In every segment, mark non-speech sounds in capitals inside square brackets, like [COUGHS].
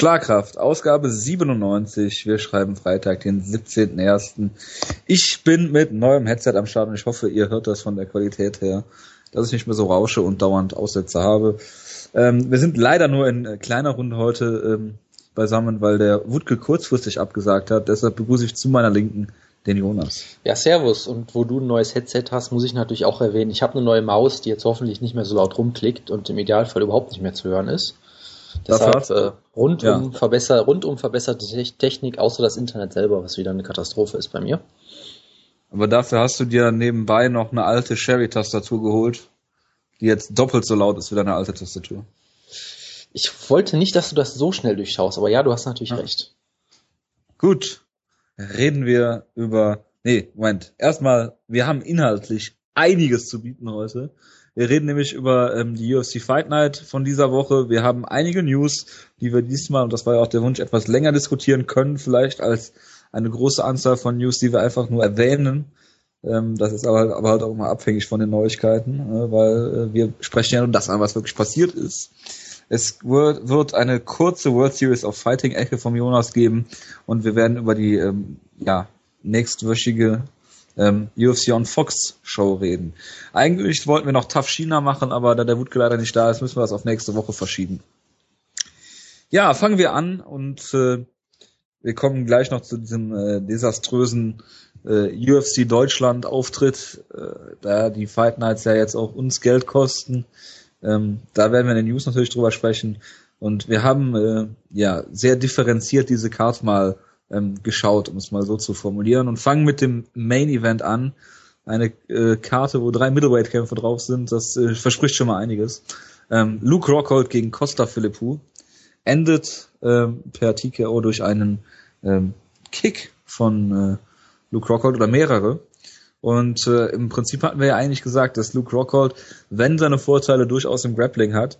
Schlagkraft, Ausgabe 97. Wir schreiben Freitag, den 17.01. Ich bin mit neuem Headset am Start und ich hoffe, ihr hört das von der Qualität her, dass ich nicht mehr so rausche und dauernd Aussätze habe. Ähm, wir sind leider nur in äh, kleiner Runde heute ähm, beisammen, weil der Wutke kurzfristig abgesagt hat. Deshalb begrüße ich zu meiner Linken den Jonas. Ja, servus. Und wo du ein neues Headset hast, muss ich natürlich auch erwähnen, ich habe eine neue Maus, die jetzt hoffentlich nicht mehr so laut rumklickt und im Idealfall überhaupt nicht mehr zu hören ist. Deshalb äh, rundum, ja. verbessert, rundum verbesserte Technik, außer das Internet selber, was wieder eine Katastrophe ist bei mir. Aber dafür hast du dir nebenbei noch eine alte Sherry-Tastatur geholt, die jetzt doppelt so laut ist wie deine alte Tastatur. Ich wollte nicht, dass du das so schnell durchschaust, aber ja, du hast natürlich ja. recht. Gut, reden wir über. Nee, Moment. Erstmal, wir haben inhaltlich einiges zu bieten heute. Wir reden nämlich über ähm, die UFC Fight Night von dieser Woche. Wir haben einige News, die wir diesmal, und das war ja auch der Wunsch, etwas länger diskutieren können, vielleicht als eine große Anzahl von News, die wir einfach nur erwähnen. Ähm, das ist aber, aber halt auch immer abhängig von den Neuigkeiten, äh, weil äh, wir sprechen ja nur das an, was wirklich passiert ist. Es wird, wird eine kurze World Series of Fighting Ecke vom Jonas geben und wir werden über die ähm, ja, nächstwöchige ähm, UFC on Fox Show reden. Eigentlich wollten wir noch Tough China machen, aber da der Wutke leider nicht da ist, müssen wir das auf nächste Woche verschieben. Ja, fangen wir an und äh, wir kommen gleich noch zu diesem äh, desaströsen äh, UFC Deutschland Auftritt, äh, da die Fight Nights ja jetzt auch uns Geld kosten. Ähm, da werden wir in den News natürlich drüber sprechen. Und wir haben äh, ja sehr differenziert diese Card mal ähm, geschaut, um es mal so zu formulieren, und fangen mit dem Main Event an. Eine äh, Karte, wo drei Middleweight-Kämpfe drauf sind, das äh, verspricht schon mal einiges. Ähm, Luke Rockhold gegen Costa Philippou endet ähm, per TKO durch einen ähm, Kick von äh, Luke Rockhold oder mehrere. Und äh, im Prinzip hatten wir ja eigentlich gesagt, dass Luke Rockhold, wenn seine Vorteile durchaus im Grappling hat,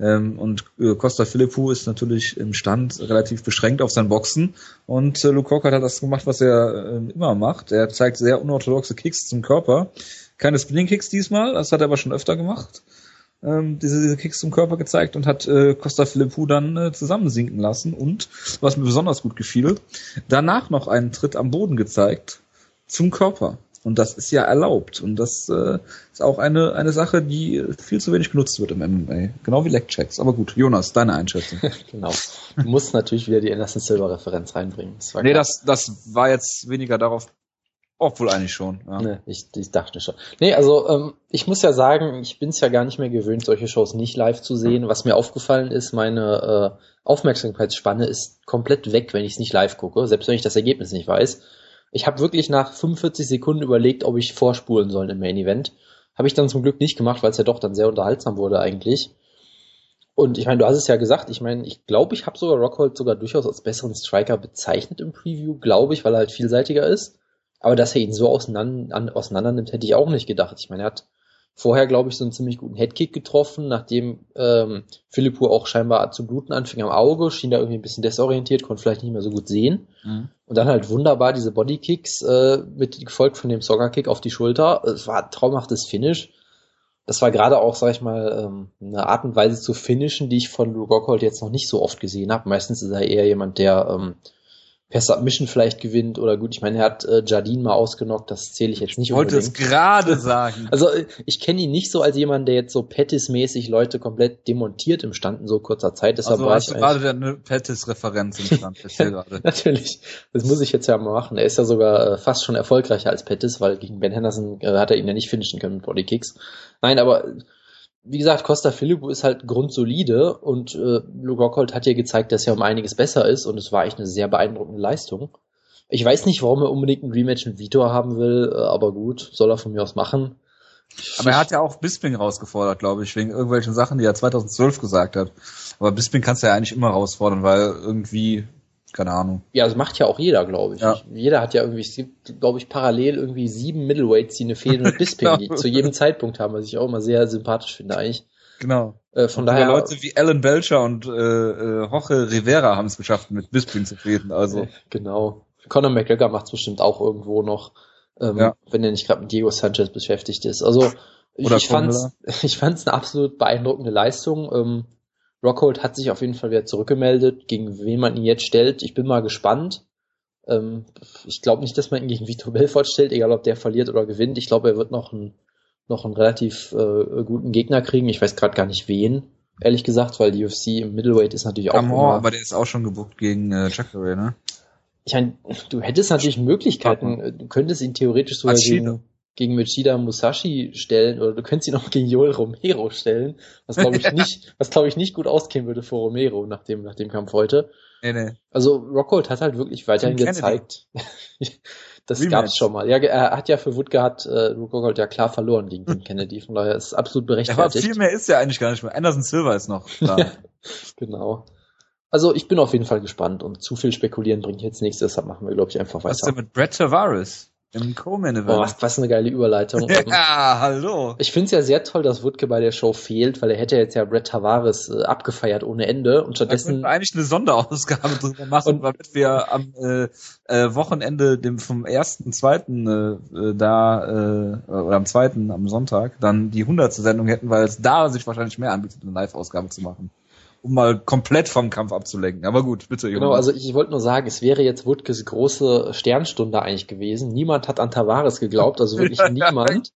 ähm, und äh, Costa Philippou ist natürlich im Stand relativ beschränkt auf sein Boxen. Und äh, Rockhold hat das gemacht, was er äh, immer macht. Er zeigt sehr unorthodoxe Kicks zum Körper. Keine Spinning Kicks diesmal, das hat er aber schon öfter gemacht. Ähm, diese, diese Kicks zum Körper gezeigt und hat äh, Costa Philippou dann äh, zusammensinken lassen und, was mir besonders gut gefiel, danach noch einen Tritt am Boden gezeigt zum Körper. Und das ist ja erlaubt. Und das äh, ist auch eine, eine Sache, die viel zu wenig genutzt wird im MMA. Genau wie Leg-Checks. Aber gut, Jonas, deine Einschätzung. [LAUGHS] genau. Du musst natürlich wieder die Anderson Silver-Referenz reinbringen. Das nee, das, das war jetzt weniger darauf, obwohl eigentlich schon. Ja. Nee, ich, ich dachte schon. Nee, also ähm, ich muss ja sagen, ich bin es ja gar nicht mehr gewöhnt, solche Shows nicht live zu sehen. Was mir aufgefallen ist, meine äh, Aufmerksamkeitsspanne ist komplett weg, wenn ich es nicht live gucke, selbst wenn ich das Ergebnis nicht weiß. Ich habe wirklich nach 45 Sekunden überlegt, ob ich vorspulen soll im Main Event. Habe ich dann zum Glück nicht gemacht, weil es ja doch dann sehr unterhaltsam wurde eigentlich. Und ich meine, du hast es ja gesagt, ich meine, ich glaube, ich habe sogar Rockhold sogar durchaus als besseren Striker bezeichnet im Preview, glaube ich, weil er halt vielseitiger ist. Aber dass er ihn so auseinander, auseinander nimmt, hätte ich auch nicht gedacht. Ich meine, er hat vorher, glaube ich, so einen ziemlich guten Headkick getroffen, nachdem ähm, Philippou auch scheinbar zu bluten anfing am Auge, schien da irgendwie ein bisschen desorientiert, konnte vielleicht nicht mehr so gut sehen. Mhm. Und dann halt wunderbar diese Bodykicks äh, mit gefolgt von dem Soccer-Kick auf die Schulter. Es war ein traumhaftes Finish. Das war gerade auch, sag ich mal, ähm, eine Art und Weise zu finishen, die ich von Luke Rockhold jetzt noch nicht so oft gesehen habe. Meistens ist er eher jemand, der ähm, per Submission vielleicht gewinnt oder gut, ich meine, er hat äh, Jardine mal ausgenockt, das zähle ich jetzt nicht ich wollte es gerade [LAUGHS] sagen. Also ich kenne ihn nicht so als jemand, der jetzt so Pettis-mäßig Leute komplett demontiert im Stand in so kurzer Zeit. Deshalb also hast du gerade eine Pettis-Referenz im Stand. ja, [LAUGHS] natürlich. Das muss ich jetzt ja mal machen. Er ist ja sogar äh, fast schon erfolgreicher als Pettis, weil gegen Ben Henderson äh, hat er ihn ja nicht finishen können mit Bodykicks. Nein, aber wie gesagt, Costa Filippo ist halt grundsolide und äh, Luke Rockhold hat ja gezeigt, dass er um einiges besser ist und es war echt eine sehr beeindruckende Leistung. Ich weiß nicht, warum er unbedingt ein Rematch mit Vitor haben will, äh, aber gut, soll er von mir aus machen. Aber er hat ja auch Bisping rausgefordert, glaube ich, wegen irgendwelchen Sachen, die er 2012 gesagt hat. Aber Bisping kannst du ja eigentlich immer herausfordern, weil irgendwie keine Ahnung. Ja, das macht ja auch jeder, glaube ich. Ja. Jeder hat ja irgendwie, es gibt, glaube ich, parallel irgendwie sieben Middleweights, die eine Fehde mit [LAUGHS] Bisping genau. zu jedem Zeitpunkt haben, was ich auch immer sehr sympathisch finde eigentlich. Genau. Äh, von und daher. Leute wie Alan Belcher und äh, äh, Jorge Rivera haben es geschafft, mit Bisping zu fehden. Also. Genau. Conor McGregor macht es bestimmt auch irgendwo noch, ähm, ja. wenn er nicht gerade mit Diego Sanchez beschäftigt ist. Also ich, ich fand's, [LAUGHS] ich fand's eine absolut beeindruckende Leistung. Ähm, Rockhold hat sich auf jeden Fall wieder zurückgemeldet, gegen wen man ihn jetzt stellt. Ich bin mal gespannt. Ähm, ich glaube nicht, dass man ihn gegen Vitor Belfort stellt, egal ob der verliert oder gewinnt. Ich glaube, er wird noch einen, noch einen relativ äh, guten Gegner kriegen. Ich weiß gerade gar nicht wen, ehrlich gesagt, weil die UFC im Middleweight ist natürlich auch Amor, aber der ist auch schon gebucht gegen äh, Jacare, ne? ich meine, du hättest natürlich Möglichkeiten, du könntest ihn theoretisch sogar Machida. gegen, gegen Michida Musashi stellen oder du könntest ihn auch gegen Joel Romero stellen, was glaube ich [LAUGHS] nicht, was glaube ich nicht gut ausgehen würde für Romero nach dem, nach dem Kampf heute. Nee, nee. Also Rockhold hat halt wirklich weiterhin gezeigt. [LAUGHS] das Rematch. gab's schon mal. Ja, er hat ja für Woodke hat äh, Rockhold ja klar verloren gegen [LAUGHS] King Kennedy, von daher ist es absolut war berechtfertigt. viel mehr ist ja eigentlich gar nicht mehr. Anderson Silva ist noch da. Genau. Also ich bin auf jeden Fall gespannt und zu viel spekulieren bringt jetzt nichts, deshalb machen wir, glaube ich, einfach Was ist weiter. denn mit Brett Tavares im Co-Main Oh, Event? was eine geile Überleitung. Ähm, [LAUGHS] ja, hallo. Ich finde es ja sehr toll, dass Woodke bei der Show fehlt, weil er hätte jetzt ja Brett Tavares äh, abgefeiert ohne Ende und Da stattdessen wir eigentlich eine Sonderausgabe drüber machen, Und- damit wir am äh, äh, Wochenende dem vom ersten, zweiten äh, äh, da äh, oder am zweiten, am Sonntag dann die hundertste Sendung hätten, weil es da sich wahrscheinlich mehr anbietet, eine Live-Ausgabe zu machen, um mal komplett vom Kampf abzulenken. Aber gut, bitte. Genau, Jonas. also ich wollte nur sagen, es wäre jetzt Woodkes große Sternstunde eigentlich gewesen. Niemand hat an Tavares geglaubt, also wirklich [LAUGHS] niemand.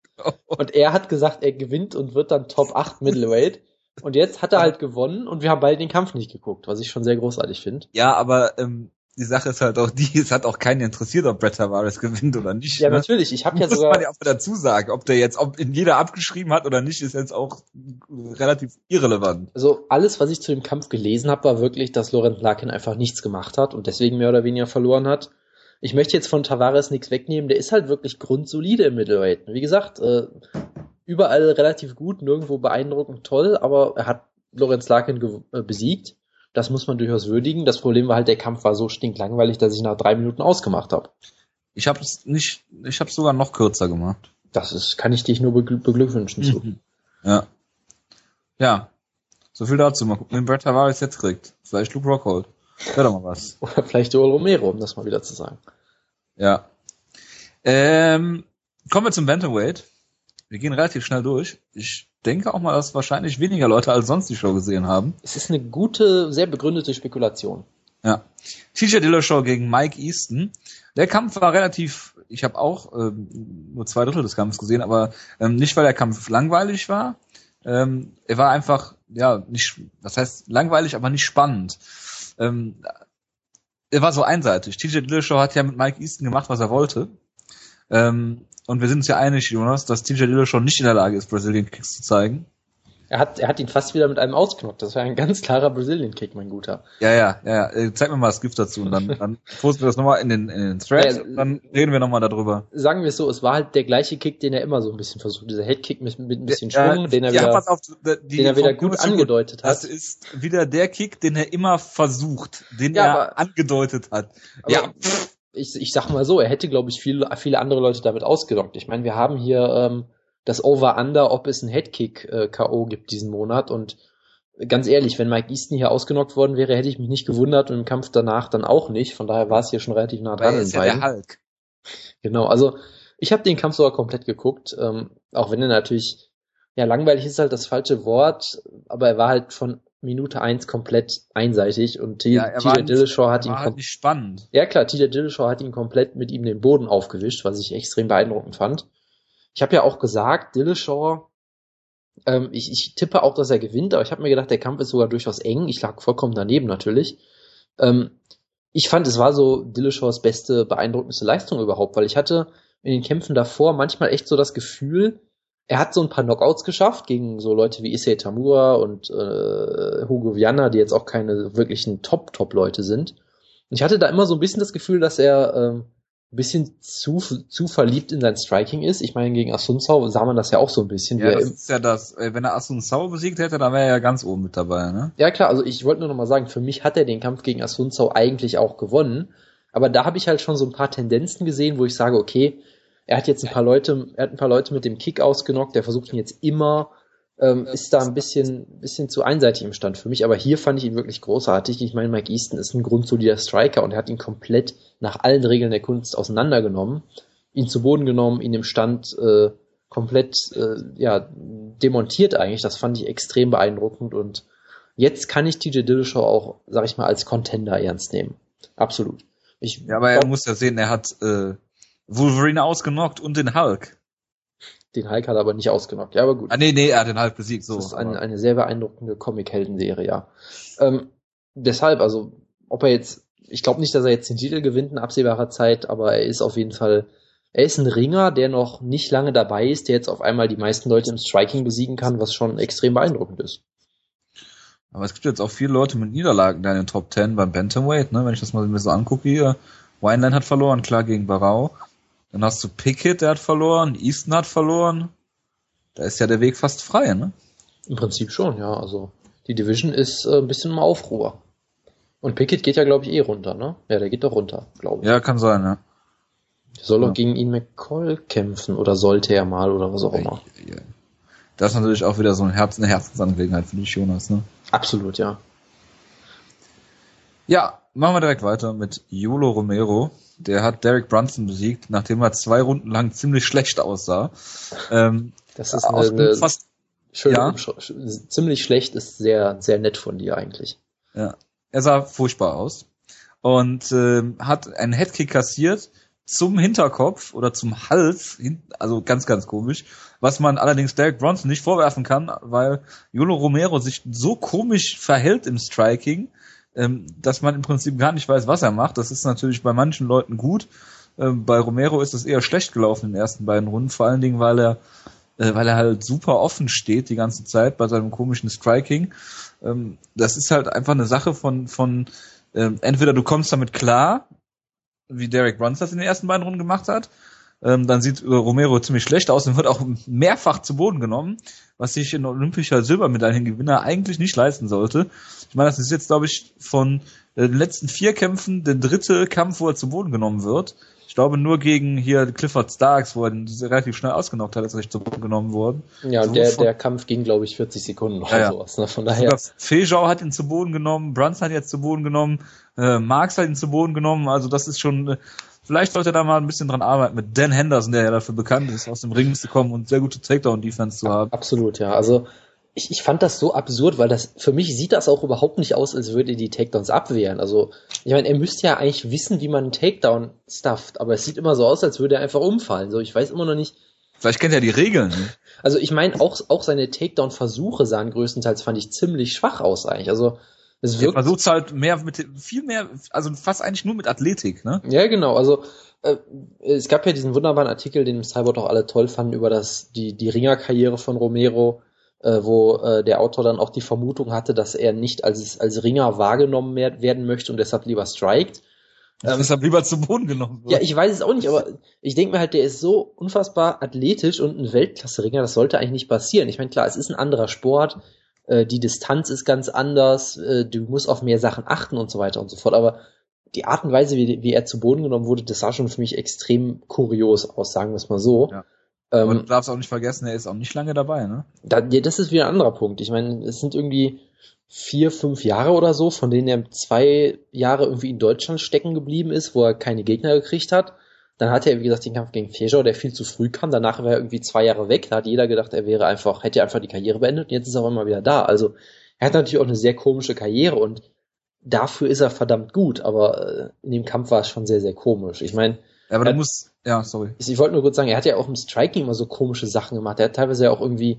Und er hat gesagt, er gewinnt und wird dann Top 8 Middleweight. Und jetzt hat er halt gewonnen und wir haben beide den Kampf nicht geguckt, was ich schon sehr großartig finde. ja, aber ähm, die Sache ist halt auch die, es hat auch keinen interessiert, ob Brett Tavares gewinnt oder nicht. Ja, ne? natürlich. Ich habe ja Muss sogar, man ja auch dazu sagen, ob der jetzt, ob in jeder abgeschrieben hat oder nicht, ist jetzt auch relativ irrelevant. also alles, was ich zu dem Kampf gelesen habe, war wirklich, dass Laurent Larkin einfach nichts gemacht hat und deswegen mehr oder weniger verloren hat. Ich möchte jetzt von Tavares nichts wegnehmen, der ist halt wirklich grundsolide im Middleweight. Wie gesagt, äh, überall relativ gut, nirgendwo beeindruckend toll, aber er hat Lorenz Larkin äh, besiegt. Das muss man durchaus würdigen. Das Problem war halt, der Kampf war so stinklangweilig, dass ich nach drei Minuten ausgemacht habe. Ich habe es nicht, ich habe sogar noch kürzer gemacht. Das ist, kann ich dich nur begl beglückwünschen zu. Mhm. Ja. Ja. So viel dazu. Mal gucken, wen Brett Tavares jetzt kriegt. Vielleicht Luke Rockhold. Wäre doch mal was. [LAUGHS] Oder vielleicht Joel Romero, um das mal wieder zu sagen. Ja. Ähm, kommen wir zum Bantamweight. Wir gehen relativ schnell durch. Ich denke auch mal, dass wahrscheinlich weniger Leute als sonst die Show gesehen haben. Es ist eine gute, sehr begründete Spekulation. Ja. TJ Dillashaw gegen Mike Easton. Der Kampf war relativ, ich habe auch ähm, nur zwei Drittel des Kampfes gesehen, aber ähm, nicht, weil der Kampf langweilig war. Ähm, er war einfach, ja, nicht, das heißt langweilig, aber nicht spannend. Ähm, er war so einseitig. TJ Dillashaw hat ja mit Mike Easton gemacht, was er wollte. Ähm, und wir sind uns ja einig, Jonas, dass TJ Dillashaw nicht in der Lage ist, Brazilian Kicks zu zeigen. Er hat, er hat ihn fast wieder mit einem ausgenockt. Das war ein ganz klarer Brazilian Kick, mein Guter. Ja, ja, ja, ja. Äh, Zeig mir mal das Gift dazu und dann, dann [LAUGHS] posten wir das nochmal in den, in den Thread Ja, und dann reden wir nochmal darüber. Sagen wir es so, es war halt der gleiche Kick, den er immer so ein bisschen versucht. Dieser Headkick mit, mit ein bisschen Ja, Schwung, den er ja, wieder, auf, die, den er wieder gut schon angedeutet Das hat. ist wieder der Kick, den er immer versucht, den Ja, er aber- angedeutet hat. Aber ja, ich, ich sag mal so, er hätte, glaube ich, viele, viele andere Leute damit ausgelockt. Ich meine, wir haben hier ähm, das Over-Under, ob es ein Headkick-K.O. gibt diesen Monat. Und ganz ehrlich, wenn Mike Easton hier ausgenockt worden wäre, hätte ich mich nicht gewundert und im Kampf danach dann auch nicht. Von daher war es hier schon relativ nah weil dran. in ist ja der. Hulk. Genau, also ich habe den Kampf sogar komplett geguckt, ähm, auch wenn er natürlich, ja, langweilig ist halt das falsche Wort, aber er war halt von Minute eins komplett einseitig und T- Ja, TJ Dillashaw hat ihn halt spannend. ja klar, TJ Dillashaw hat ihn komplett mit ihm den Boden aufgewischt, was ich extrem beeindruckend fand. Ich habe ja auch gesagt, Dillashaw, ähm, ich, ich tippe auch, dass er gewinnt, aber ich habe mir gedacht, der Kampf ist sogar durchaus eng. Ich lag vollkommen daneben natürlich. Ähm, ich fand, es war so Dillashaws beste, beeindruckendste Leistung überhaupt, weil ich hatte in den Kämpfen davor manchmal echt so das Gefühl, er hat so ein paar Knockouts geschafft gegen so Leute wie Issei Tamura und äh, Hugo Viana, die jetzt auch keine wirklichen Top-Top-Leute sind. Und ich hatte da immer so ein bisschen das Gefühl, dass er ähm, ein bisschen zu, zu verliebt in sein Striking ist. Ich meine, gegen Asunsau sah man das ja auch so ein bisschen. Ja, das ist ja das. äh, Wenn er Asun Sau besiegt hätte, dann wäre er ja ganz oben mit dabei, ne? ja klar, also ich wollte nur noch mal sagen, für mich hat er den Kampf gegen Asunsau eigentlich auch gewonnen. Aber da habe ich halt schon so ein paar Tendenzen gesehen, wo ich sage, okay, er hat jetzt ein paar Leute, er hat ein paar Leute mit dem Kick ausgenockt, der versucht ihn jetzt immer, ähm, ist da ein bisschen, bisschen zu einseitig im Stand für mich. Aber hier fand ich ihn wirklich großartig. Ich meine, Mike Easton ist ein grundsolider Striker und er hat ihn komplett nach allen Regeln der Kunst auseinandergenommen, ihn zu Boden genommen, ihn im Stand äh, komplett äh, ja demontiert eigentlich. Das fand ich extrem beeindruckend und Jetzt kann ich TJ Dillashaw auch, sag ich mal, als Contender ernst nehmen. Absolut. Ich, ja, aber er muss ja sehen, er hat äh, Wolverine ausgenockt und den Hulk. Den Hulk hat er aber nicht ausgenockt. Ja, aber gut. Ah, nee, nee, er hat den Hulk besiegt. So, das ist eine, eine sehr beeindruckende Comic-Helden-Serie, ja. Ähm, deshalb, also, ob er jetzt, ich glaube nicht, dass er jetzt den Titel gewinnt in absehbarer Zeit, aber er ist auf jeden Fall, er ist ein Ringer, der noch nicht lange dabei ist, der jetzt auf einmal die meisten Leute im Striking besiegen kann, was schon extrem beeindruckend ist. Aber es gibt jetzt auch viele Leute mit Niederlagen da in den Top Ten beim Bantamweight, ne? Wenn ich das mal mir so angucke hier. Wineland hat verloren, klar gegen Barau. Dann hast du Pickett, der hat verloren, Easton hat verloren. Da ist ja der Weg fast frei, ne? Im Prinzip schon, ja. Also die Division ist äh, ein bisschen im Aufruhr. Und Pickett geht ja, glaube ich, eh runter, ne? Ja, der geht doch runter, glaube ich. Ja, kann sein, ja. Soll ja. auch gegen ihn McCall kämpfen oder sollte er mal oder was auch immer. Ja, ja. Das ist natürlich auch wieder so ein Herz, eine Herzensangelegenheit für dich, Jonas, ne? Absolut, ja. Ja, machen wir direkt weiter mit Yolo Romero. Der hat Derek Brunson besiegt, nachdem er zwei Runden lang ziemlich schlecht aussah. Ähm, das ist eine, eine fast, schöne ja. Ziemlich schlecht ist sehr, sehr nett von dir eigentlich. Ja, er sah furchtbar aus und äh, hat einen Headkick kassiert zum Hinterkopf oder zum Hals, also ganz, ganz komisch, was man allerdings Derek Bronson nicht vorwerfen kann, weil Yolo Romero sich so komisch verhält im Striking, ähm, dass man im Prinzip gar nicht weiß, was er macht. Das ist natürlich bei manchen Leuten gut. Ähm, bei Romero ist es eher schlecht gelaufen in den ersten beiden Runden, vor allen Dingen, weil er äh, weil er halt super offen steht die ganze Zeit bei seinem komischen Striking. Ähm, das ist halt einfach eine Sache von, von ähm, entweder du kommst damit klar, wie Derek Bruns das in den ersten beiden Runden gemacht hat, ähm, dann sieht Romero ziemlich schlecht aus und wird auch mehrfach zu Boden genommen, was sich ein olympischer Silbermedaillengewinner eigentlich nicht leisten sollte. Ich meine, das ist jetzt, glaube ich, von den letzten vier Kämpfen der dritte Kampf, wo er zu Boden genommen wird. Ich glaube nur gegen hier Clifford Starks, wo er ihn relativ schnell ausgenockt hat, ist er nicht zu Boden genommen worden. Ja, so der, der Kampf ging, glaube ich, 40 Sekunden oder ja, sowas. Ne? Von daher. Feijau hat ihn zu Boden genommen, Bruns hat ihn jetzt zu Boden genommen, äh, Marx hat ihn zu Boden genommen. Also das ist schon, äh, vielleicht sollte er da mal ein bisschen dran arbeiten mit Dan Henderson, der ja dafür bekannt ist, aus dem Ring zu kommen und sehr gute Takedown-Defense zu haben. Absolut, ja. Also ich, ich fand das so absurd, weil das für mich sieht das auch überhaupt nicht aus, als würde die Takedowns abwehren. Also, ich meine, er müsste ja eigentlich wissen, wie man einen Takedown stufft, aber es sieht immer so aus, als würde er einfach umfallen. So, ich weiß immer noch nicht. Vielleicht kennt er die Regeln. Also ich meine, auch, auch seine Takedown-Versuche sahen größtenteils, fand ich, ziemlich schwach aus eigentlich. Also es wirkt. Er versucht halt mehr mit viel mehr, also fast eigentlich nur mit Athletik, ne? Ja, genau. Also äh, es gab ja diesen wunderbaren Artikel, den Cyborg auch alle toll fanden, über das, die, die Ringerkarriere von Romero wo äh, der Autor dann auch die Vermutung hatte, dass er nicht als, als Ringer wahrgenommen werden möchte und deshalb lieber strikt. Ähm, deshalb lieber zu Boden genommen wird. Ja, ich weiß es auch nicht, aber ich denke mir halt, der ist so unfassbar athletisch und ein Weltklasse-Ringer, das sollte eigentlich nicht passieren. Ich meine, klar, es ist ein anderer Sport, äh, die Distanz ist ganz anders, äh, du musst auf mehr Sachen achten und so weiter und so fort, aber die Art und Weise, wie, wie er zu Boden genommen wurde, das sah schon für mich extrem kurios aus, sagen wir es mal so. Ja. Ähm, Aber du darfst auch nicht vergessen, er ist auch nicht lange dabei, ne? Da, ja, das ist wieder ein anderer Punkt. Ich meine, es sind irgendwie vier, fünf Jahre oder so, von denen er zwei Jahre irgendwie in Deutschland stecken geblieben ist, wo er keine Gegner gekriegt hat. Dann hatte er, wie gesagt, den Kampf gegen Feschau, der viel zu früh kam. Danach war er irgendwie zwei Jahre weg. Da hat jeder gedacht, er wäre einfach, hätte einfach die Karriere beendet. Und jetzt ist er auch immer wieder da. Also, er hat natürlich auch eine sehr komische Karriere und dafür ist er verdammt gut. Aber äh, in dem Kampf war es schon sehr, sehr komisch. Ich meine, ja, aber du musst, ja, sorry. Ich, ich wollte nur kurz sagen, er hat ja auch im Striking immer so komische Sachen gemacht. Er hat teilweise ja auch irgendwie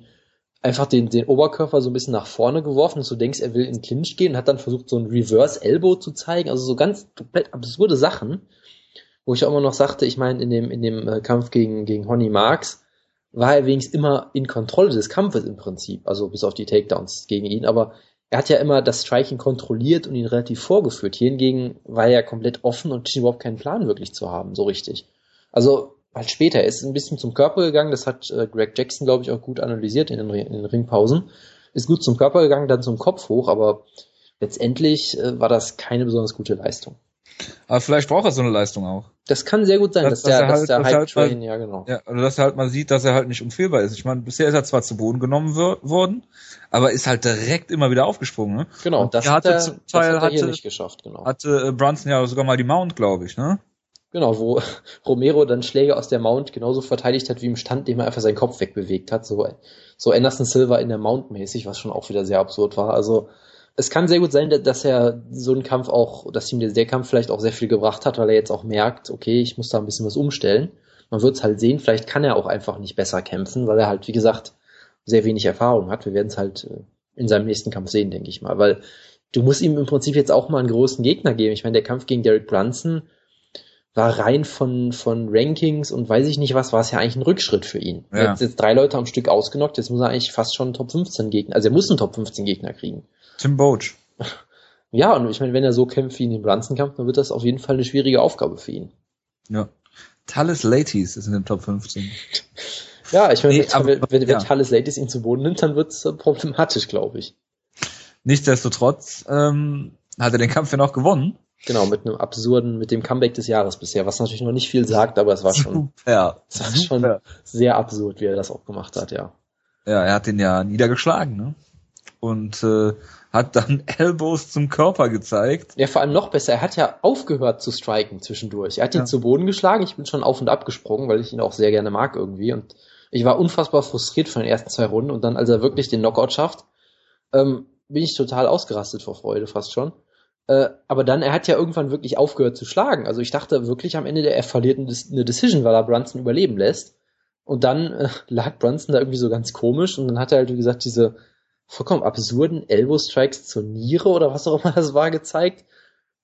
einfach den, den Oberkörper so ein bisschen nach vorne geworfen, dass du denkst, er will in Clinch gehen, hat dann versucht, so ein Reverse Elbow zu zeigen. Also so ganz komplett absurde Sachen. Wo ich auch immer noch sagte, ich meine, in dem, in dem äh, Kampf gegen, gegen Honey Marks war er wenigstens immer in Kontrolle des Kampfes im Prinzip. Also bis auf die Takedowns gegen ihn. Aber er hat ja immer das Striking kontrolliert und ihn relativ vorgeführt. Hier hingegen war er ja komplett offen und schien überhaupt keinen Plan wirklich zu haben, so richtig. Also halt später, er ist ein bisschen zum Körper gegangen, das hat äh, Greg Jackson, glaube ich, auch gut analysiert in den, in den, Ringpausen. Ist gut zum Körper gegangen, dann zum Kopf hoch, aber letztendlich äh, war das keine besonders gute Leistung. Aber vielleicht braucht er so eine Leistung auch. Das kann sehr gut sein, dass, dass, dass der, dass halt, der Hype halt Train, ja genau. Ja, also dass er halt mal sieht, dass er halt nicht unfehlbar ist. Ich meine, bisher ist er zwar zu Boden genommen worden, aber ist halt direkt immer wieder aufgesprungen. Ne? Genau, Und das, hatte hat er, zum Teil das hat er hier hatte, nicht geschafft, genau. Hatte äh, Brunson ja sogar mal die Mount, glaube ich, ne? Genau, wo [LAUGHS] Romero dann Schläge aus der Mount genauso verteidigt hat wie im Stand, dem er einfach seinen Kopf wegbewegt hat. So, so Anderson Silver in der Mount mäßig, was schon auch wieder sehr absurd war. Also Es kann sehr gut sein, dass er so einen Kampf auch, dass ihm der Kampf vielleicht auch sehr viel gebracht hat, weil er jetzt auch merkt, okay, ich muss da ein bisschen was umstellen. Man wird es halt sehen, vielleicht kann er auch einfach nicht besser kämpfen, weil er halt, wie gesagt, sehr wenig Erfahrung hat. Wir werden es halt äh, in seinem nächsten Kampf sehen, denke ich mal, weil du musst ihm im Prinzip jetzt auch mal einen großen Gegner geben. Ich meine, der Kampf gegen Derek Brunson war rein von, von Rankings und weiß ich nicht was, war es ja eigentlich ein Rückschritt für ihn. Ja. Er hat jetzt drei Leute am Stück ausgenockt, jetzt muss er eigentlich fast schon einen Top 15 Gegner, also er muss einen Top 15 Gegner kriegen. Tim Boach. Ja, und ich meine, wenn er so kämpft wie in dem Brunson-Kampf, dann wird das auf jeden Fall eine schwierige Aufgabe für ihn. Ja. Talis Ladies ist in den Top 15. ja, ich meine, nee, wenn, wenn, wenn ja. Talis Ladies ihn zu Boden nimmt, dann wird es problematisch, glaube ich. Nichtsdestotrotz ähm, hat er den Kampf ja noch gewonnen. Genau, mit einem absurden, mit dem Comeback des Jahres bisher, was natürlich noch nicht viel sagt, aber es war schon, Super. es war schon sehr absurd, wie er das auch gemacht hat, ja. Ja, er hat den ja niedergeschlagen, ne? Und äh, hat dann [LAUGHS] Elbows zum Körper gezeigt. Ja, vor allem noch besser, er hat ja aufgehört zu striken zwischendurch. Er hat ihn ja. zu Boden geschlagen, ich bin schon auf und ab gesprungen, weil ich ihn auch sehr gerne mag irgendwie. Und ich war unfassbar frustriert von den ersten zwei Runden und dann, als er wirklich den Knockout schafft, ähm, bin ich total ausgerastet vor Freude fast schon. Äh, aber dann, er hat ja irgendwann wirklich aufgehört zu schlagen. Also ich dachte wirklich am Ende, der, er verliert eine Decision, weil er Brunson überleben lässt. Und dann äh, lag Brunson da irgendwie so ganz komisch und dann hat er halt, wie gesagt, diese vollkommen absurden Elbow-Strikes zur Niere oder was auch immer das war gezeigt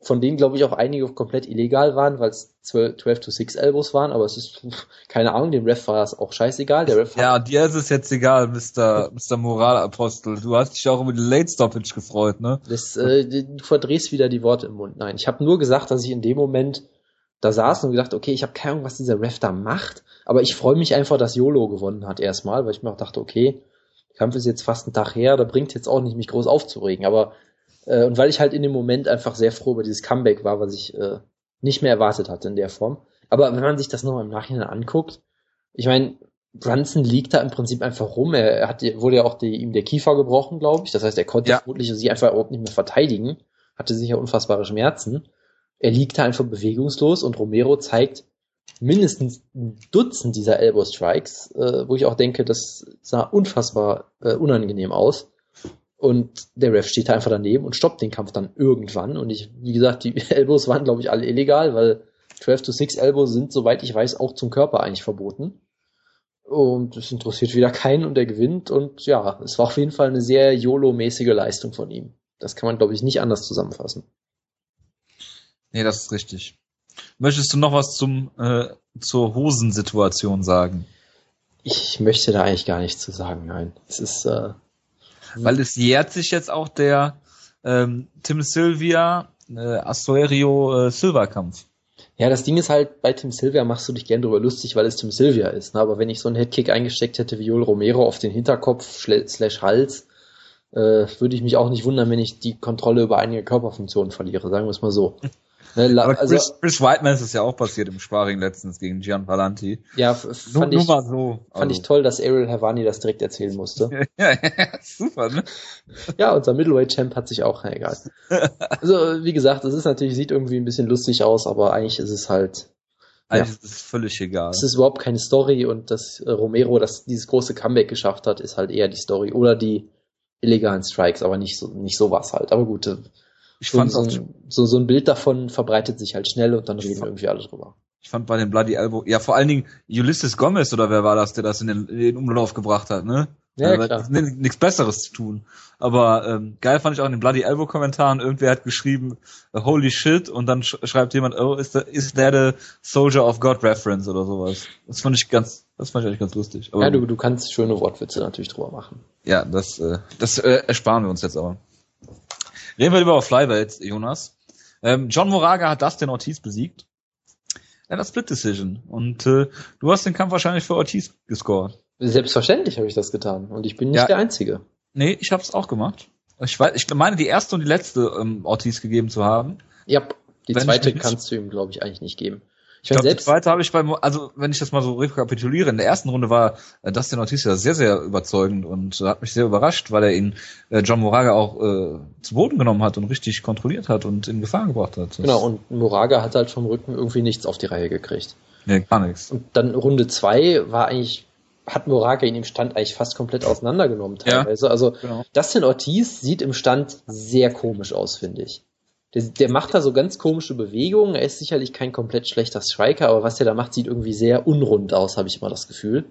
von denen, glaube ich, auch einige komplett illegal waren, weil es 12, 12 to 6 Elbows waren, aber es ist, keine Ahnung, dem Ref war es auch scheißegal. Der Ref ja, dir ist es jetzt egal, Mr. Mr. Moralapostel. Du hast dich auch über die Late Stoppage gefreut, ne? Das, äh, du verdrehst wieder die Worte im Mund. Nein, ich habe nur gesagt, dass ich in dem Moment da saß und gedacht, okay, ich habe keine Ahnung, was dieser Ref da macht, aber ich freue mich einfach, dass YOLO gewonnen hat erstmal, weil ich mir auch dachte, okay, Kampf ist jetzt fast ein Tag her, da bringt jetzt auch nicht, mich groß aufzuregen, aber äh, und weil ich halt in dem Moment einfach sehr froh über dieses Comeback war, was ich äh, nicht mehr erwartet hatte in der Form. Aber wenn man sich das nochmal im Nachhinein anguckt, ich meine, Brunson liegt da im Prinzip einfach rum. Er, er hat, wurde ja auch die, ihm der Kiefer gebrochen, glaube ich. Das heißt, er konnte ja. vermutlich sich einfach überhaupt nicht mehr verteidigen. Hatte sicher unfassbare Schmerzen. Er liegt da einfach bewegungslos und Romero zeigt mindestens ein Dutzend dieser Elbow Strikes, äh, wo ich auch denke, das sah unfassbar äh, unangenehm aus. Und der Ref steht da einfach daneben und stoppt den Kampf dann irgendwann. Und ich, wie gesagt, die [LAUGHS] Elbows waren, glaube ich, alle illegal, weil 12 to 6 Elbows sind, soweit ich weiß, auch zum Körper eigentlich verboten. Und es interessiert wieder keinen und er gewinnt. Und ja, es war auf jeden Fall eine sehr YOLO-mäßige Leistung von ihm. Das kann man, glaube ich, nicht anders zusammenfassen. Nee, das ist richtig. Möchtest du noch was zum äh, zur Hosensituation sagen? Ich möchte da eigentlich gar nichts zu sagen, nein. Es ist äh, weil es jährt sich jetzt auch der ähm, Tim Sylvia äh, Astorio äh, Silva Kampf. Ja, das Ding ist halt, bei Tim Sylvia machst du dich gern drüber lustig, weil es Tim Sylvia ist. Ne? Aber wenn ich so einen Headkick eingesteckt hätte wie Joel Romero auf den Hinterkopf slash Hals, äh, würde ich mich auch nicht wundern, wenn ich die Kontrolle über einige Körperfunktionen verliere, sagen wir es mal so. Ne, Aber also, Chris, Chris Whiteman ist es ja auch passiert im Sparring letztens gegen Gian Valanti. Ja, fand, nur, ich, nur mal so. fand also. ich toll, dass Ariel Havani das direkt erzählen musste. [LAUGHS] ja, super, ne? Ja, unser Middleweight-Champ hat sich auch, na, egal. [LAUGHS] Also, wie gesagt, es ist natürlich, sieht irgendwie ein bisschen lustig aus, aber eigentlich ist es halt, eigentlich ja. ist es völlig egal. Es ist überhaupt keine Story und dass äh, Romero das, dieses große Comeback geschafft hat, ist halt eher die Story oder die illegalen Strikes, aber nicht so, nicht sowas halt. Aber gut, äh, ich so, fand so, so, so ein Bild davon verbreitet sich halt schnell und dann reden irgendwie alle drüber. Ich fand bei dem Bloody Elbow, ja vor allen Dingen Ulysses Gomez oder wer war das, der das in den, in den Umlauf gebracht hat, ne? Ja, ja klar. Nichts Besseres zu tun. Aber ähm, geil fand ich auch in den Bloody Elbow Kommentaren, irgendwer hat geschrieben, holy shit, und dann sch schreibt jemand, oh, is, that, is that a Soldier of God Reference oder sowas. Das fand ich ganz, das fand ich eigentlich ganz lustig. Aber, ja, du, du kannst schöne Wortwitze natürlich drüber machen. Ja, das, äh, das äh, ersparen wir uns jetzt aber. Reden wir lieber Flyweight, Jonas. Ähm, John Moraga hat Dustin Ortiz besiegt. Er hat Split Decision. Und äh, du hast den Kampf wahrscheinlich für Ortiz gescored. Selbstverständlich habe ich das getan. Und ich bin nicht ja, der Einzige. Nee, ich habe es auch gemacht. Ich, weiß, ich meine, die erste und die letzte ähm, Ortiz gegeben zu haben. Ja, die Wenn zweite kannst du ihm, glaube ich, eigentlich nicht geben. Ich glaube, selbst zweite habe ich beim, also wenn ich das mal so rekapituliere, in der ersten Runde war äh, Dustin Ortiz ja sehr, sehr überzeugend und äh, hat mich sehr überrascht, weil er ihn äh, John Moraga auch äh, zu Boden genommen hat und richtig kontrolliert hat und in Gefahr gebracht hat. Das genau, und Moraga hat halt vom Rücken irgendwie nichts auf die Reihe gekriegt. Nee, gar nichts. Und dann Runde zwei war eigentlich hat Moraga ihn im Stand eigentlich fast komplett auseinandergenommen Ja. teilweise. Also Genau. Dustin Ortiz sieht im Stand sehr komisch aus, finde ich. Der, der macht da so ganz komische Bewegungen. Er ist sicherlich kein komplett schlechter Striker, aber was er da macht, sieht irgendwie sehr unrund aus, habe ich mal das Gefühl.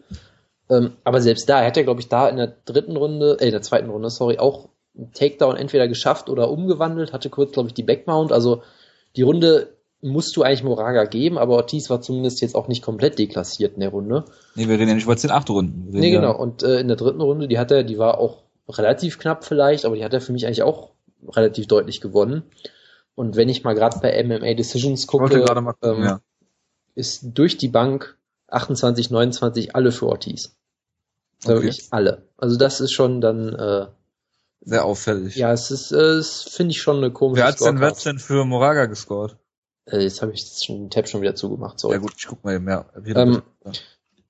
Ähm, aber selbst da, er hat ja, glaube ich, da in der dritten Runde, äh, in der zweiten Runde, sorry, auch einen Takedown entweder geschafft oder umgewandelt, hatte kurz, glaube ich, die Backmount. Also die Runde musst du eigentlich Moraga geben, aber Ortiz war zumindest jetzt auch nicht komplett deklassiert in der Runde. Nee, wir reden ja nicht über 10 8 Runden. Nee, genau. Und äh, in der dritten Runde, die hat er, die war auch relativ knapp vielleicht, aber die hat er für mich eigentlich auch relativ deutlich gewonnen. Und wenn ich mal gerade bei MMA Decisions gucke, gucken, ähm, ja. ist durch die Bank 28, 29 alle für Ortiz. Okay. Wirklich alle. Also das ist schon dann, äh, Sehr auffällig. ja, es ist, äh, finde ich schon eine komische Wer hat's denn, wer hat's denn für Moraga gescored? Äh, jetzt habe ich den Tab schon wieder zugemacht. Sorry. Ja gut, ich guck mal eben, ja. Ähm,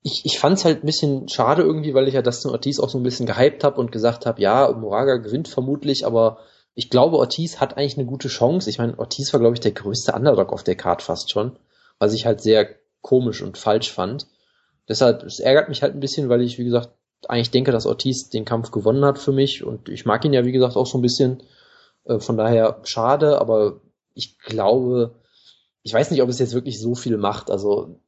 ich, ich fand es halt ein bisschen schade irgendwie, weil ich ja Dustin Ortiz auch so ein bisschen gehypt habe und gesagt habe, ja, Moraga gewinnt vermutlich, aber ich glaube, Ortiz hat eigentlich eine gute Chance. Ich meine, Ortiz war, glaube ich, der größte Underdog auf der Card fast schon, was ich halt sehr komisch und falsch fand. Deshalb, es ärgert mich halt ein bisschen, weil ich, wie gesagt, eigentlich denke, dass Ortiz den Kampf gewonnen hat für mich und ich mag ihn ja, wie gesagt, auch so ein bisschen. Äh, Von daher schade, aber ich glaube, ich weiß nicht, ob es jetzt wirklich so viel macht. Also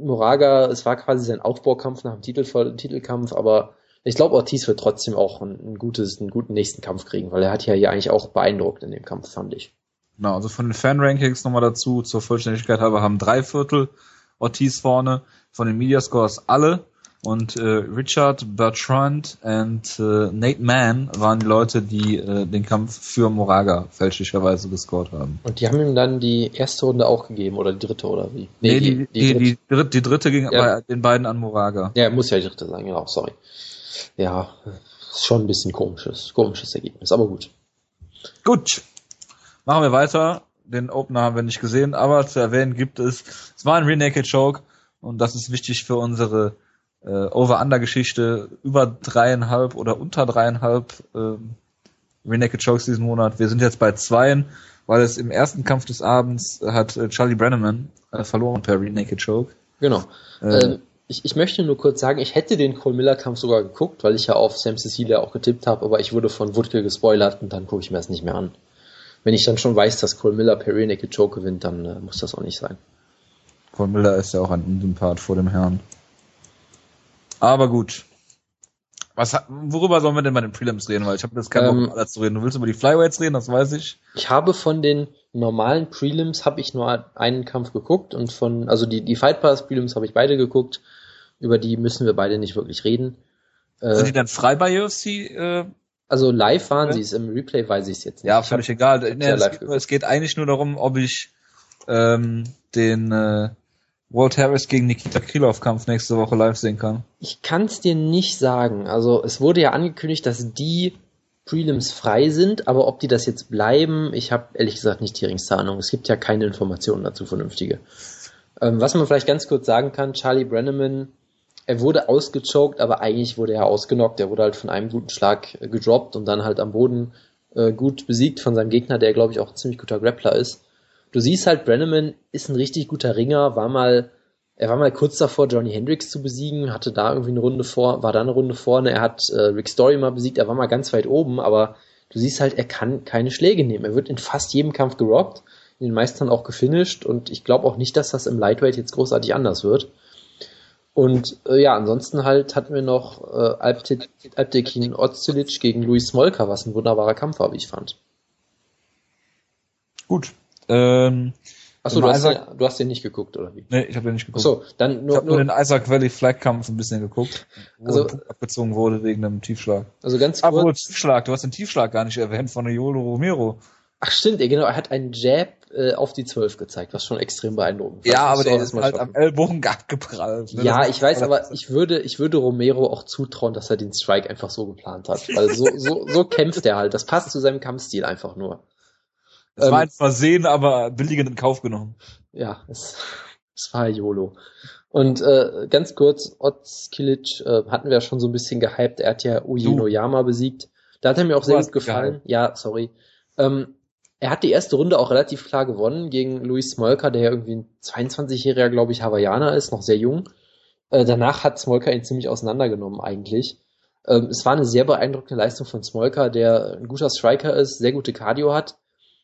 Moraga, es war quasi sein Aufbaukampf nach dem Titel, Titelkampf, aber ich glaube, Ortiz wird trotzdem auch ein, ein gutes, einen guten nächsten Kampf kriegen, weil er hat ja hier eigentlich auch beeindruckt in dem Kampf, fand ich. Genau, also von den Fan-Rankings nochmal dazu, zur Vollständigkeit halber haben drei Viertel Ortiz vorne, von den Mediascores alle und äh, Richard Bertrand und äh, Nate Mann waren die Leute, die äh, den Kampf für Moraga fälschlicherweise gescored haben. Und die haben ihm dann die erste Runde auch gegeben oder die dritte oder wie? Nee, die, die, die, dritte. dritte, die dritte ging Ja. bei den beiden an Moraga. Ja, muss ja die dritte sein, genau, sorry. Ja, ist schon ein bisschen komisches, komisches Ergebnis, aber gut. Gut, machen wir weiter. Den Opener haben wir nicht gesehen, aber zu erwähnen gibt es, es war ein Renaked Choke und das ist wichtig für unsere äh, Over-Under-Geschichte. Über dreieinhalb oder unter dreieinhalb ähm, Renaked Chokes diesen Monat. Wir sind jetzt bei zweien, weil es im ersten Kampf des Abends hat äh, Charlie Brenneman äh, verloren per Renaked Choke. Genau. Äh, Ähm, ich, ich möchte nur kurz sagen, ich hätte den Cole Miller Kampf sogar geguckt, weil ich ja auf Sam Cecilia auch getippt habe, aber ich wurde von Wutke gespoilert und dann gucke ich mir das nicht mehr an. Wenn ich dann schon weiß, dass Cole Miller per Rear Naked Choke gewinnt, dann äh, muss das auch nicht sein. Von Miller ist ja auch ein Unsympath vor dem Herrn. Aber gut. Was, worüber sollen wir denn bei den Prelims reden? Weil ich habe jetzt keinen Bock, Ähm, über alles zu reden. Du willst über die Flyweights reden, das weiß ich. Ich habe von den normalen Prelims habe ich nur einen Kampf geguckt und von, also die, die Fight Pass Prelims habe ich beide geguckt. Über die müssen wir beide nicht wirklich reden. Sind die Äh, dann frei bei UFC? Äh, also live waren Ja. sie es, im Replay weiß ich es jetzt nicht. ja, völlig egal. Nee, es, geht, es geht eigentlich nur darum, ob ich ähm, den äh, Walt Harris gegen Nikita Krylov Kampf nächste Woche live sehen kann. Ich kann es dir nicht sagen. Also es wurde ja angekündigt, dass die Prelims frei sind, aber ob die das jetzt bleiben, ich habe ehrlich gesagt nicht die geringste Ahnung. Es gibt ja keine Informationen dazu vernünftige. Ähm, was man vielleicht ganz kurz sagen kann, Charlie Brenneman, er wurde ausgechoked, aber eigentlich wurde er ausgenockt. Er wurde halt von einem guten Schlag äh, gedroppt und dann halt am Boden äh, gut besiegt von seinem Gegner, der glaube ich auch ein ziemlich guter Grappler ist. Du siehst halt, Brenneman ist ein richtig guter Ringer, war mal er war mal kurz davor, Johnny Hendricks zu besiegen, hatte da irgendwie eine Runde vor, war da eine Runde vorne. Er hat äh, Rick Story mal besiegt, er war mal ganz weit oben, aber du siehst halt, er kann keine Schläge nehmen. Er wird in fast jedem Kampf gerockt, in den meisten auch gefinisht und ich glaube auch nicht, dass das im Lightweight jetzt großartig anders wird. Und äh, ja, ansonsten halt hatten wir noch äh, Alpte- Alptekin Ozcilic gegen Luis Smolka, was ein wunderbarer Kampf war, wie ich fand. Gut. Ähm, Achso, du, hast Isaac- den- du hast den nicht geguckt, oder wie? nee, ich habe den nicht geguckt. Achso, dann ich nur, habe nur nur den Isaac Valley Flag Kampf ein bisschen geguckt, wo Also- abgezogen wurde wegen einem Tiefschlag. also ganz Aber kurz. Tiefschlag, du hast den Tiefschlag gar nicht erwähnt von Yolo Romero. Ach stimmt, genau, er hat einen Jab äh, auf die 12 gezeigt, was schon extrem beeindruckend war. Ja, aber der ist halt schaffen. am Ellbogen [LAUGHS] abgeprallt. ne? Ja, ich weiß, aber ich würde, ich würde Romero auch zutrauen, dass er den Strike einfach so geplant hat. Weil so, so, so [LAUGHS] kämpft er halt. Das passt zu seinem Kampfstil einfach nur. Es war ähm, ein Versehen, aber billigend in Kauf genommen. Ja, es, [LAUGHS] es war YOLO. Und äh, ganz kurz, Oz Kilic äh, hatten wir ja schon so ein bisschen gehypt. Er hat ja Uji Du. Noyama besiegt. Da hat er mir auch Du sehr gut gefallen. Ja, sorry. Ähm, er hat die erste Runde auch relativ klar gewonnen gegen Luis Smolka, der ja irgendwie ein 22-jähriger, glaube ich, Hawaiianer ist, noch sehr jung. Äh, danach hat Smolka ihn ziemlich auseinandergenommen eigentlich. Ähm, es war eine sehr beeindruckende Leistung von Smolka, der ein guter Striker ist, sehr gute Cardio hat.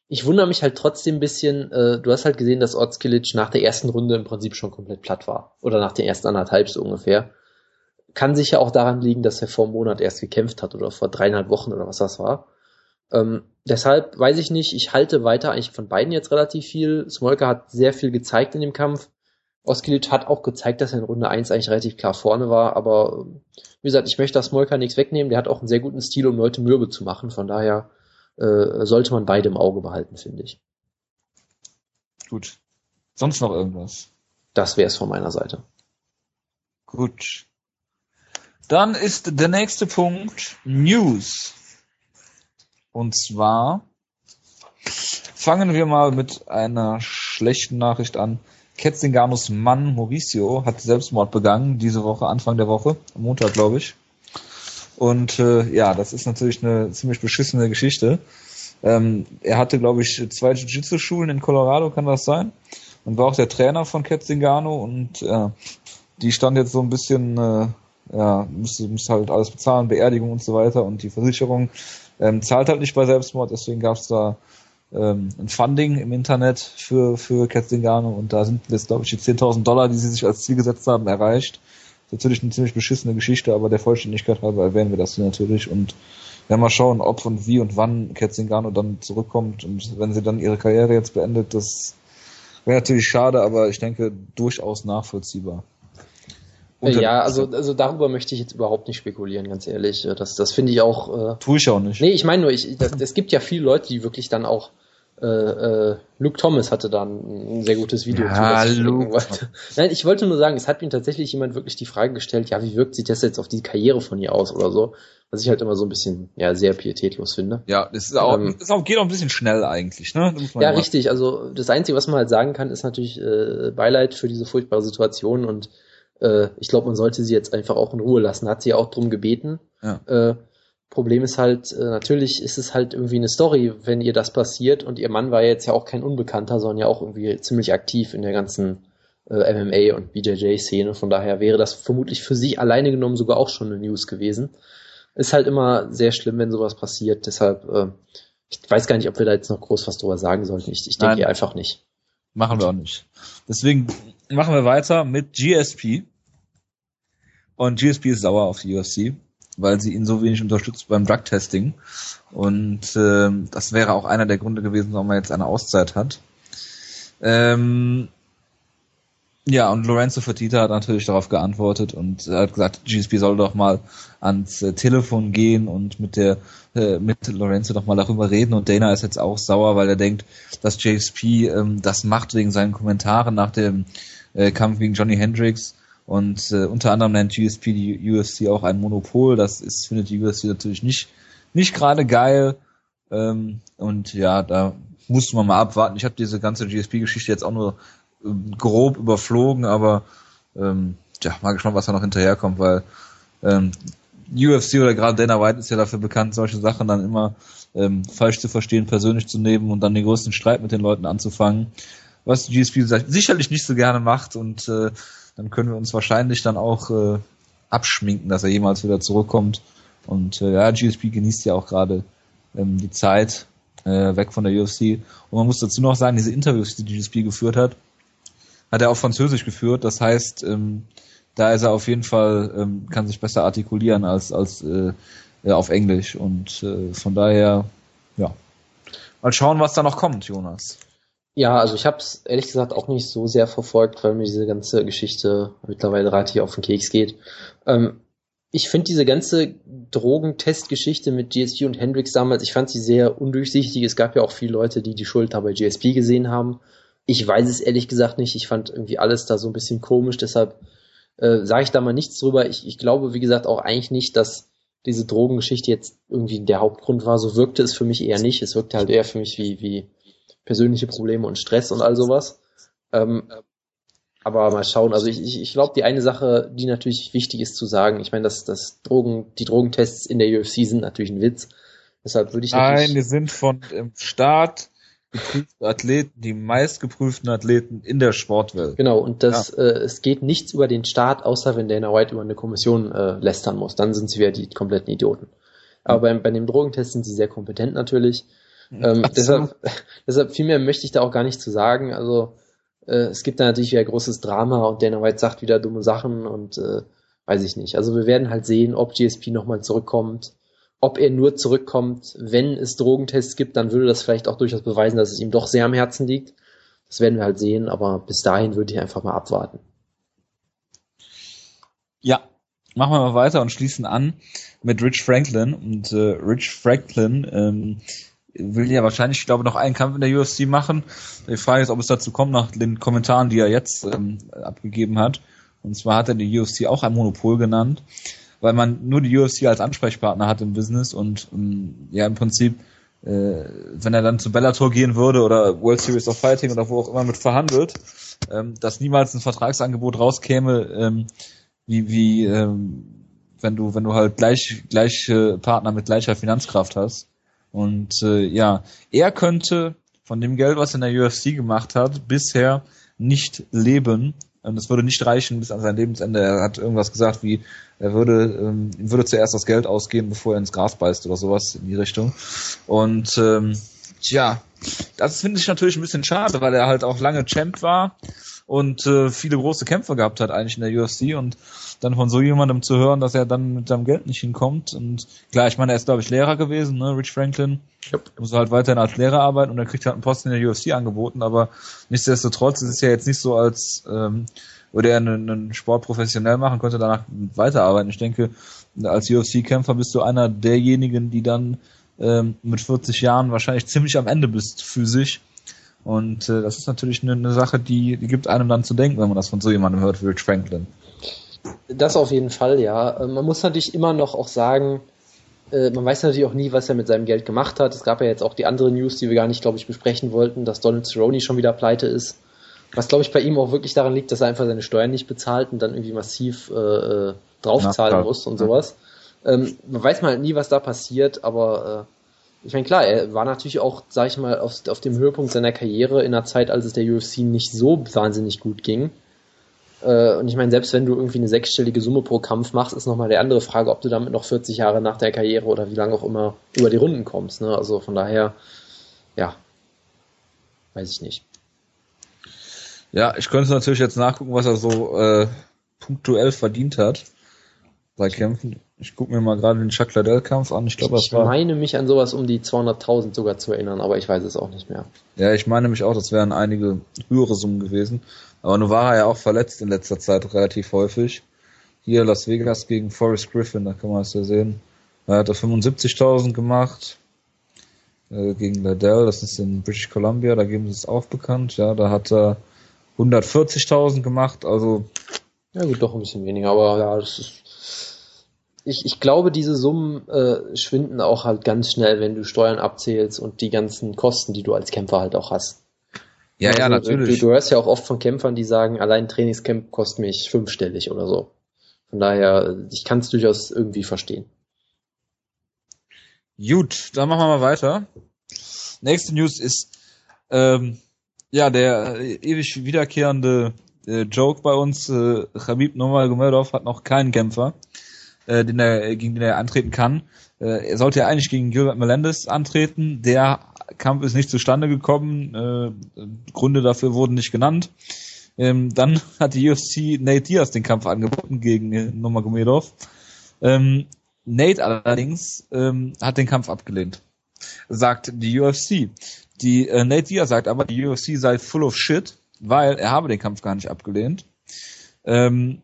Ich wundere mich halt trotzdem ein bisschen, äh, du hast halt gesehen, dass Ortskilic nach der ersten Runde im Prinzip schon komplett platt war. Oder nach den ersten anderthalb so ungefähr. Kann sicher auch daran liegen, dass er vor einem Monat erst gekämpft hat oder vor dreieinhalb Wochen oder was das war. Ähm, deshalb weiß ich nicht, ich halte weiter eigentlich von beiden jetzt relativ viel. Smolka hat sehr viel gezeigt in dem Kampf. Oskilic hat auch gezeigt, dass er in Runde 1 eigentlich relativ klar vorne war, aber wie gesagt, ich möchte das Smolka nichts wegnehmen. Der hat auch einen sehr guten Stil, um Leute mürbe zu machen. Von daher äh, sollte man beide im Auge behalten, finde ich. Gut. Sonst noch irgendwas? Das wäre es von meiner Seite. Gut. Dann ist der nächste Punkt News. Und zwar fangen wir mal mit einer schlechten Nachricht an. Ketzinganos Mann Mauricio hat Selbstmord begangen, diese Woche, Anfang der Woche, Montag, glaube ich. Und äh, ja, das ist natürlich eine ziemlich beschissene Geschichte. Ähm, er hatte, glaube ich, zwei Jiu-Jitsu-Schulen in Colorado, kann das sein? Und war auch der Trainer von Ketzingano und äh, die stand jetzt so ein bisschen, äh, ja, müsste, müsste halt alles bezahlen, Beerdigung und so weiter und die Versicherung ähm, zahlt halt nicht bei Selbstmord, deswegen gab es da ähm, ein Funding im Internet für, für Ketzingano und da sind jetzt, glaube ich, die 10.000 Dollar, die sie sich als Ziel gesetzt haben, erreicht. Natürlich eine ziemlich beschissene Geschichte, aber der Vollständigkeit halber erwähnen wir das hier natürlich und ja, mal schauen, ob und wie und wann Ketzingano dann zurückkommt und wenn sie dann ihre Karriere jetzt beendet, das wäre natürlich schade, aber ich denke durchaus nachvollziehbar. Und ja, also, also darüber möchte ich jetzt überhaupt nicht spekulieren, ganz ehrlich. Das, das finde ich auch. Äh, Tue ich auch nicht. Nee, ich meine nur, ich, es gibt ja viele Leute, die wirklich dann auch äh, äh, Luke Thomas hatte da ein, sehr gutes Video ja, zu. Luke. Nein, ich wollte nur sagen, es hat mir tatsächlich jemand wirklich die Frage gestellt, ja, wie wirkt sich das jetzt auf die Karriere von ihr aus oder so? Was ich halt immer so ein bisschen, ja, sehr pietätlos finde. Ja, das ist auch, ähm, das auch, geht auch ein bisschen schnell eigentlich, ne? Ja, richtig. Also das Einzige, was man halt sagen kann, ist natürlich äh, Beileid für diese furchtbare Situation und äh, ich glaube, man sollte sie jetzt einfach auch in Ruhe lassen. Hat sie auch drum gebeten. Ja. Äh, Problem ist halt, äh, natürlich ist es halt irgendwie eine Story, wenn ihr das passiert und ihr Mann war jetzt ja auch kein Unbekannter, sondern ja auch irgendwie ziemlich aktiv in der ganzen äh, MMA und BJJ-Szene. Von daher wäre das vermutlich für sie alleine genommen sogar auch schon eine News gewesen. Ist halt immer sehr schlimm, wenn sowas passiert. Deshalb, äh, ich weiß gar nicht, ob wir da jetzt noch groß was drüber sagen sollten. Ich, ich denke einfach nicht. Machen wir auch nicht. Deswegen machen wir weiter mit GSP. Und GSP ist sauer auf die UFC weil sie ihn so wenig unterstützt beim Drug-Testing. Und äh, das wäre auch einer der Gründe gewesen, warum er jetzt eine Auszeit hat. Ähm, ja, und Lorenzo Fertitta hat natürlich darauf geantwortet und hat gesagt, GSP soll doch mal ans äh, Telefon gehen und mit der äh, mit Lorenzo doch mal darüber reden und Dana ist jetzt auch sauer, weil er denkt, dass GSP ähm, das macht wegen seinen Kommentaren nach dem äh, Kampf gegen Johnny Hendricks und äh, unter anderem nennt GSP die UFC auch ein Monopol. Das ist, findet die UFC natürlich nicht, nicht gerade geil. Ähm, und ja, da muss man mal abwarten. Ich habe diese ganze GSP-Geschichte jetzt auch nur ähm, grob überflogen, aber ähm, ja, mal gespannt, was da noch hinterherkommt, weil ähm, UFC oder gerade Dana White ist ja dafür bekannt, solche Sachen dann immer ähm, falsch zu verstehen, persönlich zu nehmen und dann den größten Streit mit den Leuten anzufangen. Was GSP sicherlich nicht so gerne macht und äh, dann können wir uns wahrscheinlich dann auch äh, abschminken, dass er jemals wieder zurückkommt. Und äh, ja, GSP genießt ja auch gerade ähm, die Zeit äh, weg von der UFC. Und man muss dazu noch sagen, diese Interviews, die GSP geführt hat, hat er auf Französisch geführt. Das heißt, ähm, da ist er auf jeden Fall, ähm, kann sich besser artikulieren als, als äh, auf Englisch. Und äh, von daher, ja. Mal schauen, was da noch kommt, Jonas. Ja, also ich habe es ehrlich gesagt auch nicht so sehr verfolgt, weil mir diese ganze Geschichte mittlerweile relativ auf den Keks geht. Ähm, ich finde diese ganze Drogentestgeschichte mit GSP und Hendrix damals, ich fand sie sehr undurchsichtig. Es gab ja auch viele Leute, die die Schuld da bei GSP gesehen haben. Ich weiß es ehrlich gesagt nicht. Ich fand irgendwie alles da so ein bisschen komisch. Deshalb äh, sage ich da mal nichts drüber. Ich, ich glaube, wie gesagt, auch eigentlich nicht, dass diese Drogengeschichte jetzt irgendwie der Hauptgrund war. So wirkte es für mich eher nicht. Es wirkte halt eher für mich wie, wie persönliche Probleme und Stress und all sowas. Ähm, aber mal schauen. Also ich, ich, ich glaube, die eine Sache, die natürlich wichtig ist zu sagen, ich meine, dass das Drogen, die Drogentests in der UFC sind natürlich ein Witz. Deshalb würde ich Nein, die sind von dem Staat geprüfte Athleten, die meistgeprüften Athleten in der Sportwelt. Genau, und das, ja. äh, es geht nichts über den Staat, außer wenn Dana White über eine Kommission äh, lästern muss. Dann sind sie wieder die kompletten Idioten. Aber bei, bei dem Drogentest sind sie sehr kompetent natürlich. Ähm, deshalb, [LAUGHS] deshalb viel mehr möchte ich da auch gar nicht zu sagen. Also äh, es gibt da natürlich wieder großes Drama und Dana White sagt wieder dumme Sachen und äh, weiß ich nicht. Also wir werden halt sehen, ob GSP nochmal zurückkommt ob er nur zurückkommt, wenn es Drogentests gibt, dann würde das vielleicht auch durchaus beweisen, dass es ihm doch sehr am Herzen liegt. Das werden wir halt sehen, aber bis dahin würde ich einfach mal abwarten. Ja, machen wir mal weiter und schließen an mit Rich Franklin. Und äh, Rich Franklin ähm, will ja wahrscheinlich, ich glaube, noch einen Kampf in der UFC machen. Die Frage ist, ob es dazu kommt, nach den Kommentaren, die er jetzt ähm, abgegeben hat. Und zwar hat er die UFC auch ein Monopol genannt weil man nur die UFC als Ansprechpartner hat im Business und ähm, ja im Prinzip, äh, wenn er dann zu Bellator gehen würde oder World Series of Fighting oder wo auch immer mit verhandelt, ähm, dass niemals ein Vertragsangebot rauskäme, ähm, wie, wie ähm, wenn du, wenn du halt gleich, gleiche Partner mit gleicher Finanzkraft hast. Und äh, ja, er könnte von dem Geld, was er in der UFC gemacht hat, bisher nicht leben. Und es würde nicht reichen bis an sein Lebensende. Er hat irgendwas gesagt wie, er würde, ähm, würde zuerst das Geld ausgeben, bevor er ins Gras beißt oder sowas in die Richtung. Und ähm, tja, das finde ich natürlich ein bisschen schade, weil er halt auch lange Champ war und äh, viele große Kämpfe gehabt hat eigentlich in der UFC und dann von so jemandem zu hören, dass er dann mit seinem Geld nicht hinkommt und klar, ich meine, er ist glaube ich Lehrer gewesen, ne, Rich Franklin, yep. muss halt weiterhin als Lehrer arbeiten und er kriegt halt einen Posten in der UFC angeboten, aber nichtsdestotrotz ist es ja jetzt nicht so als ähm, würde er einen, einen Sport professionell machen, könnte danach weiterarbeiten. Ich denke, als UFC-Kämpfer bist du einer derjenigen, die dann ähm, mit 40 Jahren wahrscheinlich ziemlich am Ende bist physisch. Und äh, das ist natürlich eine, eine Sache, die, die gibt einem dann zu denken, wenn man das von so jemandem hört wie Rich Franklin. Das auf jeden Fall, ja. Äh, man muss natürlich immer noch auch sagen, äh, man weiß natürlich auch nie, was er mit seinem Geld gemacht hat. Es gab ja jetzt auch die andere News, die wir gar nicht, glaube ich, besprechen wollten, dass Donald Cerrone schon wieder pleite ist. Was glaube ich bei ihm auch wirklich daran liegt, dass er einfach seine Steuern nicht bezahlt und dann irgendwie massiv äh, äh draufzahlen muss und sowas. Ähm, man weiß mal halt nie, was da passiert, aber äh, ich meine, klar, er war natürlich auch, sag ich mal, auf, auf dem Höhepunkt seiner Karriere in einer Zeit, als es der UFC nicht so wahnsinnig gut ging. Äh, und ich meine, selbst wenn du irgendwie eine sechsstellige Summe pro Kampf machst, ist nochmal die andere Frage, ob du damit noch 40 Jahre nach der Karriere oder wie lange auch immer über die Runden kommst. Ne? Also von daher, ja, weiß ich nicht. Ja, ich könnte natürlich jetzt nachgucken, was er so äh, punktuell verdient hat bei Kämpfen. Ich gucke mir mal gerade den Chuck Liddell-Kampf an. Ich glaube, das war. Ich meine mich an sowas um die 200.000 sogar zu erinnern, aber ich weiß es auch nicht mehr. Ja, ich meine mich auch, das wären einige höhere Summen gewesen. Aber nun war er ja auch verletzt in letzter Zeit relativ häufig. Hier Las Vegas gegen Forrest Griffin, da kann man es ja sehen. Da hat er 75.000 gemacht äh, gegen Liddell, das ist in British Columbia, da geben sie es auch bekannt. Ja, da hat er 140.000 gemacht, also. Ja gut, doch ein bisschen weniger, aber ja, das ist. Ich, ich glaube, diese Summen äh, schwinden auch halt ganz schnell, wenn du Steuern abzählst und die ganzen Kosten, die du als Kämpfer halt auch hast. Ja, also, ja, natürlich. Du, du hörst ja auch oft von Kämpfern, die sagen, allein Trainingscamp kostet mich fünfstellig oder so. Von daher, ich kann es durchaus irgendwie verstehen. Gut, dann machen wir mal weiter. Nächste News ist ähm, ja, der äh, ewig wiederkehrende äh, Joke bei uns, äh, Khabib Nurmagomedov hat noch keinen Kämpfer, äh, den er, gegen den er antreten kann. Äh, er sollte ja eigentlich gegen Gilbert Melendez antreten. Der Kampf ist nicht zustande gekommen. Äh, Gründe dafür wurden nicht genannt. Ähm, dann hat die UFC Nate Diaz den Kampf angeboten gegen äh, Nurmagomedov. Ähm, Nate allerdings ähm, hat den Kampf abgelehnt, sagt die UFC. Die äh, Nate Diaz sagt aber, die UFC sei full of shit, weil er habe den Kampf gar nicht abgelehnt. Ähm,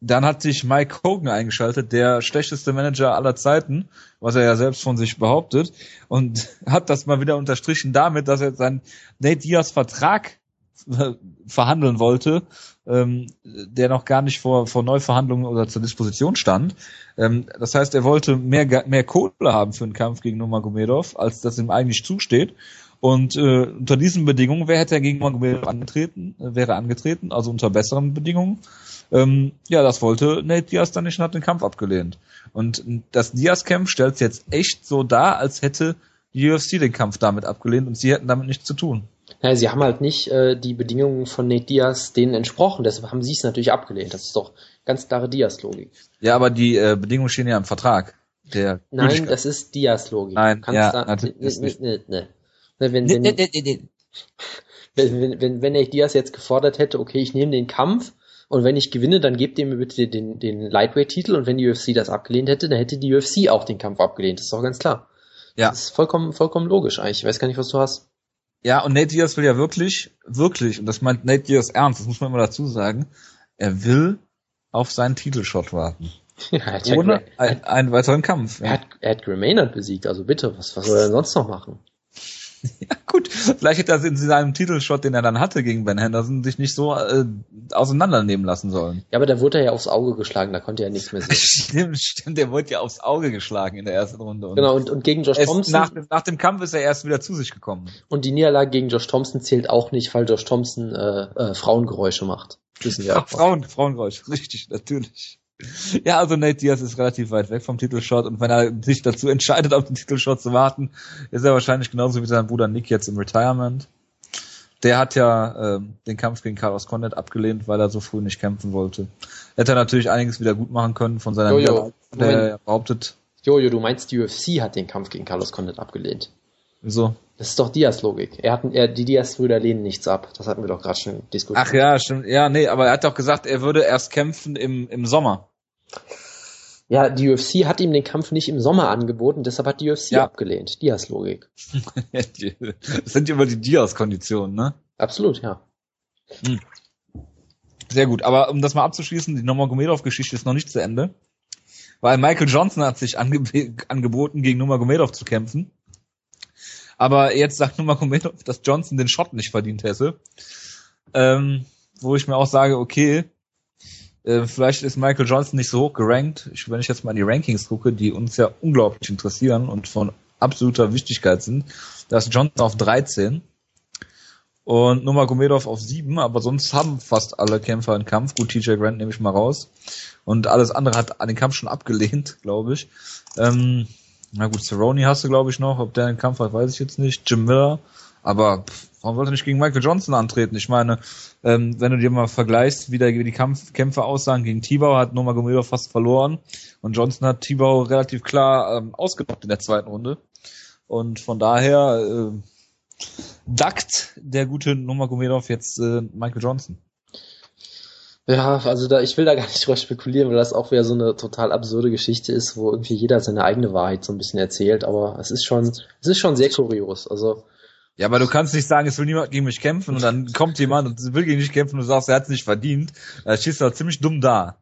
dann hat sich Mike Hogan eingeschaltet, der schlechteste Manager aller Zeiten, was er ja selbst von sich behauptet, und [LAUGHS] hat das mal wieder unterstrichen damit, dass er seinen Nate Diaz Vertrag [LAUGHS] verhandeln wollte, ähm, der noch gar nicht vor, vor Neuverhandlungen oder zur Disposition stand. Ähm, das heißt, er wollte mehr, mehr Kohle haben für einen Kampf gegen Nurmagomedov, als das ihm eigentlich zusteht. Und äh, unter diesen Bedingungen, wer hätte gegen Magomedov angetreten, äh, wäre angetreten, also unter besseren Bedingungen. Ähm, ja, das wollte Nate Diaz dann nicht und hat den Kampf abgelehnt. Und das Diaz-Camp stellt es jetzt echt so dar, als hätte die UFC den Kampf damit abgelehnt und sie hätten damit nichts zu tun. Naja, sie haben halt nicht äh, die Bedingungen von Nate Diaz denen entsprochen, deshalb haben sie es natürlich abgelehnt. Das ist doch ganz klare Diaz-Logik. Ja, aber die äh, Bedingungen stehen ja im Vertrag. Nein, das ist Diaz-Logik. Nein, ja, da, natürlich nicht. ne, ne, ne. Wenn, wenn, wenn, wenn, wenn, wenn Nate Diaz jetzt gefordert hätte, okay, ich nehme den Kampf und wenn ich gewinne, dann gebt ihr mir bitte den, den Lightweight-Titel und wenn die UFC das abgelehnt hätte, dann hätte die UFC auch den Kampf abgelehnt. Das ist doch ganz klar. Ja. Das ist vollkommen, vollkommen logisch eigentlich. Ich weiß gar nicht, was du hast. Ja, und Nate Diaz will ja wirklich, wirklich, und das meint Nate Diaz ernst, das muss man immer dazu sagen, er will auf seinen Titelshot warten. [LAUGHS] Ja, Ohne ein, einen weiteren Kampf. er hat, er hat Gray Maynard besiegt, also bitte, was, was soll er denn sonst noch machen? [LAUGHS] Ja, gut. Vielleicht hätte er in seinem Titelshot, den er dann hatte gegen Ben Henderson, sich nicht so äh, auseinandernehmen lassen sollen. Ja, aber da wurde er ja aufs Auge geschlagen, da konnte er nichts mehr sehen. [LAUGHS] Stimmt, stimmt, der wurde ja aufs Auge geschlagen in der ersten Runde. Und Genau, und, und gegen Josh Thompson nach, dem, nach dem Kampf ist er erst wieder zu sich gekommen. und die Niederlage gegen Josh Thompson zählt auch nicht, weil Josh Thompson äh, äh, Frauengeräusche macht. [LAUGHS] Wissen wir Ach. Frauen, Frauengeräusch, richtig, natürlich. [LAUGHS] Ja, also Nate Diaz ist relativ weit weg vom Titelshot und wenn er sich dazu entscheidet, auf den Titelshot zu warten, ist er wahrscheinlich genauso wie sein Bruder Nick jetzt im Retirement. Der hat ja ähm, den Kampf gegen Carlos Condit abgelehnt, weil er so früh nicht kämpfen wollte. Hätte er natürlich einiges wieder gut machen können von seiner Jojo, der er behauptet, Jojo, du meinst, die UFC hat den Kampf gegen Carlos Condit abgelehnt. so. Das ist doch Diaz-Logik. Er hat, er, die Diaz-Brüder lehnen nichts ab. Das hatten wir doch gerade schon diskutiert. Ach ja, stimmt. Ja, nee, aber er hat doch gesagt, er würde erst kämpfen im, im Sommer. Ja, die UFC hat ihm den Kampf nicht im Sommer angeboten, deshalb hat die UFC Ja. abgelehnt. Diaz-Logik. [LAUGHS] das sind immer die Diaz-Konditionen, ne? Absolut, ja. Sehr gut, aber um das mal abzuschließen, die Nomagomedov-Geschichte ist noch nicht zu Ende. Weil Michael Johnson hat sich ange angeboten, gegen Nomagomedov zu kämpfen. Aber jetzt sagt Nomagomedov, dass Johnson den Shot nicht verdient hätte. Ähm, wo ich mir auch sage, okay, äh, vielleicht ist Michael Johnson nicht so hoch gerankt. Ich, wenn ich jetzt mal in die Rankings gucke, die uns ja unglaublich interessieren und von absoluter Wichtigkeit sind, da ist Johnson auf 13 und Nurmagomedov auf 7, aber sonst haben fast alle Kämpfer einen Kampf. Gut, TJ Grant nehme ich mal raus. Und alles andere hat den Kampf schon abgelehnt, [LAUGHS] glaube ich. Ähm, na gut, Cerrone hast du, glaube ich, noch. Ob der einen Kampf hat, weiß ich jetzt nicht. Jim Miller. Aber pff, warum wollte er nicht gegen Michael Johnson antreten? Ich meine, ähm, wenn du dir mal vergleichst, wie, der, wie die Kampf, Kämpfe aussahen gegen Tibau, hat Nurmagomedov fast verloren. Und Johnson hat Tibau relativ klar ähm, ausgenockt in der zweiten Runde. Und von daher äh, dackt der gute Nurmagomedov jetzt äh, Michael Johnson. Ja, also da, ich will da gar nicht drüber spekulieren, weil das auch wieder so eine total absurde Geschichte ist, wo irgendwie jeder seine eigene Wahrheit so ein bisschen erzählt, aber es ist schon, es ist schon sehr kurios. Also, Ja, aber du kannst nicht sagen, es will niemand gegen mich kämpfen und dann kommt jemand und will gegen dich kämpfen und du sagst, er hat es nicht verdient. Da stehst du halt ziemlich dumm da.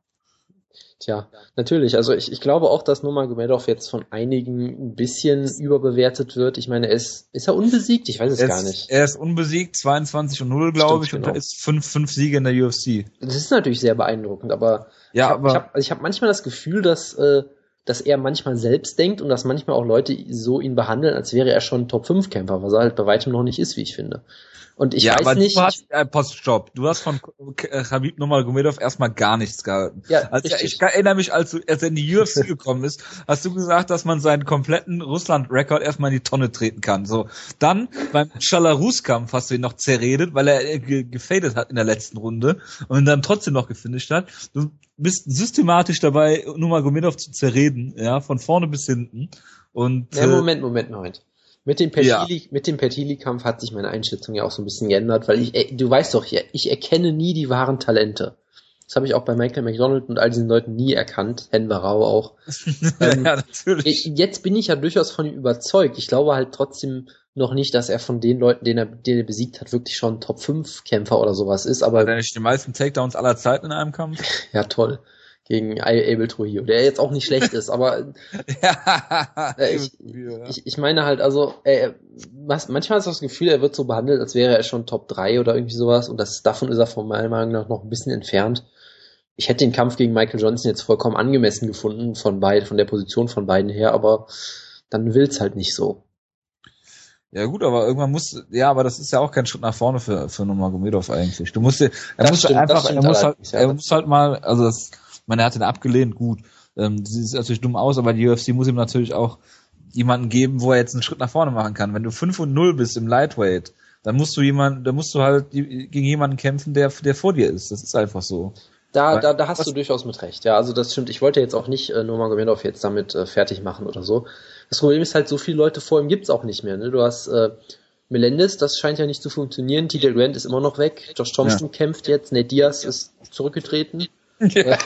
tja, natürlich. Also ich, ich glaube auch, dass Nurmagomedov jetzt von einigen ein bisschen überbewertet wird. Ich meine, er ist, ist er unbesiegt? Ich weiß es Er gar nicht. er ist unbesiegt, 22 und 0, glaube Stimmt, ich, und genau. er ist fünf, fünf Siege in der UFC. Das ist natürlich sehr beeindruckend, aber Ja, ich habe aber ich hab, also ich hab manchmal das Gefühl, dass, äh, dass er manchmal selbst denkt und dass manchmal auch Leute so ihn behandeln, als wäre er schon ein Top-5-Kämpfer, was er halt bei weitem noch nicht ist, wie ich finde. Und ich ja, weiß aber nicht. du hast einen Postjob. Du hast von äh, Habib Nurmagomedov erstmal gar nichts gehalten. ja, Also richtig. ich erinnere mich, als, du, als er in die UFC [LAUGHS] gekommen ist, hast du gesagt, dass man seinen kompletten Russland-Rekord erstmal in die Tonne treten kann. So, dann beim Chalarus-Kampf hast du ihn noch zerredet, weil er äh, ge gefadet hat in der letzten Runde und ihn dann trotzdem noch gefinisht hat. Du bist systematisch dabei, Nurmagomedov zu zerreden, ja, von vorne bis hinten. Und Ja, äh, Moment, Moment, Moment. Mit dem Ja. Dem Pertili-Kampf hat sich meine Einschätzung ja auch so ein bisschen geändert, weil ich, äh, du weißt doch ich erkenne nie die wahren Talente. Das habe ich auch bei Michael McDonald und all diesen Leuten nie erkannt, Henry Rau auch. [LAUGHS] Ähm, ja, natürlich. Ich, jetzt bin ich ja durchaus von ihm überzeugt. Ich glaube halt trotzdem noch nicht, dass er von den Leuten, den er, den er besiegt hat, wirklich schon Top 5 Kämpfer oder sowas ist, aber Hat er nicht die meisten Takedowns aller Zeiten in einem Kampf? [LAUGHS] ja toll. Gegen Abel Trujillo, der jetzt auch nicht schlecht ist, aber [LAUGHS] ja, Äh, ich- Ich, ich meine halt, also, äh, was, manchmal hast du das Gefühl, er wird so behandelt, als wäre er schon Top 3 oder irgendwie sowas und das, davon ist er von meiner Meinung nach noch ein bisschen entfernt. Ich hätte den Kampf gegen Michael Johnson jetzt vollkommen angemessen gefunden, von beiden, von der Position von beiden her, aber dann will's halt nicht so. Ja gut, aber irgendwann muss, ja, aber das ist ja auch kein Schritt nach vorne für, für Nurmagomedov eigentlich. Du musst dir, er Das muss stimmt, einfach, er muss halt, ja, er muss halt mal, also das, meine, er hat ihn abgelehnt, gut. Ähm, sie sieht natürlich dumm aus, aber die UFC muss ihm natürlich auch jemanden geben, wo er jetzt einen Schritt nach vorne machen kann. Wenn du 5 und 0 bist im Lightweight, dann musst du jemanden, dann musst du halt gegen jemanden kämpfen, der, der vor dir ist. Das ist einfach so. Da, da, da hast du durchaus mit recht. Ja, also das stimmt. Ich wollte jetzt auch nicht äh, Nurmagomedov jetzt damit äh, fertig machen oder so. Das Problem ist halt, so viele Leute vor ihm gibt's auch nicht mehr. Ne? Du hast äh, Melendez, das scheint ja nicht zu funktionieren. TJ Grant ist immer noch weg. Josh Thompson ja. kämpft jetzt. Nate Diaz ist zurückgetreten. Ja,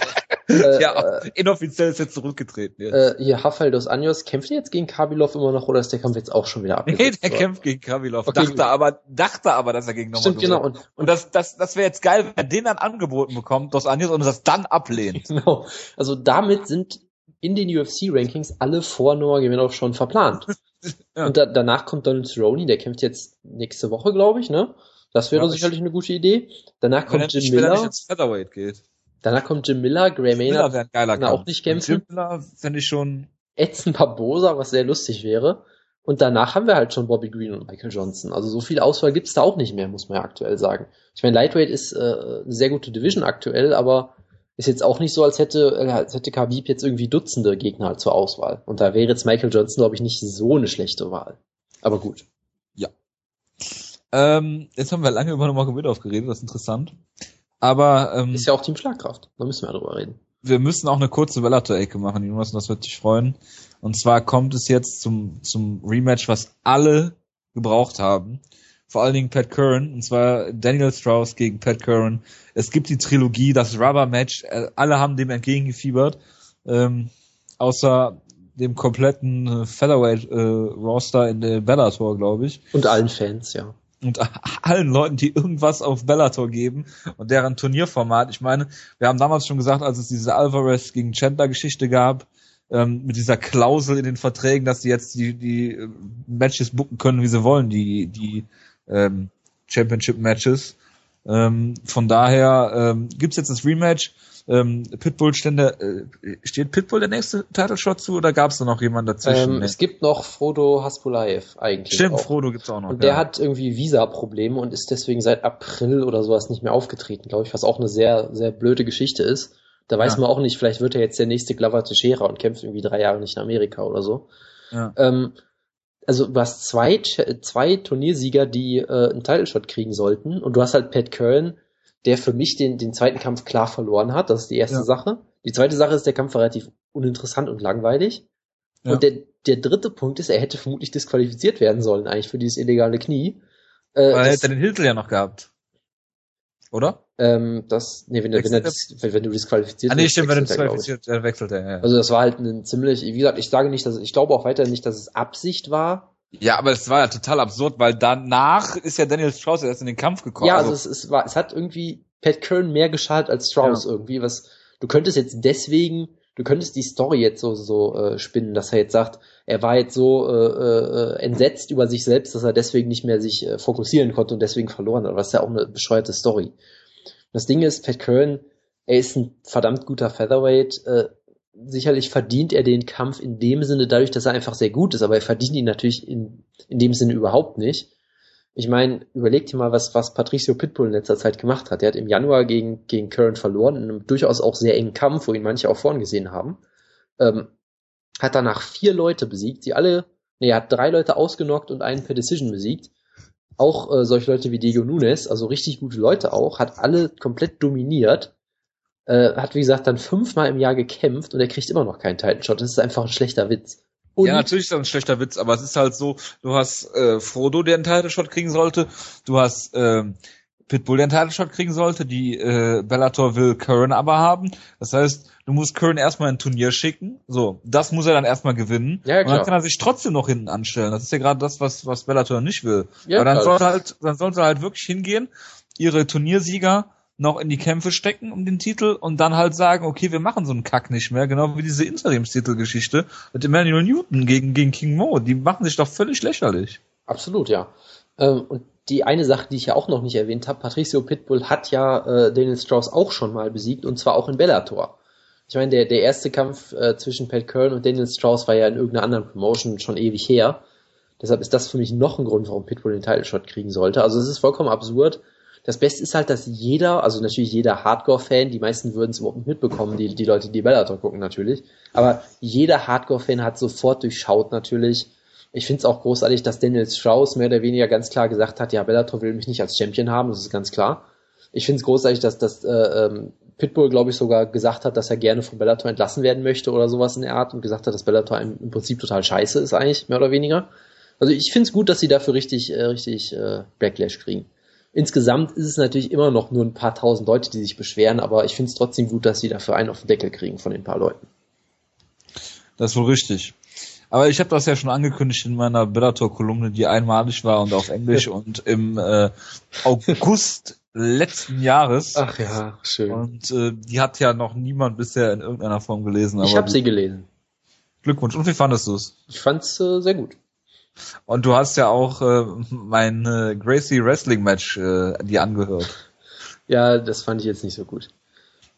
äh, ja äh, inoffiziell ist jetzt zurückgetreten. Jetzt. Äh, hier, Rafael dos Anjos, kämpft er jetzt gegen Kabilov immer noch oder ist der Kampf jetzt auch schon wieder abgesetzt? Nee, der kämpft gegen Kabilov. Okay. Dachte aber, dachte aber, dass er gegen nochmal Stimmt, genau. Und, und das, das, das wäre jetzt geil, wenn er den dann angeboten bekommt, dos Anjos, und das dann ablehnt. [LAUGHS] Genau. Also damit sind in den UFC-Rankings alle vor Noah Geminov schon verplant. [LAUGHS] ja. Und da, danach kommt Donald Cerrone, der kämpft jetzt nächste Woche, glaube ich, ne? Das wäre ja, sicherlich eine gute Idee. Danach kommt Jim Miller. Nicht ins Featherweight geht. Danach kommt Jim Miller, Gray Maynard Miller geiler kann auch nicht kämpfen. Jim Miller fände ich schon. Edson Barbosa, was sehr lustig wäre. Und danach haben wir halt schon Bobby Green und Michael Johnson. Also so viel Auswahl gibt's da auch nicht mehr, muss man ja aktuell sagen. Ich meine, Lightweight ist äh, eine sehr gute Division aktuell, aber ist jetzt auch nicht so, als hätte, äh, als hätte Khabib jetzt irgendwie Dutzende Gegner zur Auswahl. Und da wäre jetzt Michael Johnson, glaube ich, nicht so eine schlechte Wahl. Aber gut. Ja. Ähm, jetzt haben wir lange über Nurmagomedov geredet, das ist interessant. Aber ähm, ist ja auch Team Schlagkraft. Da müssen wir drüber reden. Wir müssen auch eine kurze Bellator-Ecke machen, Jonas, und das wird dich freuen. Und zwar kommt es jetzt zum zum Rematch, was alle gebraucht haben. Vor allen Dingen Pat Curran, und zwar Daniel Strauss gegen Pat Curran. Es gibt die Trilogie, das Rubber-Match. Äh, alle haben dem entgegengefiebert. Ähm, außer dem kompletten Featherweight-Roster äh, in der Bellator, glaube ich. Und allen Fans, ja und [LAUGHS] allen Leuten, die irgendwas auf Bellator geben und deren Turnierformat. Ich meine, wir haben damals schon gesagt, als es diese Alvarez gegen Chandler Geschichte gab, ähm, mit dieser Klausel in den Verträgen, dass sie jetzt die, die äh, Matches booken können, wie sie wollen, die, die ähm, Championship Matches. Ähm, von daher ähm, gibt's jetzt das Rematch ähm, Pitbull stände, äh, steht Pitbull der nächste Title Shot zu oder gab es da noch jemanden dazwischen? Ähm, es gibt noch Frodo Haspulaev eigentlich. Stimmt, auch. Frodo gibt's auch noch. Und der ja. hat irgendwie Visa-Probleme und ist deswegen seit April oder sowas nicht mehr aufgetreten, glaube ich, was auch eine sehr, sehr blöde Geschichte ist. Da weiß ja. man auch nicht, vielleicht wird er jetzt der nächste Glover Teixeira und kämpft irgendwie drei Jahre nicht in Amerika oder so. Ja. Ähm, also du hast zwei, zwei Turniersieger, die äh, einen Title Shot kriegen sollten und du hast halt Pat Curran, der für mich den, den zweiten Kampf klar verloren hat. Das ist die erste ja. Sache. Die zweite Sache ist, der Kampf war relativ uninteressant und langweilig. Ja. Und der, der dritte Punkt ist, er hätte vermutlich disqualifiziert werden sollen, eigentlich für dieses illegale Knie. Äh, Aber er hätte den Hiltel ja noch gehabt. Oder? Ähm, das, nee, wenn, wenn, er, wenn, wenn du disqualifiziert ah, nee, stimmt, wenn du disqualifiziert, dann wechselt er, ja. Also das war halt ein ziemlich, wie gesagt, ich sage nicht, dass, ich glaube auch weiter nicht, dass es Absicht war, ja, aber es war ja total absurd, weil danach ist ja Daniel Strauss erst in den Kampf gekommen. Ja, also, also es, es, war, es hat irgendwie Pat Curran mehr geschadet als Strauss ja. irgendwie, was du könntest jetzt deswegen, du könntest die Story jetzt so so äh, spinnen, dass er jetzt sagt, er war jetzt so äh, äh, entsetzt über sich selbst, dass er deswegen nicht mehr sich äh, fokussieren konnte und deswegen verloren hat. Was ja auch eine bescheuerte Story. Das Ding ist, Pat Curran, er ist ein verdammt guter Featherweight. Äh, sicherlich verdient er den Kampf in dem Sinne dadurch, dass er einfach sehr gut ist, aber er verdient ihn natürlich in, in dem Sinne überhaupt nicht. Ich meine, überleg dir mal, was, was Patricio Pitbull in letzter Zeit gemacht hat. Er hat im Januar gegen, gegen Curran verloren, in einem durchaus auch sehr engen Kampf, wo ihn manche auch vorn gesehen haben. Ähm, hat danach vier Leute besiegt, die alle, nee, er hat drei Leute ausgenockt und einen per Decision besiegt. Auch äh, solche Leute wie Diego Nunes, also richtig gute Leute auch, hat alle komplett dominiert äh, hat wie gesagt dann fünfmal im Jahr gekämpft und er kriegt immer noch keinen Titan Shot. Das ist einfach ein schlechter Witz. Und ja, natürlich ist das ein schlechter Witz, aber es ist halt so, du hast äh, Frodo, der einen Title Shot kriegen sollte, du hast äh, Pitbull, der einen Title Shot kriegen sollte, die äh, Bellator will Curran aber haben. Das heißt, du musst Curran erstmal ein Turnier schicken. So, das muss er dann erstmal gewinnen. Ja, klar. Und dann kann er sich trotzdem noch hinten anstellen. Das ist ja gerade das, was, was Bellator nicht will. Ja, aber dann klar. sollte halt, dann sollte halt wirklich hingehen, ihre Turniersieger noch in die Kämpfe stecken um den Titel und dann halt sagen, okay, wir machen so einen Kack nicht mehr, genau wie diese Interimstitelgeschichte mit Emmanuel Newton gegen, gegen King Mo, die machen sich doch völlig lächerlich. Absolut, ja. Ähm, und die eine Sache, die ich ja auch noch nicht erwähnt habe, Patricio Pitbull hat ja äh, Daniel Strauss auch schon mal besiegt und zwar auch in Bellator. Ich meine, der, der erste Kampf äh, zwischen Pat Kern und Daniel Strauss war ja in irgendeiner anderen Promotion schon ewig her. Deshalb ist das für mich noch ein Grund, warum Pitbull den Title Shot kriegen sollte. Also es ist vollkommen absurd, das Beste ist halt, dass jeder, also natürlich jeder Hardcore-Fan, die meisten würden es überhaupt nicht mitbekommen, die, die Leute, die Bellator gucken natürlich, aber jeder Hardcore-Fan hat sofort durchschaut natürlich. Ich finde es auch großartig, dass Daniel Strauss mehr oder weniger ganz klar gesagt hat, ja, Bellator will mich nicht als Champion haben, das ist ganz klar. Ich finde es großartig, dass, dass äh, ähm, Pitbull, glaube ich, sogar gesagt hat, dass er gerne von Bellator entlassen werden möchte oder sowas in der Art und gesagt hat, dass Bellator im, Prinzip total scheiße ist eigentlich, mehr oder weniger. Also ich finde es gut, dass sie dafür richtig, äh, richtig äh, Backlash kriegen. Insgesamt ist es natürlich immer noch nur ein paar tausend Leute, die sich beschweren, aber ich finde es trotzdem gut, dass sie dafür einen auf den Deckel kriegen von den paar Leuten. Das ist wohl richtig. Aber ich habe das ja schon angekündigt in meiner Bellator-Kolumne, die einmalig war und auf Englisch [LAUGHS] und im äh, August letzten Jahres. Ach ja, schön. Und äh, die hat ja noch niemand bisher in irgendeiner Form gelesen. ich habe sie gelesen. Glückwunsch. Und wie fandest du es? Ich fand's äh, sehr gut. Und du hast ja auch äh, mein äh, Gracie Wrestling Match äh, dir angehört. Ja, das fand ich jetzt nicht so gut.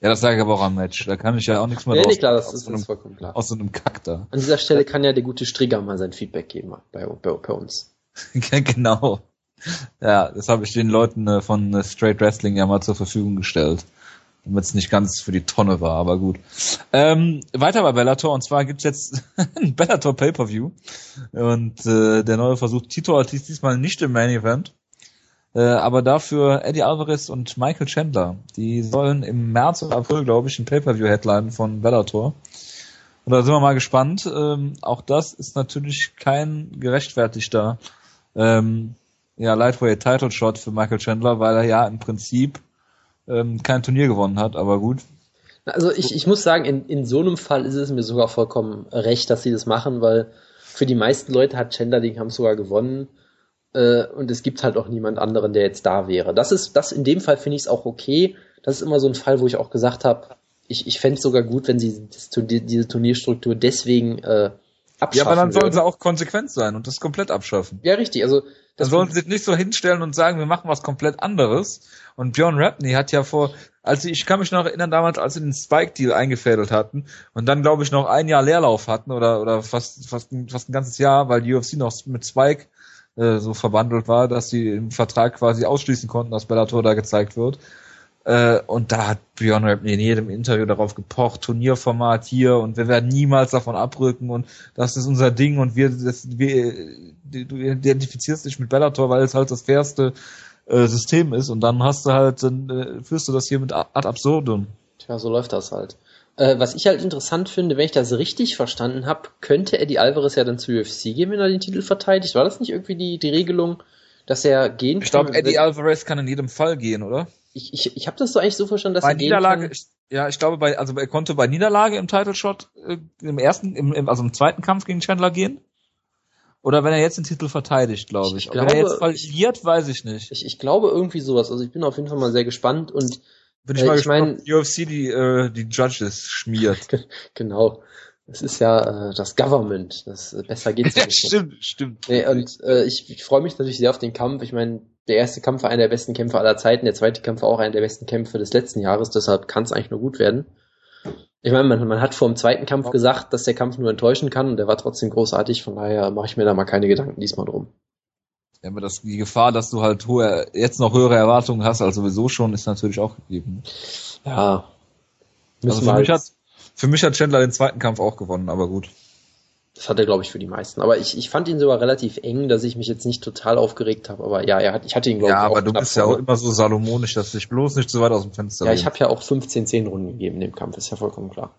Ja, das sage ich aber auch am Match. Da kann ich ja auch nichts mehr Nee, draus nee, klar, das ist, so einem, vollkommen klar. aus so einem Kack da. An dieser Stelle kann ja der gute Strigger mal sein Feedback geben bei, bei, bei uns. [LAUGHS] genau. Ja, das habe ich den Leuten äh, von äh, Straight Wrestling ja mal zur Verfügung gestellt. Damit es nicht ganz für die Tonne war, aber gut. Ähm, weiter bei Bellator, und zwar gibt's jetzt [LAUGHS] ein Bellator Pay-Per-View. Und äh, der neue Versuch, Tito Ortiz diesmal nicht im Main Event. Äh, aber dafür Eddie Alvarez und Michael Chandler. Die sollen im März und April, glaube ich, ein Pay-Per-View-Headline von Bellator. Und da sind wir mal gespannt. Ähm, auch das ist natürlich kein gerechtfertigter ähm, ja, Lightweight Title Shot für Michael Chandler, weil er ja im Prinzip ähm, kein Turnier gewonnen hat, aber gut. Also ich, ich muss sagen, in, in so einem Fall ist es mir sogar vollkommen recht, dass sie das machen, weil für die meisten Leute hat Chandler den Kampf sogar gewonnen äh, und es gibt halt auch niemand anderen, der jetzt da wäre. Das ist, das in dem Fall finde ich es auch okay. Das ist immer so ein Fall, wo ich auch gesagt habe, ich, ich fände es sogar gut, wenn sie das, diese Turnierstruktur deswegen äh, abschaffen Ja, aber dann sollen sie auch konsequent sein und das komplett abschaffen. Ja, richtig. Also Dann das sollen sie sich nicht so hinstellen und sagen, wir machen was komplett anderes. Und Björn Rapney hat ja vor, als ich, kann mich noch erinnern damals, als sie den Spike-Deal eingefädelt hatten und dann glaube ich noch ein Jahr Leerlauf hatten oder oder fast fast ein, fast ein ganzes Jahr, weil die UFC noch mit Spike äh, so verbandelt war, dass sie im Vertrag quasi ausschließen konnten, dass Bellator da gezeigt wird. Äh, und da hat Björn Rapney in jedem Interview darauf gepocht, Turnierformat hier und wir werden niemals davon abrücken und das ist unser Ding und wir, das, wir du identifizierst dich mit Bellator, weil es halt das fairste äh, System ist und dann hast du halt, dann äh, führst du das hier mit ad absurdum. Tja, so läuft das halt. Äh, was ich halt interessant finde, wenn ich das richtig verstanden habe, könnte Eddie Alvarez ja dann zu UFC gehen, wenn er den Titel verteidigt. War das nicht irgendwie die, die Regelung, dass er gehen Ich glaube, kann? Eddie Alvarez kann in jedem Fall gehen, oder? Ich, ich, ich habe das so eigentlich so verstanden, dass bei er Niederlage, ich, ja, ich glaube, bei, also er konnte bei Niederlage im Title Shot äh, im ersten, im, im, also im zweiten Kampf gegen Chandler gehen. Oder wenn er jetzt den Titel verteidigt, glaube ich. Ich Ob wenn er glaube- jetzt verliert, weiß ich nicht. Ich, ich glaube irgendwie sowas. Also ich bin auf jeden Fall mal sehr gespannt und Bin ich Äh, mal ich gespannt, mein- UFC die, äh, die Judges schmiert. [LAUGHS] genau. Es ist ja äh, das Government. Das äh, besser geht's ja ja, [LAUGHS] nicht. stimmt, stimmt. Nee, und äh, ich, ich freue mich natürlich sehr auf den Kampf. Ich meine, der erste Kampf war einer der besten Kämpfe aller Zeiten, der zweite Kampf war auch einer der besten Kämpfe des letzten Jahres, deshalb kann es eigentlich nur gut werden. Ich meine, man, man hat vor dem zweiten Kampf gesagt, dass der Kampf nur enttäuschen kann und der war trotzdem großartig, von daher mache ich mir da mal keine Gedanken diesmal drum. Ja, aber das, die Gefahr, dass du halt hohe, jetzt noch höhere Erwartungen hast als sowieso schon, ist natürlich auch gegeben. Ja. Also für mich halt, hat, für mich hat Chandler den zweiten Kampf auch gewonnen, aber gut. Das hat er, glaube ich, für die meisten. Aber ich, ich fand ihn sogar relativ eng, dass ich mich jetzt nicht total aufgeregt habe. Aber ja, er hat, ich hatte ihn, glaube Ja, ich, auch aber du bist ja auch immer so salomonisch, dass du dich bloß nicht zu weit aus dem Fenster Ja, ich habe ja auch 15-10 Runden gegeben in dem Kampf, ist ja vollkommen klar.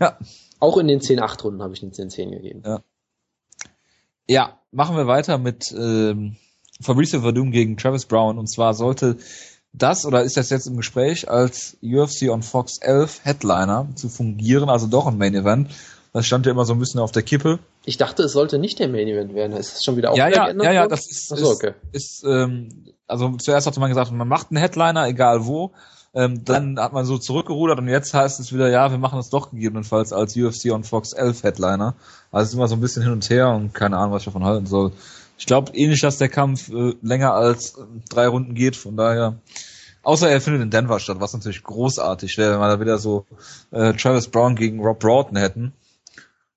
Ja. Auch in den 10-8 Runden habe ich den 10-10 gegeben. Ja, machen wir weiter mit ähm, Fabrice Verdum gegen Travis Brown. Und zwar sollte das oder ist das jetzt im Gespräch als UFC on Fox 11 Headliner zu fungieren, also doch ein Main Event. Das stand ja immer so ein bisschen auf der Kippe. Ich dachte, es sollte nicht der Main Event werden. Ist das schon wieder Ja, wieder ja, ja, ja, worden? das ist, Ach so, okay. ist, ist ähm, also zuerst hatte man gesagt, man macht einen Headliner, egal wo. Ähm, dann hat man so zurückgerudert und jetzt heißt es wieder, ja, wir machen es doch gegebenenfalls als UFC on Fox 11 Headliner. Also es ist immer so ein bisschen hin und her und keine Ahnung, was ich davon halten soll. Ich glaube eh nicht, dass der Kampf äh, länger als äh, drei Runden geht, von daher. Außer er findet in Denver statt, was natürlich großartig wäre, wenn wir da wieder so äh, Travis Brown gegen Rob Broughton hätten.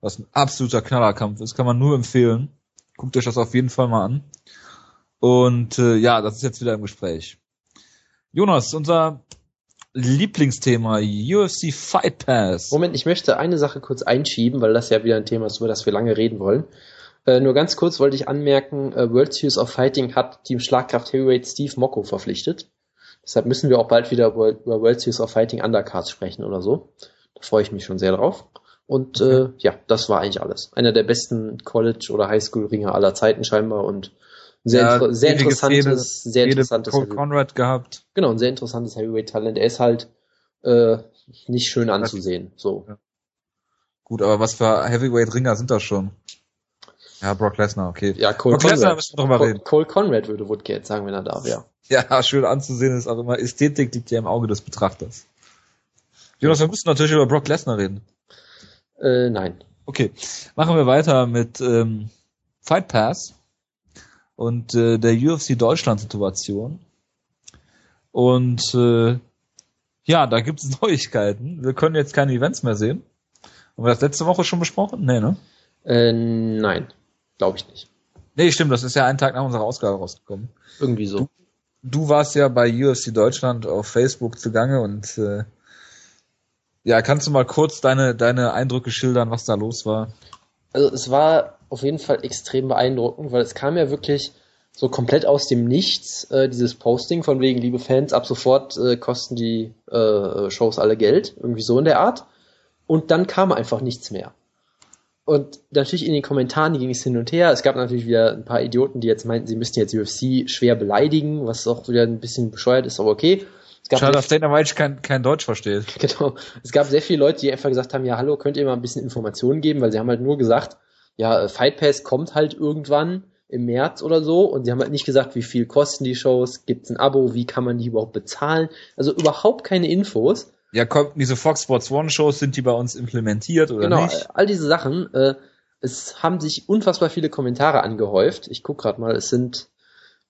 Was ein absoluter Knallerkampf ist, kann man nur empfehlen. Guckt euch das auf jeden Fall mal an. Und äh, ja, das ist jetzt wieder im Gespräch. Jonas, unser Lieblingsthema, UFC Fight Pass. Moment, ich möchte eine Sache kurz einschieben, weil das ja wieder ein Thema ist, über das wir lange reden wollen. Äh, nur ganz kurz wollte ich anmerken, äh, World Series of Fighting hat Team Schlagkraft Heavyweight Steve Mocco verpflichtet. Deshalb müssen wir auch bald wieder über World Series of Fighting Undercards sprechen oder so. Da freue ich mich schon sehr drauf. Und okay. äh, ja, das war eigentlich alles. Einer der besten College- oder Highschool-Ringer aller Zeiten scheinbar und sehr, ja, inter sehr interessantes, Szene, sehr interessantes Paul Conrad gehabt. Genau, ein sehr interessantes Heavyweight-Talent. Er ist halt äh, nicht schön anzusehen. So. Ja. Gut, aber was für Heavyweight-Ringer sind das schon? Ja, Brock Lesnar, okay. Ja, Cole Brock Lesnar müssen wir drüber reden. Cole Conrad würde Woodgate sagen, wenn er da wäre. Ja, [LAUGHS] schön anzusehen ist auch immer, Ästhetik liegt ja im Auge des Betrachters. Jonas, wir müssen natürlich über Brock Lesnar reden. Äh, nein. Okay, machen wir weiter mit ähm, Fight Pass und äh, der UFC Deutschland Situation. Und äh, ja, da gibt es [LAUGHS] Neuigkeiten. Wir können jetzt keine Events mehr sehen. Haben wir das letzte Woche schon besprochen? Nee, ne? Äh, nein, glaube ich nicht. Nee, stimmt, das ist ja einen Tag nach unserer Ausgabe rausgekommen. Irgendwie so. Du, du warst ja bei UFC Deutschland auf Facebook zugange und äh, ja, kannst du mal kurz deine, deine Eindrücke schildern, was da los war? Also es war auf jeden Fall extrem beeindruckend, weil es kam ja wirklich so komplett aus dem Nichts, äh, dieses Posting von wegen, liebe Fans, ab sofort äh, kosten die äh, Shows alle Geld, irgendwie so in der Art. Und dann kam einfach nichts mehr. Und natürlich in den Kommentaren ging es hin und her. Es gab natürlich wieder ein paar Idioten, die jetzt meinten, sie müssten jetzt UFC schwer beleidigen, was auch wieder ein bisschen bescheuert ist, aber okay. Es gab Schade, dass Dana White kein, kein Deutsch versteht. [LAUGHS] Genau. Es gab sehr viele Leute, die einfach gesagt haben, ja, hallo, könnt ihr mal ein bisschen Informationen geben, weil sie haben halt nur gesagt, ja, äh, Fight Pass kommt halt irgendwann im März oder so und sie haben halt nicht gesagt, wie viel kosten die Shows, gibt's ein Abo, wie kann man die überhaupt bezahlen, also überhaupt keine Infos. Ja, kommt diese Fox Sports One Shows, sind die bei uns implementiert oder genau, nicht? Genau, all diese Sachen, äh, es haben sich unfassbar viele Kommentare angehäuft. Ich guck gerade mal, es sind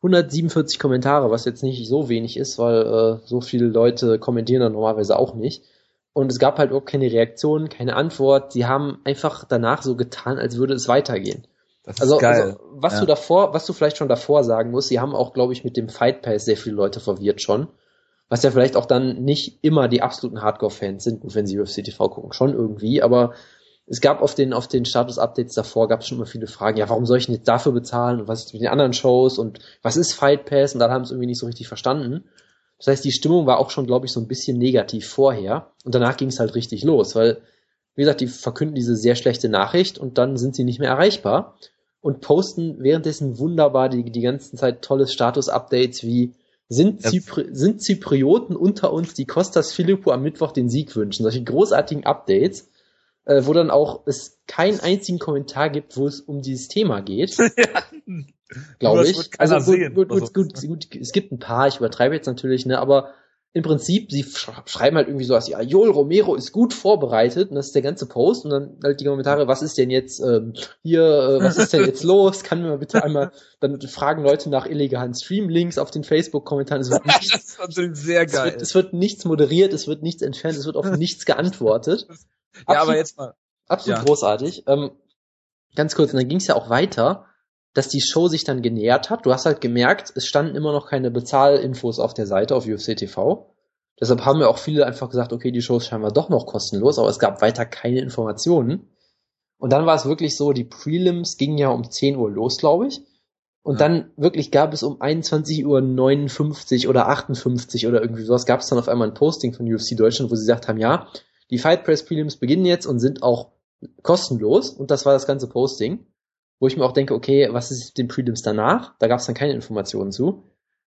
147 Kommentare, was jetzt nicht so wenig ist, weil äh, so viele Leute kommentieren dann normalerweise auch nicht. Und es gab halt auch keine Reaktion, keine Antwort. Sie haben einfach danach so getan, als würde es weitergehen. Das ist also, geil. Also, was ja. du davor, was du vielleicht schon davor sagen musst, sie haben auch, glaube ich, mit dem Fight Pass sehr viele Leute verwirrt schon. Was ja vielleicht auch dann nicht immer die absoluten Hardcore-Fans sind, gut, wenn sie UFC TV gucken, schon irgendwie, aber es gab auf den, auf den Status-Updates davor gab es schon immer viele Fragen, ja, warum soll ich denn jetzt dafür bezahlen und was ist mit den anderen Shows und was ist Fight Pass und dann haben sie es irgendwie nicht so richtig verstanden. Das heißt, die Stimmung war auch schon, glaube ich, so ein bisschen negativ vorher und danach ging es halt richtig los, weil, wie gesagt, die verkünden diese sehr schlechte Nachricht und dann sind sie nicht mehr erreichbar und posten währenddessen wunderbar die, die ganze Zeit tolle Status-Updates wie sind, Zypri sind Zyprioten unter uns, die Kostas Filippo am Mittwoch den Sieg wünschen. Solche großartigen Updates äh, wo dann auch es keinen einzigen Kommentar gibt, wo es um dieses Thema geht. [LAUGHS] ja. Glaube ich. Also gut, gut, gut, gut, gut, es gibt ein paar, ich übertreibe jetzt natürlich, ne, aber im Prinzip, sie schreiben halt irgendwie so was, ja, Joel Romero ist gut vorbereitet und das ist der ganze Post und dann halt die Kommentare, was ist denn jetzt ähm, hier, äh, was ist denn jetzt [LAUGHS] los? Kann mir mal bitte einmal, dann fragen Leute nach illegalen Streamlinks auf den Facebook-Kommentaren. Es wird nichts, das ist natürlich sehr geil. Es wird, es wird, nichts moderiert, es wird nichts entfernt, es wird auf [LAUGHS] nichts geantwortet. Ja, aber jetzt mal. Absolut ja. großartig. Ähm, ganz kurz, und dann ging es ja auch weiter, dass die Show sich dann genähert hat. Du hast halt gemerkt, es standen immer noch keine Bezahlinfos auf der Seite auf UFC TV. Deshalb haben ja auch viele einfach gesagt, okay, die Show ist scheinbar doch noch kostenlos, aber es gab weiter keine Informationen. Und dann war es wirklich so, die Prelims gingen ja um 10 Uhr los, glaube ich. Und ja. dann wirklich gab es um 21 Uhr 59 oder 58 oder irgendwie sowas, gab es dann auf einmal ein Posting von UFC Deutschland, wo sie gesagt haben, ja, die Fight Press Prelims beginnen jetzt und sind auch kostenlos und das war das ganze Posting, wo ich mir auch denke, okay, was ist mit den Prelims danach? Da gab es dann keine Informationen zu.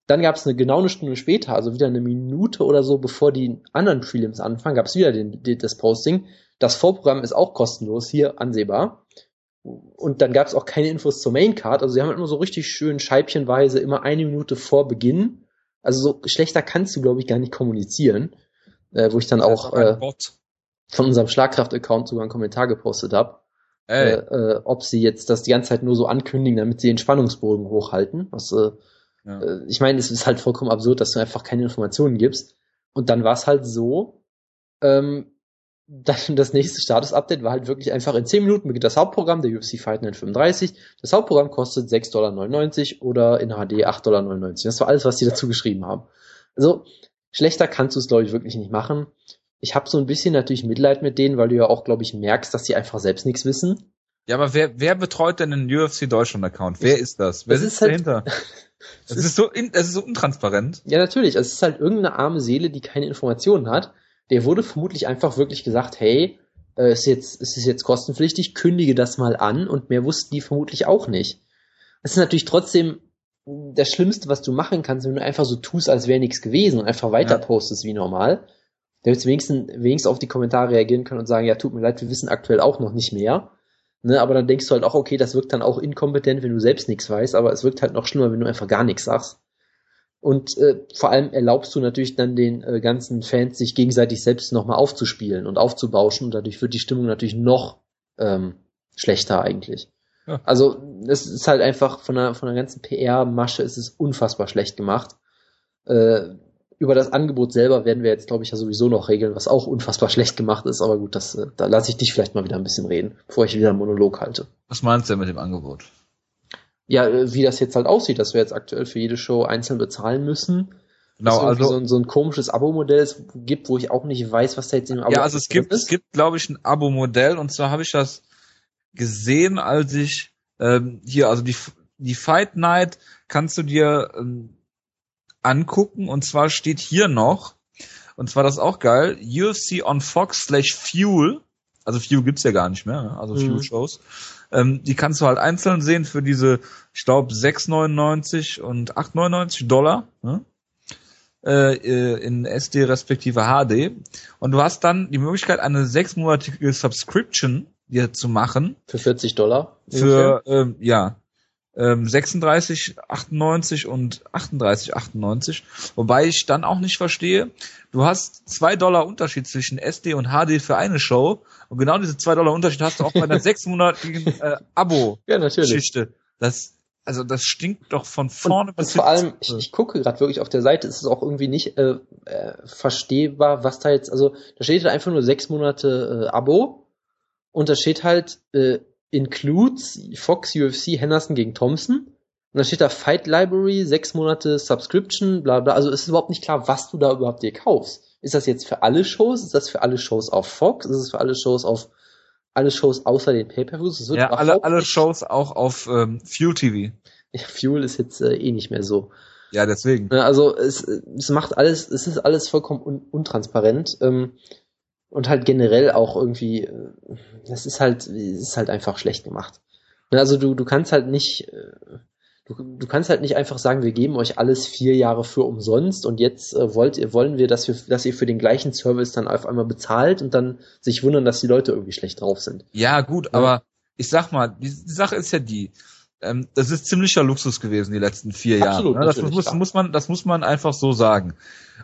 Dann gab es eine genau eine Stunde später, also wieder eine Minute oder so, bevor die anderen Prelims anfangen, gab es wieder den, den, das Posting. Das Vorprogramm ist auch kostenlos hier ansehbar. Und dann gab es auch keine Infos zur Maincard. Also sie haben immer so richtig schön scheibchenweise immer eine Minute vor Beginn. Also so schlechter kannst du, glaube ich, gar nicht kommunizieren. Äh, wo ich dann auch äh, von unserem Schlagkraft-Account sogar einen Kommentar gepostet habe, äh, äh, ob sie jetzt das die ganze Zeit nur so ankündigen, damit sie den Spannungsbogen hochhalten. Was, äh, ja. äh, ich meine, es ist halt vollkommen absurd, dass du einfach keine Informationen gibst. Und dann war es halt so, ähm, [LAUGHS] dann das nächste Status-Update war halt wirklich einfach in 10 Minuten beginnt das Hauptprogramm der UFC Fight Night 35. Das Hauptprogramm kostet 6,99 Dollar oder in HD 8,99 Dollar. Das war alles, was die dazu geschrieben haben. Also, schlechter kannst du es, glaube ich, wirklich nicht machen. Ich habe so ein bisschen natürlich Mitleid mit denen, weil du ja auch, glaube ich, merkst, dass die einfach selbst nichts wissen. Ja, aber wer, wer betreut denn den UFC Deutschland Account? Wer ist das? Wer sitzt ist halt- dahinter? Das [LAUGHS] ist so, in, das ist so untransparent. Ja, natürlich. Es ist halt irgendeine arme Seele, die keine Informationen hat. Der wurde vermutlich einfach wirklich gesagt, hey, äh, ist jetzt, ist es jetzt kostenpflichtig, kündige das mal an und mehr wussten die vermutlich auch nicht. Das ist natürlich trotzdem das Schlimmste, was du machen kannst, wenn du einfach so tust, als wäre nichts gewesen und einfach weiter Ja. postest wie normal. Da wird wenigstens, wenigstens auf die Kommentare reagieren können und sagen, ja, tut mir leid, wir wissen aktuell auch noch nicht mehr. Ne, aber dann denkst du halt auch, okay, das wirkt dann auch inkompetent, wenn du selbst nichts weißt, aber es wirkt halt noch schlimmer, wenn du einfach gar nichts sagst. Und äh, vor allem erlaubst du natürlich dann den äh, ganzen Fans, sich gegenseitig selbst nochmal aufzuspielen und aufzubauschen und dadurch wird die Stimmung natürlich noch ähm, schlechter eigentlich. Ja. Also es ist halt einfach von der, von der ganzen PR-Masche ist es unfassbar schlecht gemacht. Äh, über das Angebot selber werden wir jetzt, glaube ich, ja sowieso noch regeln, was auch unfassbar schlecht gemacht ist, aber gut, das, äh, da lasse ich dich vielleicht mal wieder ein bisschen reden, bevor ich wieder einen Monolog halte. Was meinst du denn mit dem Angebot? Ja, äh, wie das jetzt halt aussieht, dass wir jetzt aktuell für jede Show einzeln bezahlen müssen. Genau, also, so, ein, so ein komisches Abo-Modell gibt, wo ich auch nicht weiß, was da jetzt im Abo ja, also es gibt, es gibt, glaube ich, ein Abo-Modell und zwar habe ich das gesehen, als ich ähm, hier, also die, die Fight Night kannst du dir ähm, angucken und zwar steht hier noch, und zwar das auch geil, UFC on Fox slash Fuel, also Fuel gibt's ja gar nicht mehr, ne? also Mhm. Fuel-Shows, ähm, die kannst du halt einzeln sehen für diese, ich glaube, 6,99 und 8,99 Dollar, ne? äh, äh, in SD respektive HD. Und du hast dann die Möglichkeit, eine sechsmonatige Subscription dir zu machen Für 40 Dollar. für ähm, ja ähm, 36,98 und 38,98. Wobei ich dann auch nicht verstehe, du hast zwei Dollar Unterschied zwischen SD und HD für eine Show und genau diese zwei Dollar Unterschied hast du auch bei einer [LAUGHS] sechsmonatigen äh, Abo-Geschichte. Ja. Das also das stinkt doch von vorne Und, und vor allem, ich, ich gucke gerade wirklich auf der Seite, ist es auch irgendwie nicht äh, äh, verstehbar, was da jetzt, also da steht halt einfach nur sechs Monate äh, Abo und da steht halt äh, includes Fox UFC Henderson gegen Thompson und dann steht da Fight Library, sechs Monate Subscription, bla bla. Also es ist überhaupt nicht klar, was du da überhaupt dir kaufst. Ist das jetzt für alle Shows? Ist das für alle Shows auf Fox? Ist es für alle Shows auf alle Shows außer den Pay-Per-Views? Ja, alle, alle Shows auch auf ähm, Fuel TV. Ja, Fuel ist jetzt äh, eh nicht mehr so. Ja, deswegen. Also es, es macht alles, es ist alles vollkommen un, untransparent ähm, und halt generell auch irgendwie, äh, das ist halt, ist halt einfach schlecht gemacht. Also du, du kannst halt nicht, äh, du, du kannst halt nicht einfach sagen, wir geben euch alles vier Jahre für umsonst und jetzt äh, wollt ihr, wollen wir, dass wir, dass ihr für den gleichen Service dann auf einmal bezahlt und dann sich wundern, dass die Leute irgendwie schlecht drauf sind. Ja, gut, Ja. aber ich sag mal, die, die Sache ist ja die, ähm, das ist ziemlicher Luxus gewesen die letzten vier Jahre. Absolut, Ne? Das muss, muss man, das muss man einfach so sagen.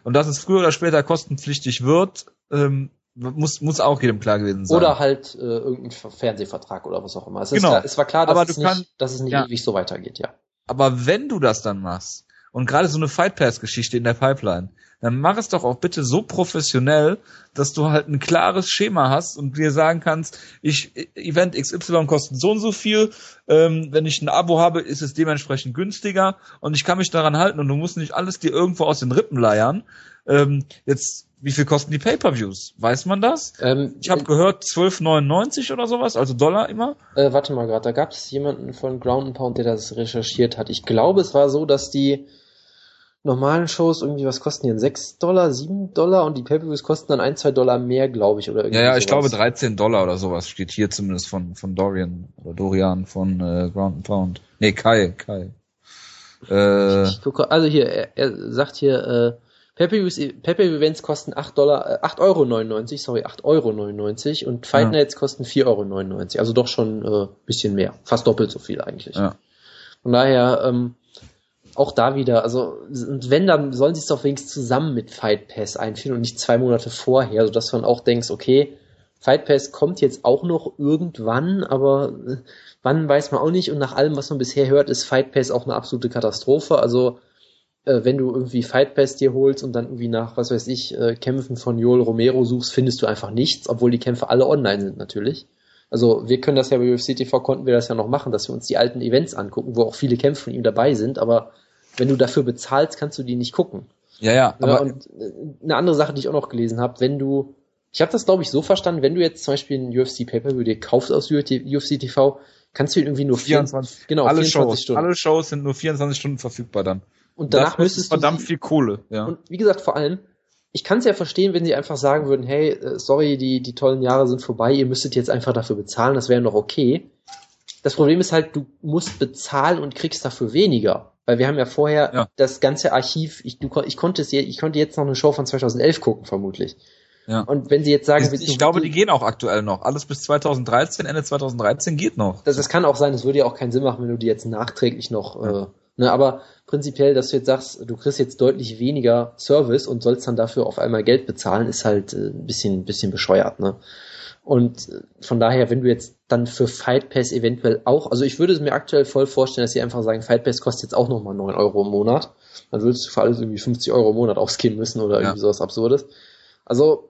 Und dass es früher oder später kostenpflichtig wird, ähm, muss, muss auch jedem klar gewesen sein. Oder halt äh, irgendein Ver- Fernsehvertrag oder was auch immer. Es, ist Genau. klar, es war klar, dass, Aber es nicht, dass es nicht ja. ewig so weitergeht, ja. Aber wenn du das dann machst, und gerade so eine Fight Pass Geschichte in der Pipeline, dann mach es doch auch bitte so professionell, dass du halt ein klares Schema hast und dir sagen kannst, ich, Event XY kostet so und so viel, ähm, wenn ich ein Abo habe, ist es dementsprechend günstiger und ich kann mich daran halten und du musst nicht alles dir irgendwo aus den Rippen leiern. Ähm, jetzt, wie viel kosten die Pay-Per-Views? Weiß man das? Ähm, Ich habe gehört 12,99 oder sowas, also Dollar immer. Äh, warte mal gerade, da gab es jemanden von Ground and Pound, der das recherchiert hat. Ich glaube, es war so, dass die normalen Shows irgendwie, was kosten die denn? 6 Dollar, 7 Dollar und die Pay-Per-Views kosten dann 1, 2 Dollar mehr, glaube ich, oder irgendwie Ja, ja, ich glaube sowas. 13 Dollar oder sowas steht hier zumindest von, von Dorian oder Dorian von äh, Ground and Pound. Nee, Kai, Kai. Äh, Ich gucke, also hier, er, er sagt hier, äh, Pay-Per-View-Events kosten 8 Dollar, äh, 8,99 Euro, sorry, 8,99 Euro und Fight Ja. Nights kosten 4,99 Euro, also doch schon äh, bisschen mehr, fast doppelt so viel eigentlich. ja. Von daher, ähm, auch da wieder, also, und wenn, dann sollen sie es doch wenigstens zusammen mit Fight Pass einführen und nicht zwei Monate vorher, sodass dann auch denkst, okay, Fight Pass kommt jetzt auch noch irgendwann, aber äh, wann weiß man auch nicht und nach allem, was man bisher hört, ist Fight Pass auch eine absolute Katastrophe, also, äh, wenn du irgendwie Fight Pass dir holst und dann irgendwie nach, was weiß ich, äh, Kämpfen von Joel Romero suchst, findest du einfach nichts, obwohl die Kämpfe alle online sind natürlich. Also wir können das ja bei UFC TV konnten wir das ja noch machen, dass wir uns die alten Events angucken, wo auch viele Kämpfe von ihm dabei sind, aber wenn du dafür bezahlst, kannst du die nicht gucken. Ja, ja. Aber und äh, eine andere Sache, die ich auch noch gelesen habe, wenn du, ich habe das glaube ich so verstanden, wenn du jetzt zum Beispiel einen UFC Pay-per-View dir kaufst aus UFC TV, kannst du ihn irgendwie nur 24, genau, alle 24 Shows, Stunden. alle Shows sind nur 24 Stunden verfügbar dann. Und danach das müsstest ist verdammt du sie, viel Kohle, ja. Und wie gesagt, vor allem, ich kann es ja verstehen, wenn sie einfach sagen würden, hey, äh, sorry, die, die tollen Jahre sind vorbei, ihr müsstet jetzt einfach dafür bezahlen, das wäre noch okay. Das Problem ist halt, du musst bezahlen und kriegst dafür weniger. Weil wir haben ja vorher Ja. das ganze Archiv, ich, du, ich, konnte es, ich konnte jetzt noch eine Show von 2011 gucken, vermutlich. Ja. Und wenn sie jetzt sagen, ich, ich glaube, die gehen auch aktuell noch. Alles bis 2013, Ende 2013 geht noch. das, das kann auch sein, es würde ja auch keinen Sinn machen, wenn du die jetzt nachträglich noch, äh, ne, aber prinzipiell, dass du jetzt sagst, du kriegst jetzt deutlich weniger Service und sollst dann dafür auf einmal Geld bezahlen, ist halt äh, ein bisschen, ein bisschen bescheuert, ne? Und äh, von daher, wenn du jetzt dann für Fight Pass eventuell auch, also ich würde es mir aktuell voll vorstellen, dass sie einfach sagen, Fight Pass kostet jetzt auch nochmal 9 Euro im Monat. Dann würdest du für alles irgendwie 50 Euro im Monat ausgeben müssen oder Ja. irgendwie sowas Absurdes. Also,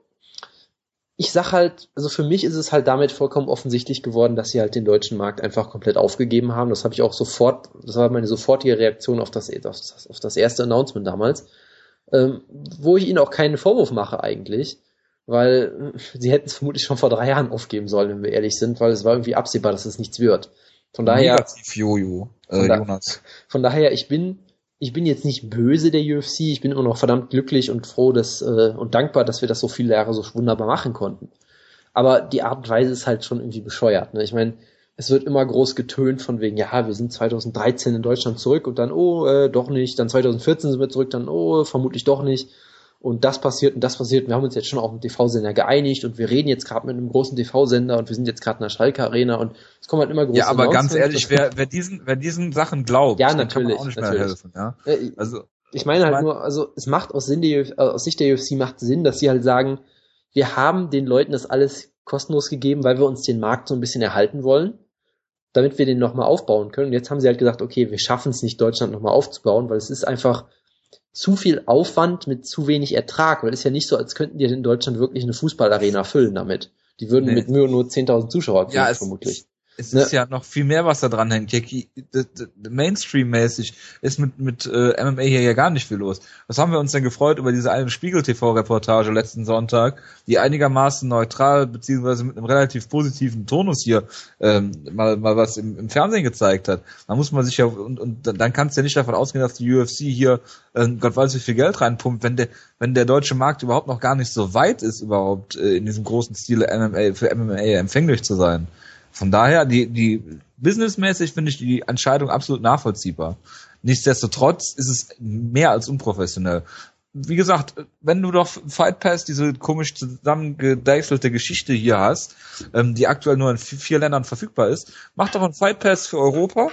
ich sag halt, also für mich ist es halt damit vollkommen offensichtlich geworden, dass sie halt den deutschen Markt einfach komplett aufgegeben haben. Das habe ich auch sofort, das war meine sofortige Reaktion auf das, auf das, auf das erste Announcement damals, ähm, wo ich ihnen auch keinen Vorwurf mache eigentlich, weil äh, [LAUGHS] sie hätten es vermutlich schon vor drei Jahren aufgeben sollen, wenn wir ehrlich sind, weil es war irgendwie absehbar, dass es nichts wird. Von daher, Negativ Jojo, äh, Von da- Jonas. von daher, ich bin, ich bin jetzt nicht böse der UFC, ich bin immer noch verdammt glücklich und froh dass, äh, und dankbar, dass wir das so viele Jahre so wunderbar machen konnten. Aber die Art und Weise ist halt schon irgendwie bescheuert. Ne? Ich meine, es wird immer groß getönt von wegen, ja, wir sind 2013 in Deutschland zurück und dann, oh, äh, doch nicht, dann 2014 sind wir zurück, dann, oh, vermutlich doch nicht. Und das passiert und das passiert. Wir haben uns jetzt schon auf dem TV-Sender geeinigt und wir reden jetzt gerade mit einem großen TV-Sender und wir sind jetzt gerade in der Schalke Arena und es kommen halt immer große Ja, aber ganz ehrlich, wer, wer diesen, wer diesen Sachen glaubt, Ja, dem kann man natürlich, auch nicht mehr natürlich. helfen, ja. Äh, Also, ich meine halt Ich mein- nur, also es macht aus, Sinn der, aus Sicht der UFC macht Sinn, dass sie halt sagen, wir haben den Leuten das alles kostenlos gegeben, weil wir uns den Markt so ein bisschen erhalten wollen, damit wir den nochmal aufbauen können. Und jetzt haben sie halt gesagt, okay, wir schaffen es nicht, Deutschland nochmal aufzubauen, weil es ist einfach zu viel Aufwand mit zu wenig Ertrag, weil es ist ja nicht so, als könnten die in Deutschland wirklich eine Fußballarena füllen damit. Die würden Nee. mit Mühe nur 10.000 Zuschauer kriegen, ja, es, vermutlich. Es Ne? ist ja noch viel mehr, was da dran hängt. Mainstream-mäßig ist mit, mit äh, MMA hier ja gar nicht viel los. Was haben wir uns denn gefreut über diese eine Spiegel-TV-Reportage letzten Sonntag, die einigermaßen neutral beziehungsweise mit einem relativ positiven Tonus hier ähm, mal, mal was im, im Fernsehen gezeigt hat. Da muss man sich ja, und, und dann kannst du ja nicht davon ausgehen, dass die UFC hier äh, Gott weiß wie viel Geld reinpumpt, wenn der, wenn der deutsche Markt überhaupt noch gar nicht so weit ist, überhaupt äh, in diesem großen Stile MMA, für MMA empfänglich zu sein. Von daher, die, die businessmäßig finde ich die Entscheidung absolut nachvollziehbar. Nichtsdestotrotz ist es mehr als unprofessionell. Wie gesagt, wenn du doch Fight Pass, diese komisch zusammengedeichselte Geschichte hier hast, ähm, die aktuell nur in vi- vier Ländern verfügbar ist, mach doch einen Fight Pass für Europa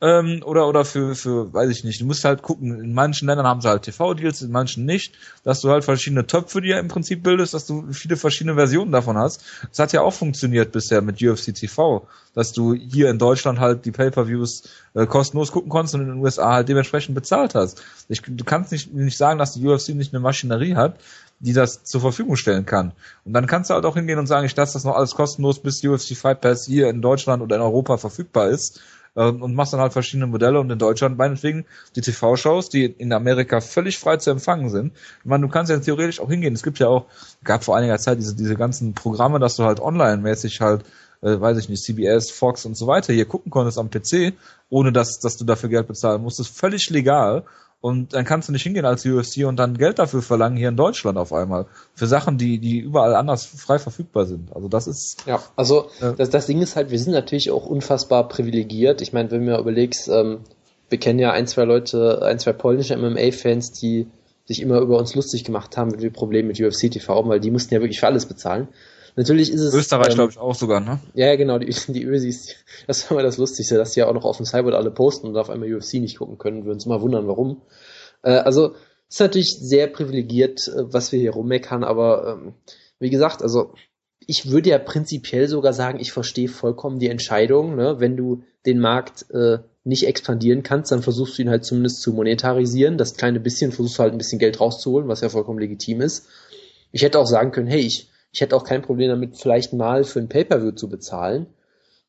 ähm, oder oder für für weiß ich nicht. Du musst halt gucken. In manchen Ländern haben sie halt TV-Deals, in manchen nicht, dass du halt verschiedene Töpfe dir im Prinzip bildest, dass du viele verschiedene Versionen davon hast. Das hat ja auch funktioniert bisher mit UFC TV, dass du hier in Deutschland halt die Pay-per-Views äh, kostenlos gucken konntest und in den USA halt dementsprechend bezahlt hast. Ich, du kannst nicht nicht sagen, dass die UFC nicht eine Maschinerie hat, die das zur Verfügung stellen kann. Und dann kannst du halt auch hingehen und sagen, ich lasse das noch alles kostenlos, bis UFC Fight Pass hier in Deutschland oder in Europa verfügbar ist ähm, und machst dann halt verschiedene Modelle und in Deutschland meinetwegen die TV-Shows, die in Amerika völlig frei zu empfangen sind. Ich meine, du kannst ja theoretisch auch hingehen. Es gibt ja auch, gab vor einiger Zeit diese, diese ganzen Programme, dass du halt online-mäßig halt, äh, weiß ich nicht, CBS, Fox und so weiter hier gucken konntest am PC, ohne dass, dass du dafür Geld bezahlen musstest. Völlig legal. Und dann kannst du nicht hingehen als UFC und dann Geld dafür verlangen hier in Deutschland auf einmal. Für Sachen, die, die überall anders frei verfügbar sind. Also das ist, Ja, also Ja. Das, das Ding ist halt, wir sind natürlich auch unfassbar privilegiert. Ich meine, wenn du mir überlegst, ähm, wir kennen ja ein, zwei Leute, ein, zwei polnische MMA-Fans, die sich immer über uns lustig gemacht haben, wenn wir Probleme mit UFC TV haben, weil die mussten ja wirklich für alles bezahlen. Natürlich ist es. Österreich, ähm, glaube ich, auch sogar, ne? Ja, genau, die, die Ösis, [LAUGHS] das war immer das Lustigste, dass die ja auch noch auf dem Cyborg alle posten und auf einmal UFC nicht gucken können, wir uns immer wundern, warum. Äh, also, ist natürlich sehr privilegiert, äh, was wir hier rummeckern, aber ähm, wie gesagt, also ich würde ja prinzipiell sogar sagen, ich verstehe vollkommen die Entscheidung, ne? wenn du den Markt äh, nicht expandieren kannst, dann versuchst du ihn halt zumindest zu monetarisieren, das kleine bisschen versuchst du halt ein bisschen Geld rauszuholen, was ja vollkommen legitim ist. Ich hätte auch sagen können, hey, ich, ich hätte auch kein Problem damit, vielleicht mal für ein Pay-Per-View zu bezahlen.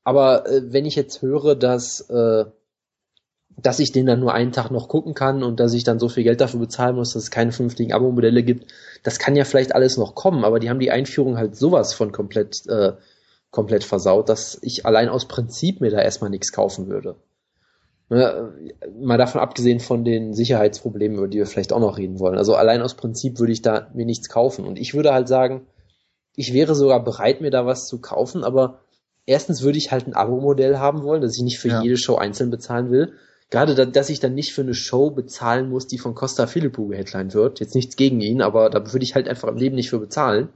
Aber äh, wenn ich jetzt höre, dass äh, dass ich den dann nur einen Tag noch gucken kann und dass ich dann so viel Geld dafür bezahlen muss, dass es keine vernünftigen Abo-Modelle gibt, das kann ja vielleicht alles noch kommen, aber die haben die Einführung halt sowas von komplett, äh, komplett versaut, dass ich allein aus Prinzip mir da erstmal nichts kaufen würde. Ne, mal davon abgesehen von den Sicherheitsproblemen, über die wir vielleicht auch noch reden wollen. Also allein aus Prinzip würde ich da mir nichts kaufen. Und ich würde halt sagen, ich wäre sogar bereit, mir da was zu kaufen, aber erstens würde ich halt ein Abo-Modell haben wollen, dass ich nicht für ja. jede Show einzeln bezahlen will. Gerade, da, dass ich dann nicht für eine Show bezahlen muss, die von Costa Filippo geheadlined wird. Jetzt nichts gegen ihn, aber da würde ich halt einfach im Leben nicht für bezahlen.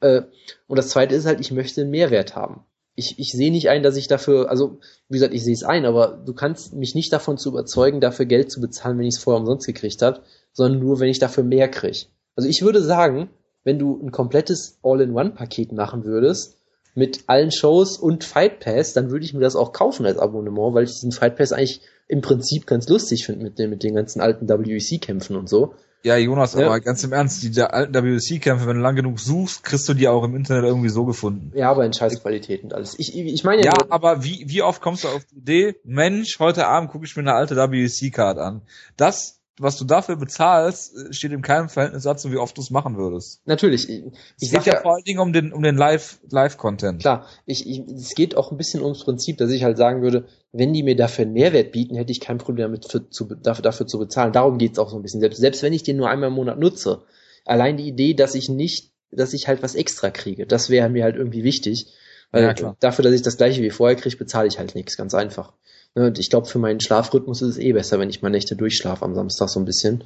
Äh, und das zweite ist halt, ich möchte einen Mehrwert haben. Ich, ich sehe nicht ein, dass ich dafür, also wie gesagt, ich sehe es ein, aber du kannst mich nicht davon zu überzeugen, dafür Geld zu bezahlen, wenn ich es vorher umsonst gekriegt habe, sondern nur, wenn ich dafür mehr kriege. Also ich würde sagen, wenn du ein komplettes All-in-One-Paket machen würdest, mit allen Shows und Fight Pass, dann würde ich mir das auch kaufen als Abonnement, weil ich diesen Fight Pass eigentlich im Prinzip ganz lustig finde mit den, mit den ganzen alten WEC-Kämpfen und so. Ja, Jonas, ja. aber ganz im Ernst, die alten WEC-Kämpfe, wenn du lang genug suchst, kriegst du die auch im Internet irgendwie so gefunden. Ja, aber in Scheißqualität und alles. Ich, ich meine ja. Ja, aber wie, wie oft kommst du auf die Idee, Mensch, heute Abend gucke ich mir eine alte WEC-Card an. Das was du dafür bezahlst, äh, steht in keinem Verhältnis dazu, wie oft du es machen würdest. Natürlich. Ich, ich es geht ja vor allen Dingen um den, um den Live, Live-Content. Klar. Ich, ich, es geht auch ein bisschen ums Prinzip, dass ich halt sagen würde, wenn die mir dafür einen Mehrwert bieten, hätte ich kein Problem damit, für, zu, dafür, dafür zu bezahlen. Darum geht's auch so ein bisschen. Selbst, selbst wenn ich den nur einmal im Monat nutze. Allein die Idee, dass ich nicht, dass ich halt was extra kriege, das wäre mir halt irgendwie wichtig. Weil ja, klar. dafür, dass ich das gleiche wie vorher kriege, bezahle ich halt nichts, ganz einfach. Ne, und ich glaube, für meinen Schlafrhythmus ist es eh besser, wenn ich mal Nächte durchschlafe am Samstag so ein bisschen.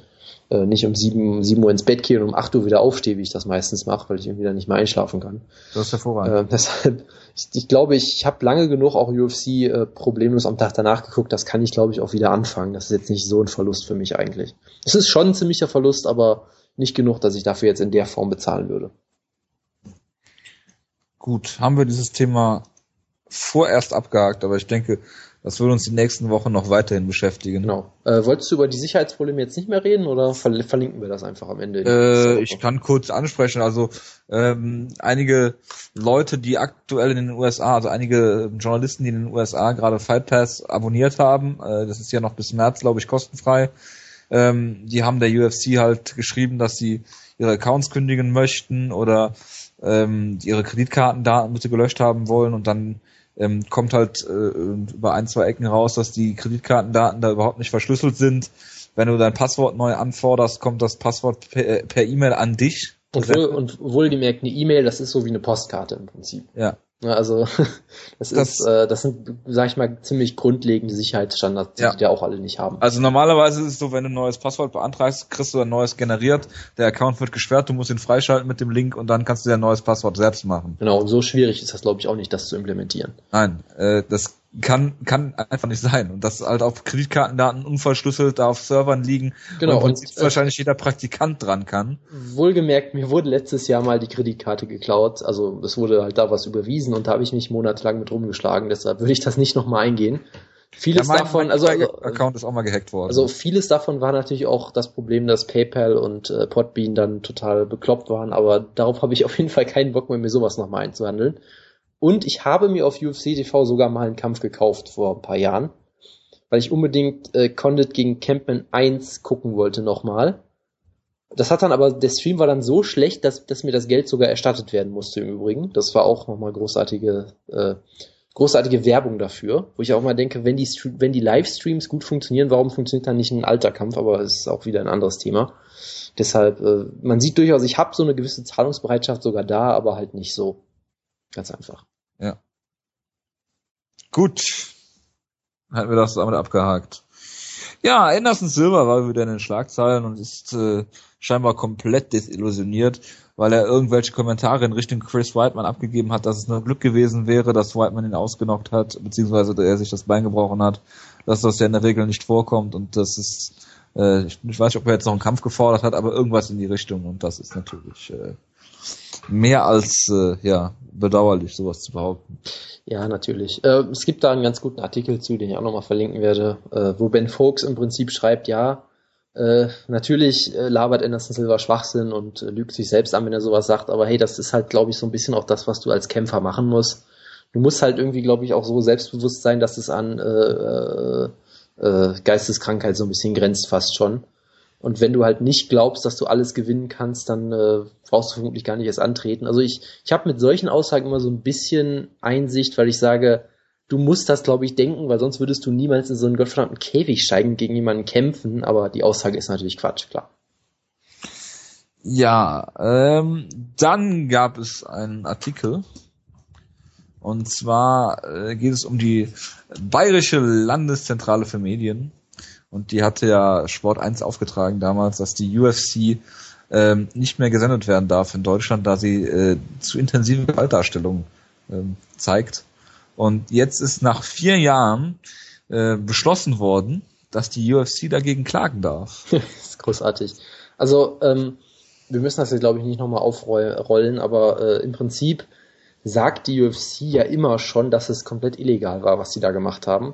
Äh, nicht um sieben, sieben Uhr ins Bett gehe und um acht Uhr wieder aufstehe, wie ich das meistens mache, weil ich irgendwie dann nicht mehr einschlafen kann. Das ist hervorragend. Äh, [LAUGHS] deshalb, ich, ich glaube, ich, ich habe lange genug auch UFC äh, problemlos am Tag danach geguckt. Das kann ich, glaube ich, auch wieder anfangen. Das ist jetzt nicht so ein Verlust für mich eigentlich. Es ist schon ein ziemlicher Verlust, aber nicht genug, dass ich dafür jetzt in der Form bezahlen würde. Gut, haben wir dieses Thema vorerst abgehakt, aber ich denke, das würde uns die nächsten Wochen noch weiterhin beschäftigen. Genau. Äh, wolltest du über die Sicherheitsprobleme jetzt nicht mehr reden oder verlinken wir das einfach am Ende? Äh, ich kann kurz ansprechen. Also ähm, einige Leute, die aktuell in den USA, also einige Journalisten, die in den USA gerade Fight Pass abonniert haben, äh, das ist ja noch bis März, glaube ich, kostenfrei. Ähm, die haben der UFC halt geschrieben, dass sie ihre Accounts kündigen möchten oder ähm, ihre Kreditkartendaten bitte gelöscht haben wollen und dann ähm, kommt halt äh, über ein, zwei Ecken raus, dass die Kreditkartendaten da überhaupt nicht verschlüsselt sind. Wenn du dein Passwort neu anforderst, kommt das Passwort per E-Mail e an dich. Und, wohl, und wohlgemerkt, eine E-Mail, das ist so wie eine Postkarte im Prinzip. Ja. Also [LAUGHS] das, das ist, äh, das sind, sag ich mal, ziemlich grundlegende Sicherheitsstandards, die ja. wir auch alle nicht haben. Also normalerweise ist es so, wenn du ein neues Passwort beantragst, kriegst du ein neues generiert, der Account wird gesperrt, du musst ihn freischalten mit dem Link und dann kannst du dir ein neues Passwort selbst machen. Genau, und so schwierig ist das, glaube ich, auch nicht, das zu implementieren. Nein, äh, das kann, kann einfach nicht sein. Und dass halt auf Kreditkartendaten unverschlüsselt da auf Servern liegen genau, und, und äh, wahrscheinlich jeder Praktikant dran kann. Wohlgemerkt, mir wurde letztes Jahr mal die Kreditkarte geklaut. Also es wurde halt da was überwiesen und da habe ich mich monatelang mit rumgeschlagen. Deshalb würde ich das nicht nochmal eingehen. Vieles ja, mein, davon, also, also Account ist auch mal gehackt worden. Also vieles davon war natürlich auch das Problem, dass PayPal und äh, Podbean dann total bekloppt waren, aber darauf habe ich auf jeden Fall keinen Bock mehr, mir sowas nochmal einzuhandeln. Und ich habe mir auf UFC TV sogar mal einen Kampf gekauft vor ein paar Jahren, weil ich unbedingt äh, Condit gegen Campman 1 gucken wollte nochmal. Das hat dann aber, der Stream war dann so schlecht, dass, dass mir das Geld sogar erstattet werden musste im Übrigen. Das war auch nochmal großartige, äh, großartige Werbung dafür, wo ich auch mal denke, wenn die, wenn die Livestreams gut funktionieren, warum funktioniert dann nicht ein alter Kampf? Aber es ist auch wieder ein anderes Thema. Deshalb, äh, man sieht durchaus, ich habe so eine gewisse Zahlungsbereitschaft sogar da, aber halt nicht so. Ganz einfach. Ja. Gut. Hatten wir das damit abgehakt. Ja, Anderson Silver war wieder in den Schlagzeilen und ist äh, scheinbar komplett desillusioniert, weil er irgendwelche Kommentare in Richtung Chris Whiteman abgegeben hat, dass es nur Glück gewesen wäre, dass Whiteman ihn ausgenockt hat, beziehungsweise er sich das Bein gebrochen hat, dass das ja in der Regel nicht vorkommt und das ist, äh, ich weiß nicht, ob er jetzt noch einen Kampf gefordert hat, aber irgendwas in die Richtung und das ist natürlich äh, mehr als äh, ja bedauerlich, sowas zu behaupten. Ja, natürlich. Äh, es gibt da einen ganz guten Artikel zu, den ich auch nochmal verlinken werde, äh, wo Ben Folks im Prinzip schreibt, ja, äh, natürlich äh, labert Anderson Silva Schwachsinn und äh, lügt sich selbst an, wenn er sowas sagt, aber hey, das ist halt, glaube ich, so ein bisschen auch das, was du als Kämpfer machen musst. Du musst halt irgendwie, glaube ich, auch so selbstbewusst sein, dass es an äh, Geisteskrankheit so ein bisschen grenzt fast schon. Und wenn du halt nicht glaubst, dass du alles gewinnen kannst, dann äh, brauchst du vermutlich gar nicht erst antreten. Also ich, ich habe mit solchen Aussagen immer so ein bisschen Einsicht, weil ich sage, du musst das, glaube ich, denken, weil sonst würdest du niemals in so einen gottverdammten Käfig steigen, gegen jemanden kämpfen. Aber die Aussage ist natürlich Quatsch, klar. Ja, ähm, dann gab es einen Artikel. Und zwar äh, geht es um die Bayerische Landeszentrale für Medien. Und die hatte ja Sport 1 aufgetragen damals, dass die UFC ähm, nicht mehr gesendet werden darf in Deutschland, da sie äh, zu intensive Gewaltdarstellungen ähm, zeigt. Und jetzt ist nach vier Jahren äh, beschlossen worden, dass die UFC dagegen klagen darf. [LAUGHS] das ist großartig. Also ähm, wir müssen das jetzt glaube ich nicht nochmal aufrollen, aber äh, im Prinzip sagt die UFC ja immer schon, dass es komplett illegal war, was sie da gemacht haben.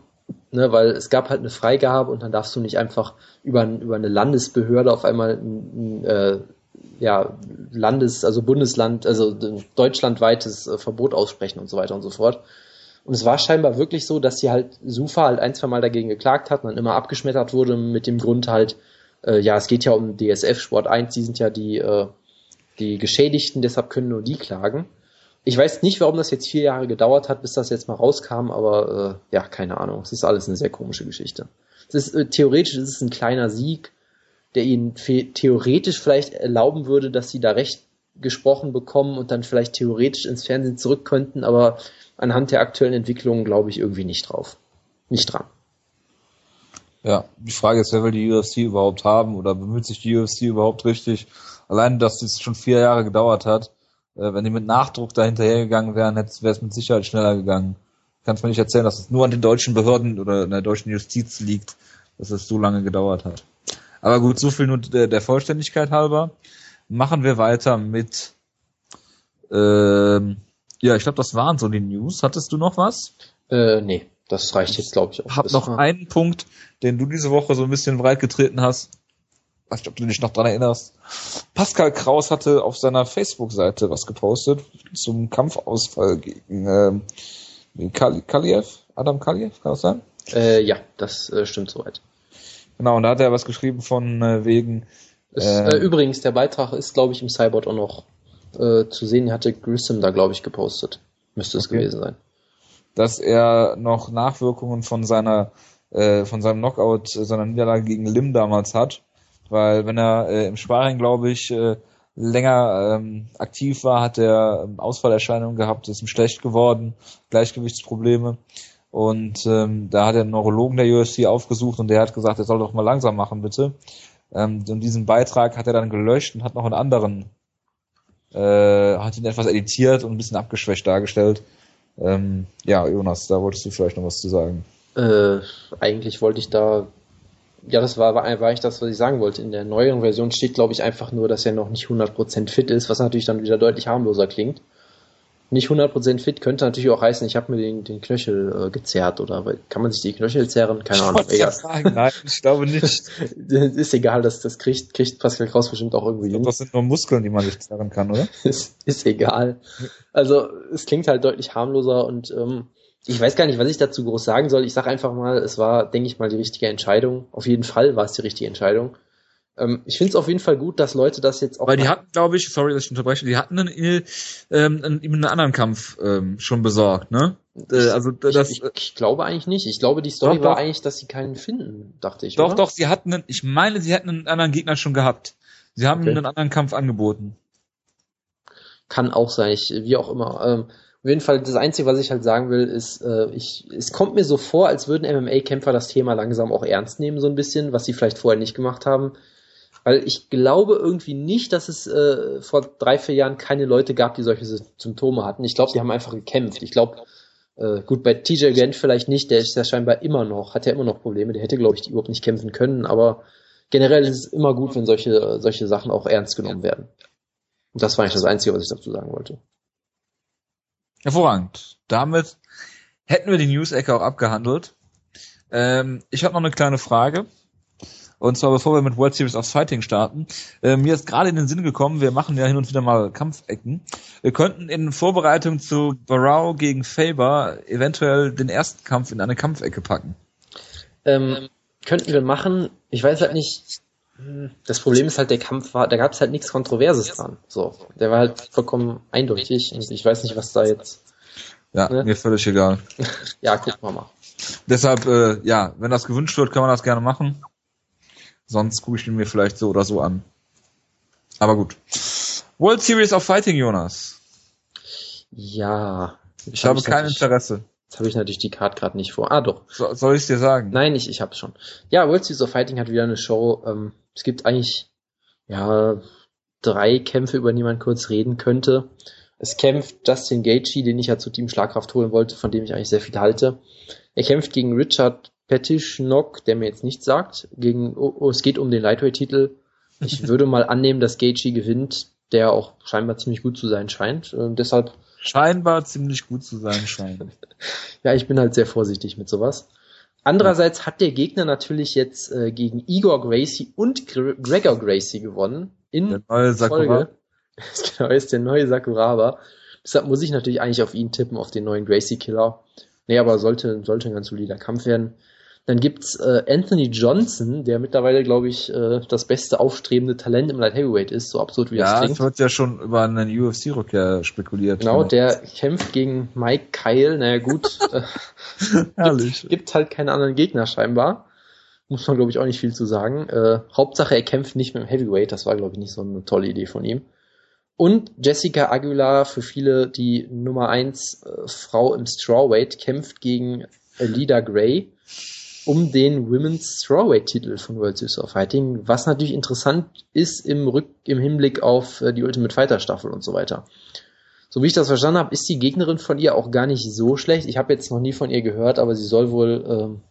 Ne, weil es gab halt eine Freigabe und dann darfst du nicht einfach über, über eine Landesbehörde auf einmal ein, ein äh, ja, Landes-, also Bundesland, also deutschlandweites äh, Verbot aussprechen und so weiter und so fort. Und es war scheinbar wirklich so, dass sie halt Sufa halt ein, zwei Mal dagegen geklagt hat und dann immer abgeschmettert wurde mit dem Grund halt, äh, ja, es geht ja um DSF Sport 1, die sind ja die, äh, die Geschädigten, deshalb können nur die klagen. Ich weiß nicht, warum das jetzt vier Jahre gedauert hat, bis das jetzt mal rauskam, aber äh, ja, keine Ahnung. Es ist alles eine sehr komische Geschichte. Es ist, äh, theoretisch ist es ein kleiner Sieg, der ihnen theoretisch vielleicht erlauben würde, dass sie da Recht gesprochen bekommen und dann vielleicht theoretisch ins Fernsehen zurück könnten, aber anhand der aktuellen Entwicklungen glaube ich irgendwie nicht drauf. Nicht dran. Ja, die Frage ist, wer will die UFC überhaupt haben oder bemüht sich die UFC überhaupt richtig? Allein, dass es schon vier Jahre gedauert hat, äh, wenn die mit Nachdruck da hinterhergegangen wären, wäre es mit Sicherheit schneller gegangen. Kannst mir nicht erzählen, dass es nur an den deutschen Behörden oder in der deutschen Justiz liegt, dass es so lange gedauert hat. Aber gut, so viel nur der, der Vollständigkeit halber. Machen wir weiter mit ähm, ja, ich glaube, das waren so die News. Hattest du noch was? Äh, nee, das reicht jetzt, glaube ich. auch. Ich habe noch einen Punkt, den du diese Woche so ein bisschen breit getreten hast. Ich weiß nicht, ob du dich noch dran erinnerst. Pascal Kraus hatte auf seiner Facebook-Seite was gepostet zum Kampfausfall gegen äh, Kaliev, Adam Kaliev, kann das sein? Äh, ja, das äh, stimmt soweit. Genau, und da hat er was geschrieben von äh, wegen. Ist, äh, übrigens, der Beitrag ist, glaube ich, im Cyborg auch noch äh, zu sehen hatte Grissom da, glaube ich, gepostet. Müsste es okay. gewesen sein. Dass er noch Nachwirkungen von seiner, äh, von seinem Knockout, seiner Niederlage gegen Lim damals hat. Weil wenn er äh, im Sparring, glaube ich, äh, länger ähm, aktiv war, hat er ähm, Ausfallerscheinungen gehabt, ist ihm schlecht geworden, Gleichgewichtsprobleme. Und ähm, da hat er einen Neurologen der UFC aufgesucht und der hat gesagt, er soll doch mal langsam machen, bitte. Ähm, und diesen Beitrag hat er dann gelöscht und hat noch einen anderen äh, hat ihn etwas editiert und ein bisschen abgeschwächt dargestellt. Ähm, ja, Jonas, da wolltest du vielleicht noch was zu sagen. Äh, eigentlich wollte ich da, ja, das war, war, war eigentlich das, was ich sagen wollte. In der neueren Version steht, glaube ich, einfach nur, dass er noch nicht 100% fit ist, was natürlich dann wieder deutlich harmloser klingt nicht 100% fit könnte natürlich auch heißen, ich habe mir den, den Knöchel äh, gezerrt oder kann man sich die Knöchel zerren? Keine Ahnung. Egal. Sagen, nein, ich glaube nicht. [LAUGHS] ist egal, das, das kriegt, kriegt Pascal Kraus bestimmt auch irgendwie hin. Das sind nur Muskeln, die man sich zerren kann, oder? [LAUGHS] ist, ist egal. Also es klingt halt deutlich harmloser und ähm, ich weiß gar nicht, was ich dazu groß sagen soll. Ich sage einfach mal, es war, denke ich mal, die richtige Entscheidung. Auf jeden Fall war es die richtige Entscheidung. Ähm, ich finde es auf jeden Fall gut, dass Leute das jetzt auch. Weil die hatten, glaube ich, sorry, dass ich unterbreche, die hatten einen, äh, ähm, einen, einen anderen Kampf ähm, schon besorgt, ne? Äh, also das. Ich, ich, ich, glaube eigentlich nicht. Ich glaube, die Story doch, war doch. eigentlich, dass sie keinen finden, dachte ich. Doch, oder? doch, sie hatten, einen, ich meine, sie hätten einen anderen Gegner schon gehabt. Sie haben okay. einen anderen Kampf angeboten. Kann auch sein, ich, wie auch immer. Ähm, auf jeden Fall, das Einzige, was ich halt sagen will, ist, äh, ich, es kommt mir so vor, als würden MMA-Kämpfer das Thema langsam auch ernst nehmen, so ein bisschen, was sie vielleicht vorher nicht gemacht haben. Weil ich glaube irgendwie nicht, dass es äh, vor drei, vier Jahren keine Leute gab, die solche Symptome hatten. Ich glaube, die haben einfach gekämpft. Ich glaube, äh, gut, bei TJ Gent vielleicht nicht, der ist ja scheinbar immer noch, hat ja immer noch Probleme, der hätte, glaube ich, überhaupt nicht kämpfen können, aber generell ist es immer gut, wenn solche, solche Sachen auch ernst genommen werden. Und das war eigentlich das Einzige, was ich dazu sagen wollte. Hervorragend. Damit hätten wir die News-Ecke auch abgehandelt. Ähm, ich habe noch eine kleine Frage. Und zwar bevor wir mit World Series of Fighting starten. Äh, mir ist gerade in den Sinn gekommen, wir machen ja hin und wieder mal Kampfecken. Wir könnten in Vorbereitung zu Barrow gegen Faber eventuell den ersten Kampf in eine Kampfecke packen. Ähm, könnten wir machen. Ich weiß halt nicht. Das Problem ist halt, der Kampf war, da gab es halt nichts Kontroverses dran. So, der war halt vollkommen eindeutig und ich weiß nicht, was da jetzt. Ja, Ne? mir völlig egal. [LAUGHS] Ja, gucken wir mal. Deshalb, äh, ja, wenn das gewünscht wird, kann man das gerne machen. Sonst gucke ich ihn mir vielleicht so oder so an. Aber gut. World Series of Fighting, Jonas. Ja. Ich habe kein Interesse. Jetzt habe ich natürlich die Card gerade nicht vor. Ah, doch. So, soll ich dir sagen? Nein, ich, ich hab's schon. Ja, World Series of Fighting hat wieder eine Show. Ähm, es gibt eigentlich ja drei Kämpfe, über die man kurz reden könnte. Es kämpft Justin Gaethje, den ich ja zu Team Schlagkraft holen wollte, von dem ich eigentlich sehr viel halte. Er kämpft gegen Richard Pettishnok, der mir jetzt nichts sagt. Gegen, oh, oh, es geht um den Lightweight-Titel. Ich [LAUGHS] würde mal annehmen, dass Gaethje gewinnt, der auch scheinbar ziemlich gut zu sein scheint. Ähm, deshalb Scheinbar ziemlich gut zu sein scheint. [LAUGHS] ja, ich bin halt sehr vorsichtig mit sowas. Andererseits hat der Gegner natürlich jetzt äh, gegen Igor Gracie und Gre Gregor Gracie gewonnen. In Der neue Sakura. Folge. [LAUGHS] genau, ist der neue Sakuraba. Deshalb muss ich natürlich eigentlich auf ihn tippen, auf den neuen Gracie-Killer. Nee, aber sollte, sollte ein ganz solider Kampf werden. Dann gibt's äh, Anthony Johnson, der mittlerweile, glaube ich, äh, das beste aufstrebende Talent im Light Heavyweight ist, so absurd wie das Ja, klingt. es wird ja schon über einen UFC-Rückkehr spekuliert. Genau, der kämpft gegen Mike Kyle. Naja, gut. [LAUGHS] äh, Herrlich. gibt halt keine anderen Gegner scheinbar. Muss man, glaube ich, auch nicht viel zu sagen. Äh, Hauptsache, er kämpft nicht mit dem Heavyweight. Das war, glaube ich, nicht so eine tolle Idee von ihm. Und Jessica Aguilar, für viele die Nummer eins äh, Frau im Strawweight, kämpft gegen Alida Gray um den Women's Strawweight-Titel von World Series of Fighting, was natürlich interessant ist im, Rück im Hinblick auf äh, die Ultimate Fighter Staffel und so weiter. So wie ich das verstanden habe, ist die Gegnerin von ihr auch gar nicht so schlecht. Ich habe jetzt noch nie von ihr gehört, aber sie soll wohl, ähm,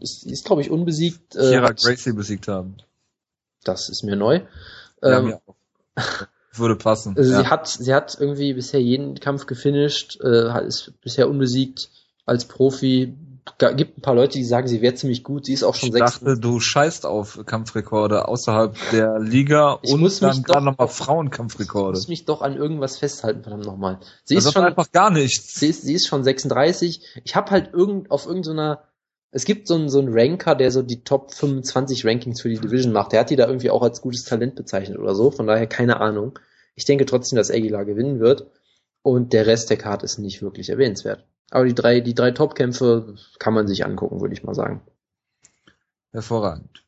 ist, ist glaube ich unbesiegt. Äh, Kira Gracie besiegt haben. das ist mir neu. Ja, Ähm, auch. Würde passen. also ja. sie hat, sie hat irgendwie bisher jeden Kampf gefinisht, äh, ist bisher unbesiegt als Profi. Gibt ein paar Leute, die sagen, sie wäre ziemlich gut. Sie ist auch schon ich sechs. dachte, du scheißt auf Kampfrekorde außerhalb der Liga [LAUGHS] Ich und muss mich dann gerade doch nochmal auf- Ich Frauenkampfrekorde. muss mich doch an irgendwas festhalten, verdammt nochmal. Sie ist ist schon, einfach gar nichts. sie ist, sie ist schon 36. Ich habe halt irgend, auf irgendeiner, es gibt so einen, so einen Ranker, der so die Top 25 Rankings für die Division macht. Der hat die da irgendwie auch als gutes Talent bezeichnet oder so. Von daher keine Ahnung. Ich denke trotzdem, dass Aguilar gewinnen wird. Und der Rest der Karte ist nicht wirklich erwähnenswert. Aber die drei, die drei Top-Kämpfe kann man sich angucken, würde ich mal sagen. Hervorragend.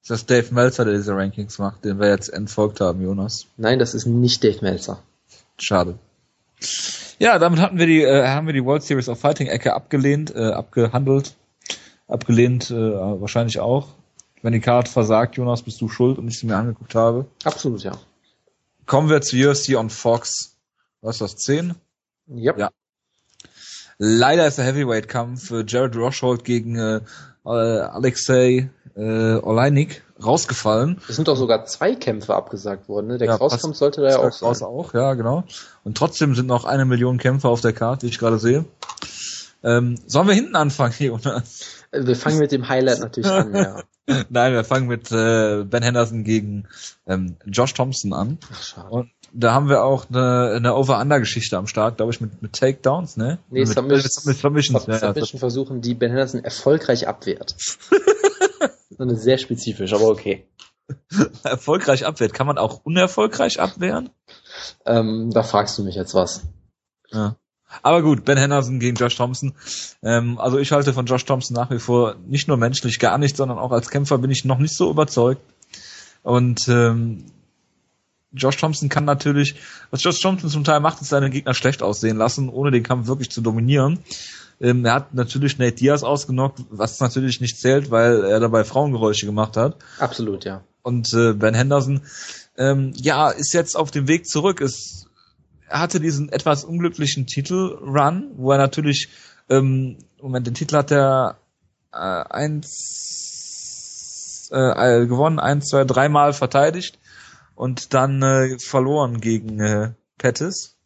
Ist das Dave Meltzer, der diese Rankings macht, den wir jetzt entfolgt haben, Jonas? Nein, das ist nicht Dave Meltzer. Schade. Ja, damit hatten wir die, äh, haben wir die World Series of Fighting Ecke abgelehnt, äh, abgehandelt, abgelehnt, äh, wahrscheinlich auch. Wenn die Karte versagt, Jonas, bist du schuld und ich sie mir angeguckt habe. Absolut, ja. Kommen wir zu UFC on Fox. Was ist das, 10? Yep. Ja. Leider ist der Heavyweight-Kampf äh, Jared Roshold gegen äh, äh, Alexei äh, Oleinik rausgefallen. Es sind doch sogar zwei Kämpfe abgesagt worden. Ne? Der Ja, Krauskampf sollte da ja auch sein. auch, ja, genau. Und trotzdem sind noch eine Million Kämpfer auf der Karte, die ich gerade sehe. Ähm, sollen wir hinten anfangen, [LAUGHS] Jonas? Äh, Wir fangen mit dem Highlight natürlich an, ja. [LAUGHS] Nein, wir fangen mit äh, Ben Henderson gegen ähm, Josh Thompson an. Ach, schade. Und da haben wir auch eine, eine Over-Under-Geschichte am Start, glaube ich, mit, mit Takedowns, ne? Nee, mit, Submission- mit, Submissions. Sub- ja, Submission versuchen, die Ben Henderson erfolgreich abwehrt. [LAUGHS] so eine sehr spezifisch, aber okay. erfolgreich abwehrt. Kann man auch unerfolgreich abwehren? Ähm, da fragst du mich jetzt was. Ja. Aber gut, Ben Henderson gegen Josh Thompson. Ähm, also ich halte von Josh Thompson nach wie vor nicht nur menschlich gar nicht, sondern auch als Kämpfer bin ich noch nicht so überzeugt. Und ähm, Josh Thompson kann natürlich, was Josh Thompson zum Teil macht, ist seine Gegner schlecht aussehen lassen, ohne den Kampf wirklich zu dominieren. Ähm, er hat natürlich Nate Diaz ausgenockt, was natürlich nicht zählt, weil er dabei Frauengeräusche gemacht hat. Absolut, ja. Und äh, Ben Henderson, ähm, ja, ist jetzt auf dem Weg zurück. Es, er hatte diesen etwas unglücklichen Titel-Run, wo er natürlich, ähm, Moment, den Titel hat er äh, eins äh, gewonnen, eins, zwei, dreimal verteidigt und dann äh, verloren gegen äh, Pettis.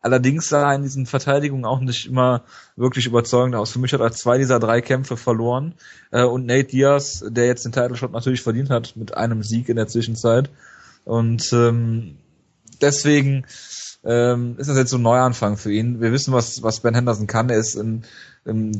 Allerdings sah er in diesen Verteidigungen auch nicht immer wirklich überzeugend aus. Für mich hat er zwei dieser drei Kämpfe verloren. Äh, und Nate Diaz, der jetzt den Title natürlich verdient hat mit einem Sieg in der Zwischenzeit. Und ähm, deswegen ähm, ist das jetzt so ein Neuanfang für ihn. Wir wissen, was, was Ben Henderson kann. Er ist ein, ein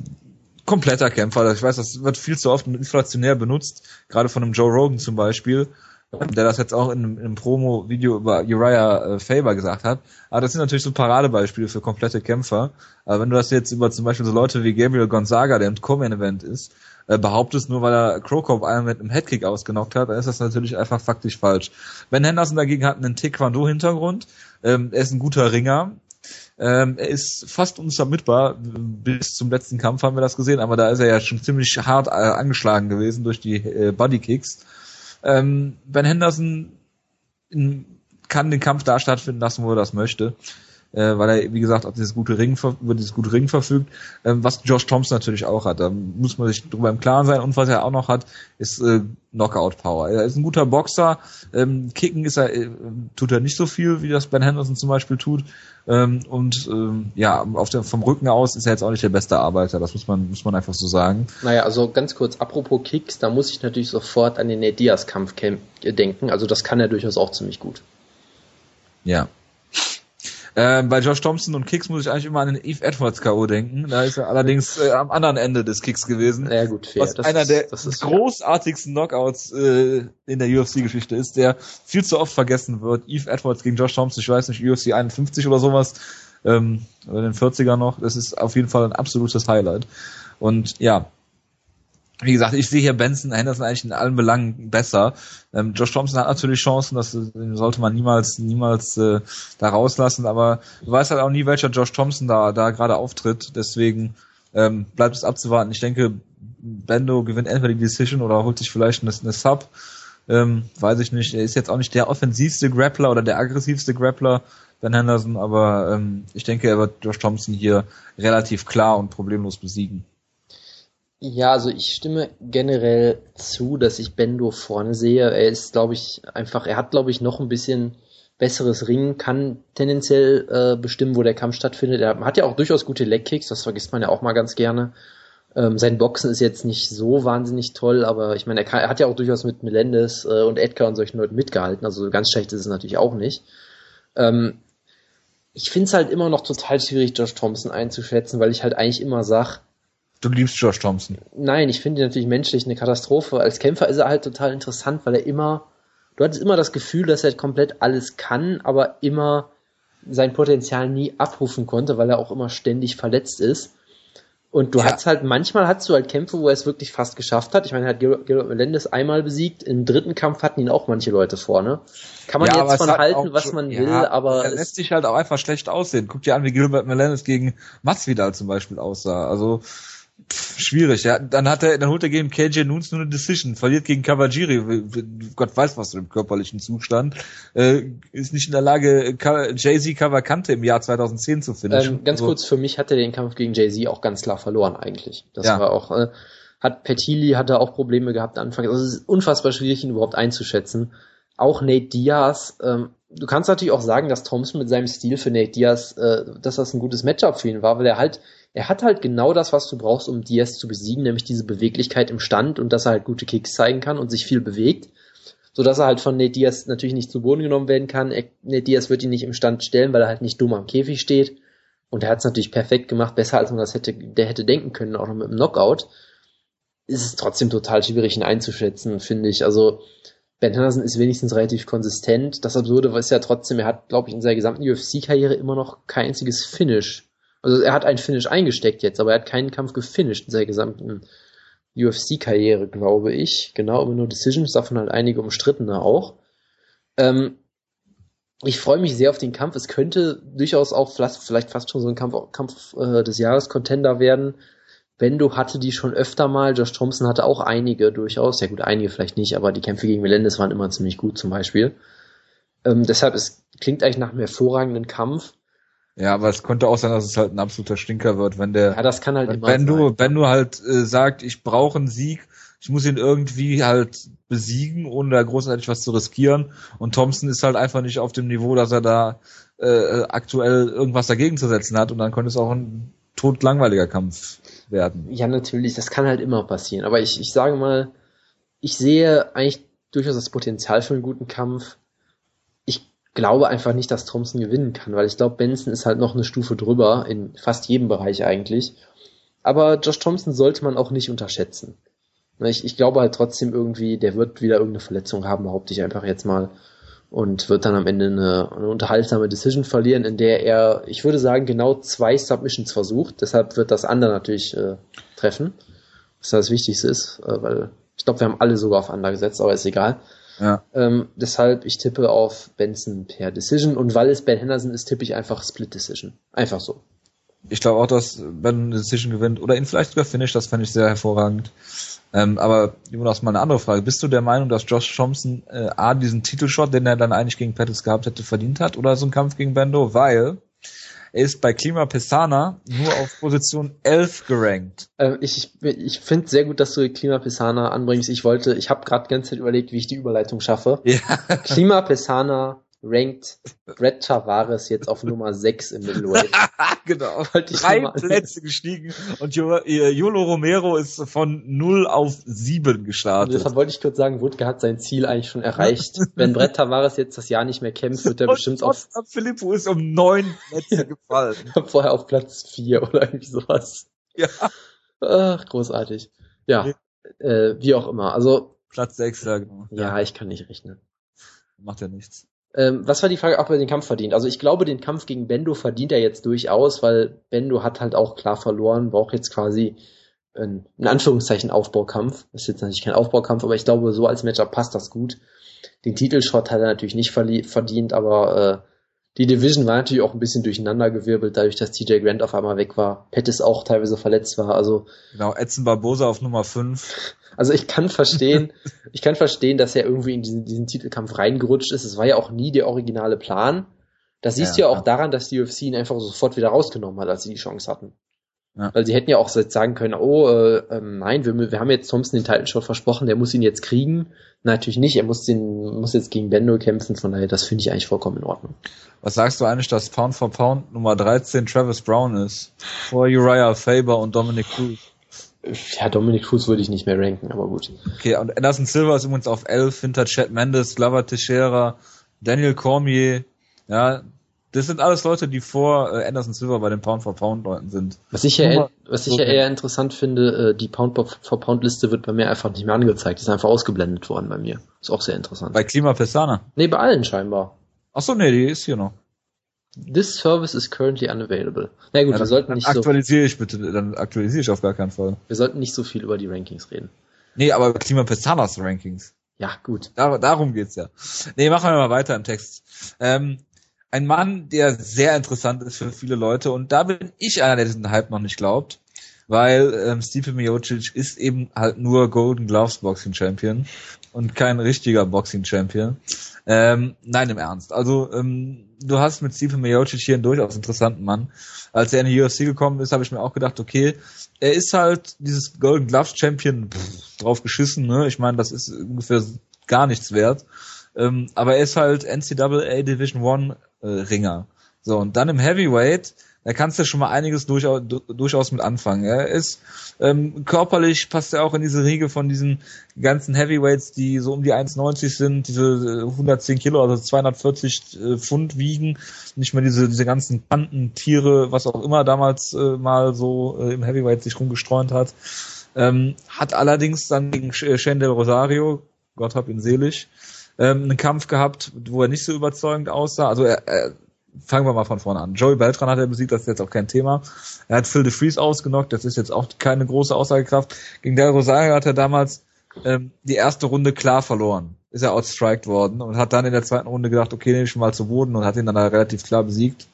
kompletter Kämpfer. Ich weiß, das wird viel zu oft inflationär benutzt, gerade von einem Joe Rogan zum Beispiel, der das jetzt auch in einem, einem Promo-Video über Uriah äh, Faber gesagt hat. Aber das sind natürlich so Paradebeispiele für komplette Kämpfer. Aber wenn du das jetzt über zum Beispiel so Leute wie Gabriel Gonzaga, der im Co-Main-Event ist, äh, behauptest, nur weil er Krokop einmal mit einem Headkick ausgenockt hat, dann ist das natürlich einfach faktisch falsch. Ben Henderson dagegen hat einen Taekwondo-Hintergrund. Ähm, er ist ein guter Ringer. Ähm, er ist fast unvermittelbar. Bis zum letzten Kampf haben wir das gesehen, aber da ist er ja schon ziemlich hart äh, angeschlagen gewesen durch die äh, Bodykicks. Ähm, ben Henderson kann den Kampf da stattfinden lassen, wo er das möchte äh, weil er, wie gesagt, auch dieses gute Ring, über dieses gute Ring verfügt, ähm, was Josh Thompson natürlich auch hat. Da muss man sich drüber im Klaren sein. Und was er auch noch hat, ist äh, Knockout-Power. Er ist ein guter Boxer. Ähm, Kicken ist er, äh, tut er nicht so viel, wie das Ben Henderson zum Beispiel tut. Ähm, und ähm, ja, auf der, vom Rücken aus ist er jetzt auch nicht der beste Arbeiter. Das muss man, muss man einfach so sagen. Naja, also ganz kurz, apropos Kicks, da muss ich natürlich sofort an den Nate Diaz-Kampf denken. Also das kann er durchaus auch ziemlich gut. Ja, äh, bei Josh Thompson und Kicks muss ich eigentlich immer an den Eve Edwards K.O. denken. Da ist er allerdings äh, am anderen Ende des Kicks gewesen. Ja gut, fair. Was das einer ist, der großartigsten Knockouts äh, in der UFC-Geschichte ist, der viel zu oft vergessen wird. Eve Edwards gegen Josh Thompson, ich weiß nicht, UFC 51 oder sowas, ähm, oder den 40er noch. Das ist auf jeden Fall ein absolutes Highlight. Und ja, wie gesagt, ich sehe hier Benson Henderson eigentlich in allen Belangen besser. Ähm, Josh Thompson hat natürlich Chancen, das sollte man niemals, niemals äh, da rauslassen, aber du weißt halt auch nie, welcher Josh Thompson da, da gerade auftritt. Deswegen ähm, bleibt es abzuwarten. Ich denke, Bendo gewinnt entweder die Decision oder holt sich vielleicht eine, eine Sub. Ähm, weiß ich nicht. Er ist jetzt auch nicht der offensivste Grappler oder der aggressivste Grappler, Ben Henderson, aber ähm, ich denke, er wird Josh Thompson hier relativ klar und problemlos besiegen. Ja, also ich stimme generell zu, dass ich Bendo vorne sehe. Er ist, glaube ich, einfach, er hat, glaube ich, noch ein bisschen besseres Ringen, kann tendenziell äh, bestimmen, wo der Kampf stattfindet. Er hat ja auch durchaus gute Legkicks, das vergisst man ja auch mal ganz gerne. Ähm, sein Boxen ist jetzt nicht so wahnsinnig toll, aber ich meine, er, er hat ja auch durchaus mit Melendez äh, und Edgar und solchen Leuten mitgehalten, also ganz schlecht ist es natürlich auch nicht. Ähm, ich finde es halt immer noch total schwierig, Josh Thompson einzuschätzen, weil ich halt eigentlich immer sag, Du liebst Josh Thompson. Nein, ich finde ihn natürlich menschlich eine Katastrophe. Als Kämpfer ist er halt total interessant, weil er immer, du hattest immer das Gefühl, dass er komplett alles kann, aber immer sein Potenzial nie abrufen konnte, weil er auch immer ständig verletzt ist. Und du ja. hast halt, manchmal hast du halt Kämpfe, wo er es wirklich fast geschafft hat. Ich meine, er hat Gerard Melendez einmal besiegt. Im dritten Kampf hatten ihn auch manche Leute vorne. Kann man ja, jetzt von halten, was man will, ja, aber. Er lässt sich halt auch einfach schlecht aussehen. Guck dir an, wie Gilbert Melendez gegen Masvidal zum Beispiel aussah. Also, schwierig. Ja, dann hat er, dann holt er gegen KJ Nunes nur eine Decision, verliert gegen Kawajiri, Gott weiß was im körperlichen Zustand, äh, ist nicht in der Lage, Jay-Z Kawakante im Jahr 2010 zu finishen. Ähm, ganz also, kurz, für mich hat er den Kampf gegen Jay-Z auch ganz klar verloren eigentlich. Das ja. war auch, äh, hat Petili hatte auch Probleme gehabt Anfang. Also es ist unfassbar schwierig, ihn überhaupt einzuschätzen. Auch Nate Diaz, ähm, du kannst natürlich auch sagen, dass Thompson mit seinem Stil für Nate Diaz, äh, dass das ein gutes Matchup für ihn war, weil er halt er hat halt genau das, was du brauchst, um Diaz zu besiegen, nämlich diese Beweglichkeit im Stand und dass er halt gute Kicks zeigen kann und sich viel bewegt, so dass er halt von Nate Diaz natürlich nicht zu Boden genommen werden kann. Er, Nate Diaz wird ihn nicht im Stand stellen, weil er halt nicht dumm am Käfig steht. Und er hat es natürlich perfekt gemacht, besser als man das hätte, der hätte denken können, auch noch mit dem Knockout. Ist es trotzdem total schwierig, ihn einzuschätzen, finde ich. Also, Ben Henderson ist wenigstens relativ konsistent. Das Absurde ist ja trotzdem, er hat, glaube ich, in seiner gesamten UFC-Karriere immer noch kein einziges Finish also er hat einen Finish eingesteckt jetzt, aber er hat keinen Kampf gefinisht in seiner gesamten UFC-Karriere, glaube ich. Genau, immer nur Decisions, davon halt einige umstrittene auch. Ähm, ich freue mich sehr auf den Kampf. Es könnte durchaus auch vielleicht fast schon so ein Kampf, Kampf äh, des Jahres Contender werden. Bendo hatte die schon öfter mal. Josh Thompson hatte auch einige durchaus. Ja gut, einige vielleicht nicht, aber die Kämpfe gegen Melendez waren immer ziemlich gut zum Beispiel. Ähm, deshalb, es klingt eigentlich nach einem hervorragenden Kampf. Ja, aber es könnte auch sein, dass es halt ein absoluter Stinker wird, wenn der. Ja, das kann halt immer wenn du, wenn du halt äh, sagt, ich brauche einen Sieg, ich muss ihn irgendwie halt besiegen, ohne da großartig was zu riskieren. Und Thompson ist halt einfach nicht auf dem Niveau, dass er da äh, aktuell irgendwas dagegen zu setzen hat. Und dann könnte es auch ein totlangweiliger Kampf werden. Ja, natürlich, das kann halt immer passieren. Aber ich, ich sage mal, ich sehe eigentlich durchaus das Potenzial für einen guten Kampf glaube einfach nicht, dass Thompson gewinnen kann, weil ich glaube, Benson ist halt noch eine Stufe drüber in fast jedem Bereich eigentlich. Aber Josh Thompson sollte man auch nicht unterschätzen. Ich, ich glaube halt trotzdem irgendwie, der wird wieder irgendeine Verletzung haben, behaupte ich einfach jetzt mal. Und wird dann am Ende eine, eine unterhaltsame Decision verlieren, in der er, ich würde sagen, genau zwei Submissions versucht. Deshalb wird das andere natürlich äh, treffen. Was das Wichtigste ist, äh, weil ich glaube, wir haben alle sogar auf Under gesetzt, aber ist egal. Ja. Ähm, deshalb, ich tippe auf Benson per Decision und weil es Ben Henderson ist, tippe ich einfach Split Decision. Einfach so. Ich glaube auch, dass Ben eine Decision gewinnt oder ihn vielleicht sogar finish, das fände ich sehr hervorragend. Ähm, aber Jonas, mal eine andere Frage. Bist du der Meinung, dass Josh Thompson äh, A, diesen Titelshot, den er dann eigentlich gegen Pettis gehabt hätte, verdient hat oder so einen Kampf gegen Bendo? Weil er ist bei Klima Pesana nur auf Position 11 gerankt. Ähm, ich ich, ich finde sehr gut, dass du Klima Pesana anbringst. Ich wollte, ich habe gerade die ganze Zeit überlegt, wie ich die Überleitung schaffe. Ja. Klima Pesana rankt Brett Tavares jetzt auf Nummer [LAUGHS] 6 im Middleweight. [LAUGHS] genau. Drei Plätze gestiegen und äh, Jolo Romero ist von 0 auf 7 Und gestartet. deshalb wollte ich kurz sagen, Wutke hat sein Ziel eigentlich schon erreicht. [LAUGHS] Wenn Brett Tavares jetzt das Jahr nicht mehr kämpft, wird er bestimmt und auf, Filippo ist um 9 Plätze gefallen. vorher auf Platz 4 oder irgendwie sowas. Ja. Ach, großartig. Ja, äh, wie auch immer. Also, Platz 6, ja genau. ja, ich kann nicht rechnen. Macht ja nichts. Ähm, was war die Frage, ob er den Kampf verdient? Also ich glaube, den Kampf gegen Bendo verdient er jetzt durchaus, weil Bendo hat halt auch klar verloren, braucht jetzt quasi ein, in Anführungszeichen Aufbaukampf. Ist jetzt natürlich kein Aufbaukampf, aber ich glaube, so als Matchup passt das gut. Den Titelshot hat er natürlich nicht verdient, aber äh, die Division war natürlich auch ein bisschen durcheinandergewirbelt, dadurch, dass TJ Grant auf einmal weg war. Pettis auch teilweise verletzt war. Also Genau, Edson Barbosa auf Nummer 5. also ich kann verstehen, [LAUGHS] ich kann verstehen, dass er irgendwie in diesen, diesen Titelkampf reingerutscht ist. Es war ja auch nie der originale Plan. Das siehst du Ja, ja auch ja. daran, dass die UFC ihn einfach sofort wieder rausgenommen hat, als sie die Chance hatten. Ja. Weil sie hätten ja auch sagen können, oh, äh, ähm, nein, wir, wir haben jetzt Thompson den Title Shot versprochen, der muss ihn jetzt kriegen. Natürlich nicht, er muss den, muss jetzt gegen Bendo kämpfen, von daher, das finde ich eigentlich vollkommen in Ordnung. Was sagst du eigentlich, dass Pound for Pound Nummer 13 Travis Brown ist? Vor Uriah Faber und Dominic Cruz. Ja, Dominic Cruz würde ich nicht mehr ranken, aber gut. Okay, und Anderson Silva ist übrigens auf 11 hinter Chad Mendes, Glover Teixeira, Daniel Cormier. Ja, das sind alles Leute, die vor äh, Anderson Silva bei den Pound for Pound Leuten sind. Was ich ja, Nummer- was ich ja eher interessant finde, äh, die Pound for Pound Liste wird bei mir einfach nicht mehr angezeigt, ist einfach ausgeblendet worden bei mir. Ist auch sehr interessant. Bei Klima Pestana. nee, bei allen scheinbar. Ach so, nee, die ist hier noch. This service is currently unavailable. Na gut, Ja, wir dann, sollten dann nicht so, aktualisiere ich bitte, dann aktualisiere ich auf gar keinen Fall. wir sollten nicht so viel über die Rankings reden. Nee, aber Klima Pestanas Rankings. Ja, gut. Dar darum geht's ja. Nee, machen wir mal weiter im Text. Ähm, ein Mann, der sehr interessant ist für viele Leute und da bin ich einer, der diesen Hype noch nicht glaubt, weil ähm, Stipe Miocic ist eben halt nur Golden Gloves Boxing Champion und kein richtiger Boxing Champion. Ähm, nein, im Ernst. Also ähm, du hast mit Stipe Miocic hier einen durchaus interessanten Mann. Als er in die UFC gekommen ist, habe ich mir auch gedacht, okay, er ist halt dieses Golden Gloves Champion pff, drauf geschissen. Ne? Ich meine, das ist ungefähr gar nichts wert. Ähm, aber er ist halt NCAA Division One äh, Ringer. So, und dann im Heavyweight, da kannst du schon mal einiges durchaus, du, durchaus mit anfangen. Er ist ähm, körperlich passt er auch in diese Riege von diesen ganzen Heavyweights, die so um die 1,90 sind, diese äh, 110 Kilo, also 240 äh, Pfund wiegen, nicht mehr diese, diese ganzen Kanten, Tiere, was auch immer damals äh, mal so äh, im Heavyweight sich rumgestreunt hat. Ähm, hat allerdings dann gegen äh, Shane Del Rosario, Gott hab ihn selig, ähm, einen Kampf gehabt, wo er nicht so überzeugend aussah. Also er, er fangen wir mal von vorne an. Joey Beltran hat er besiegt, das ist jetzt auch kein Thema. Er hat Phil de Vries ausgenockt, das ist jetzt auch keine große Aussagekraft. Gegen Del Rosario hat er damals ähm, die erste Runde klar verloren. Ist er outstriked worden und hat dann in der zweiten Runde gedacht, okay, nehme ich mal zu Boden und hat ihn dann relativ klar besiegt.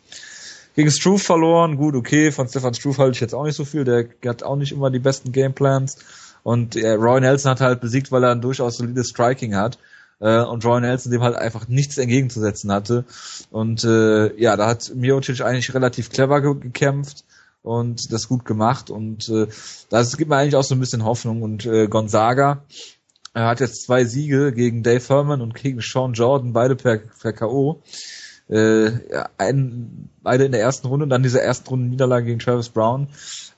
Gegen Struve verloren, gut, okay, von Stefan Struve halte ich jetzt auch nicht so viel, der hat auch nicht immer die besten Gameplans. Und äh, Roy Nelson hat halt besiegt, weil er ein durchaus solides Striking hat. Äh, und Roy Nelson dem halt einfach nichts entgegenzusetzen hatte. Und äh, ja, da hat Miocic eigentlich relativ clever ge gekämpft und das gut gemacht. Und äh, das gibt mir eigentlich auch so ein bisschen Hoffnung. Und äh, Gonzaga er hat jetzt zwei Siege gegen Dave Herman und gegen Sean Jordan, beide per, per K.O. Äh, ein, beide in der ersten Runde und dann diese ersten Runde Niederlage gegen Travis Brown.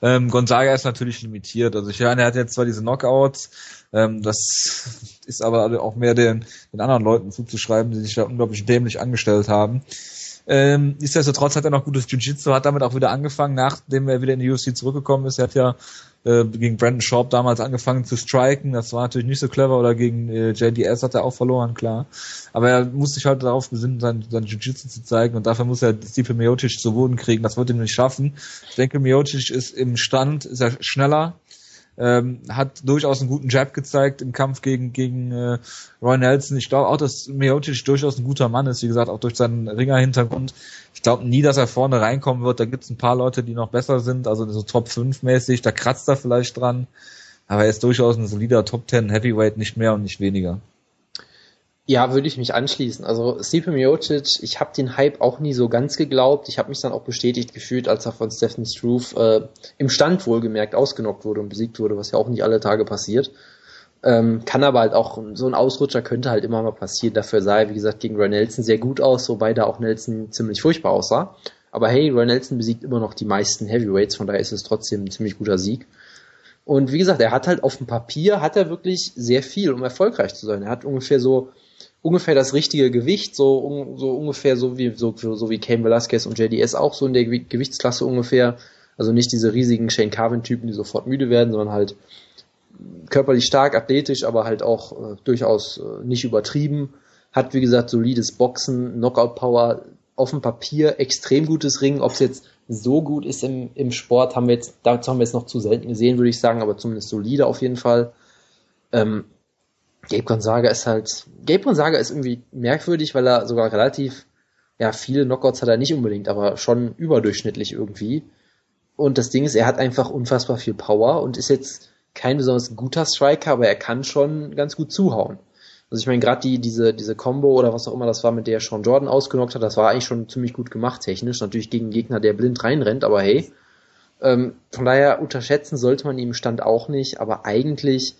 Ähm, Gonzaga ist natürlich limitiert. Also ich meine, er hat jetzt zwar diese Knockouts, ähm, das [LAUGHS] ist aber auch mehr den, den anderen Leuten zuzuschreiben, die sich da unglaublich dämlich angestellt haben. Ähm, nichtsdestotrotz hat er noch gutes Jiu-Jitsu, hat damit auch wieder angefangen, nachdem er wieder in die UFC zurückgekommen ist. Er hat ja äh, gegen Brandon Sharp damals angefangen zu striken. Das war natürlich nicht so clever. Oder gegen äh, JDS hat er auch verloren, klar. Aber er muss sich halt darauf besinnen, sein, sein Jiu-Jitsu zu zeigen. Und dafür muss er Stipe Miocic zu Boden kriegen. Das wird ihm nicht schaffen. Ich denke, Miocic ist im Stand, ist er schneller, ähm, hat durchaus einen guten Jab gezeigt im Kampf gegen gegen äh, Roy Nelson. Ich glaube auch, dass Miocic durchaus ein guter Mann ist, wie gesagt, auch durch seinen Ringer-Hintergrund. Ich glaube nie, dass er vorne reinkommen wird. Da gibt es ein paar Leute, die noch besser sind, also so Top 5 mäßig, da kratzt er vielleicht dran. Aber er ist durchaus ein solider Top 10 Heavyweight, nicht mehr und nicht weniger. Ja, würde ich mich anschließen. Also Stipe Miocic, ich habe den Hype auch nie so ganz geglaubt. Ich habe mich dann auch bestätigt gefühlt, als er von Stephen Struve äh, im Stand wohlgemerkt ausgenockt wurde und besiegt wurde, was ja auch nicht alle Tage passiert. Ähm, kann aber halt auch, so ein Ausrutscher könnte halt immer mal passieren. Dafür sah er, wie gesagt, gegen Roy Nelson sehr gut aus, wobei da auch Nelson ziemlich furchtbar aussah. Aber hey, Roy Nelson besiegt immer noch die meisten Heavyweights, von daher ist es trotzdem ein ziemlich guter Sieg. Und wie gesagt, er hat halt auf dem Papier, hat er wirklich sehr viel, um erfolgreich zu sein. Er hat ungefähr so ungefähr das richtige Gewicht, so, so ungefähr so wie, so, so wie Cain Velasquez und JDS auch so in der Gewichtsklasse ungefähr. Also nicht diese riesigen Shane Carvin-Typen, die sofort müde werden, sondern halt körperlich stark, athletisch, aber halt auch äh, durchaus äh, nicht übertrieben. Hat, wie gesagt, solides Boxen, Knockout-Power, auf dem Papier extrem gutes Ringen. Ob es jetzt so gut ist im, im Sport, haben wir jetzt, dazu haben wir jetzt noch zu selten gesehen, würde ich sagen, aber zumindest solide auf jeden Fall. Ähm, Gabe Gonzaga ist halt, Gabe Gonzaga ist irgendwie merkwürdig, weil er sogar relativ, ja, viele Knockouts hat er nicht unbedingt, aber schon überdurchschnittlich irgendwie. Und das Ding ist, er hat einfach unfassbar viel Power und ist jetzt kein besonders guter Striker, aber er kann schon ganz gut zuhauen. Also ich meine, gerade die, diese, diese Combo oder was auch immer das war, mit der Sean Jordan ausgenockt hat, das war eigentlich schon ziemlich gut gemacht technisch. Natürlich gegen einen Gegner, der blind reinrennt, aber hey. Ähm, von daher unterschätzen sollte man ihn im Stand auch nicht, aber eigentlich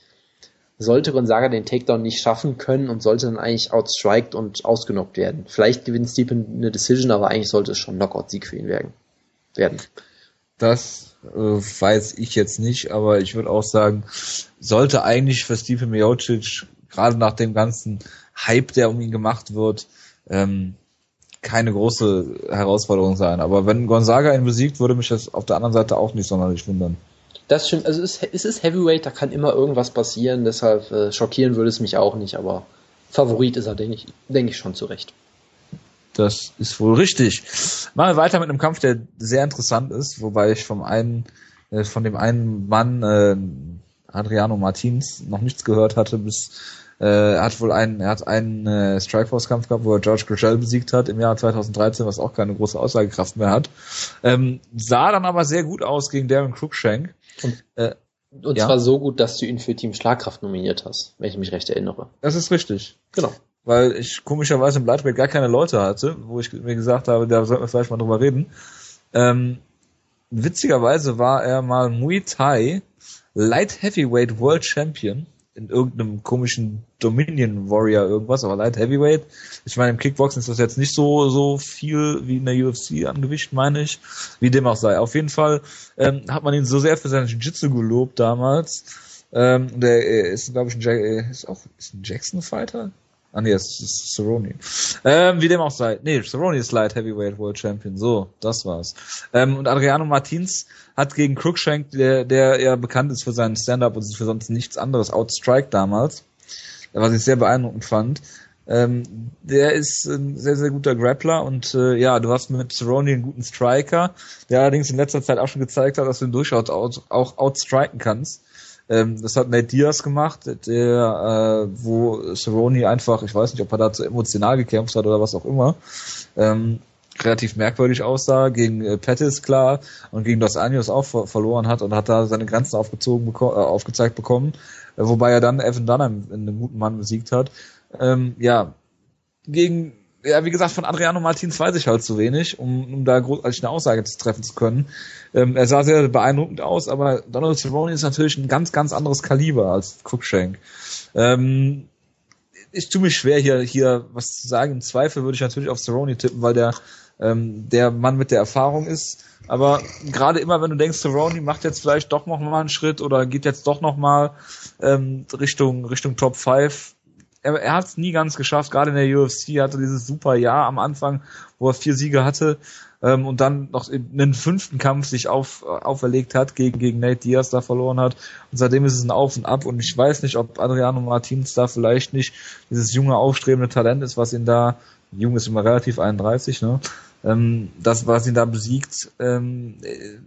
sollte Gonzaga den Takedown nicht schaffen können und sollte dann eigentlich outstriked und ausgenockt werden. Vielleicht gewinnt Stephen eine Decision, aber eigentlich sollte es schon Knockout-Sieg für ihn werden. Das äh, weiß ich jetzt nicht, aber ich würde auch sagen, sollte eigentlich für Stephen Miocic, gerade nach dem ganzen Hype, der um ihn gemacht wird, ähm, keine große Herausforderung sein. Aber wenn Gonzaga ihn besiegt, würde mich das auf der anderen Seite auch nicht sonderlich wundern. Das stimmt, also es, es ist Heavyweight, da kann immer irgendwas passieren, deshalb äh, schockieren würde es mich auch nicht, aber Favorit ist er, denke ich, denke ich schon zurecht. Das ist wohl richtig. Machen wir weiter mit einem Kampf, der sehr interessant ist, wobei ich vom einen, äh, von dem einen Mann, äh, Adriano Martins, noch nichts gehört hatte, bis äh, er hat wohl einen, er hat einen äh, Strikeforce-Kampf gehabt, wo er George Grishel besiegt hat im Jahr 2013, was auch keine große Aussagekraft mehr hat. Ähm, sah dann aber sehr gut aus gegen Darren Cruikshank. Und, äh, und ja. zwar so gut, dass du ihn für Team Schlagkraft nominiert hast, wenn ich mich recht erinnere. Das ist richtig. Genau. Weil ich komischerweise im Lightweight gar keine Leute hatte, wo ich mir gesagt habe, da sollten wir vielleicht mal drüber reden. Ähm, witzigerweise war er mal Muay Thai Light Heavyweight World Champion in irgendeinem komischen Dominion Warrior irgendwas, aber Light Heavyweight. Ich meine, im Kickboxen ist das jetzt nicht so so viel wie in der UFC an Gewicht, meine ich. Wie dem auch sei. Auf jeden Fall ähm, hat man ihn so sehr für seinen Jiu-Jitsu gelobt damals. Ähm, der ist, glaube ich, ein, Jack, ist ist ein Jackson-Fighter. Ah nee, das ist Cerrone. Ähm, wie dem auch sei. Nee, Cerrone ist Light Heavyweight World Champion. So, das war's. Ähm, und Adriano Martins hat gegen Cruikshank, der, der ja bekannt ist für seinen Stand-Up und für sonst nichts anderes, Outstrike damals, was ich sehr beeindruckend fand. Ähm, der ist ein sehr, sehr guter Grappler und äh, ja, du hast mit Cerrone einen guten Striker, der allerdings in letzter Zeit auch schon gezeigt hat, dass du ihn durchaus out, auch outstriken kannst. Ähm, das hat Nate Diaz gemacht, der, äh, wo Cerrone einfach, ich weiß nicht, ob er da zu emotional gekämpft hat oder was auch immer, ähm, relativ merkwürdig aussah, gegen äh, Pettis klar und gegen Dos Anjos auch ver verloren hat und hat da seine Grenzen aufgezogen beko äh, aufgezeigt bekommen, äh, wobei er dann Evan Dunham in einem guten Mann besiegt hat. Ähm, ja, gegen ja, wie gesagt, von Adriano Martins weiß ich halt zu wenig, um, um da großartig eine Aussage zu treffen zu können. Ähm, er sah sehr beeindruckend aus, aber Donald Cerrone ist natürlich ein ganz, ganz anderes Kaliber als Cruikshank. Ähm, ich tue mich schwer, hier, hier was zu sagen. Im Zweifel würde ich natürlich auf Cerrone tippen, weil der, ähm, der Mann mit der Erfahrung ist. Aber gerade immer, wenn du denkst, Cerrone macht jetzt vielleicht doch noch mal einen Schritt oder geht jetzt doch noch mal ähm, Richtung, Richtung Top 5, er, er hat es nie ganz geschafft, gerade in der UFC hatte dieses super Jahr am Anfang, wo er vier Siege hatte ähm, und dann noch in einen fünften Kampf sich auf, auferlegt hat, gegen, gegen Nate Diaz da verloren hat. Und seitdem ist es ein Auf und Ab und ich weiß nicht, ob Adriano Martins da vielleicht nicht dieses junge, aufstrebende Talent ist, was ihn da, jung ist immer relativ 31, ne? Ähm, das, was ihn da besiegt, ähm, äh,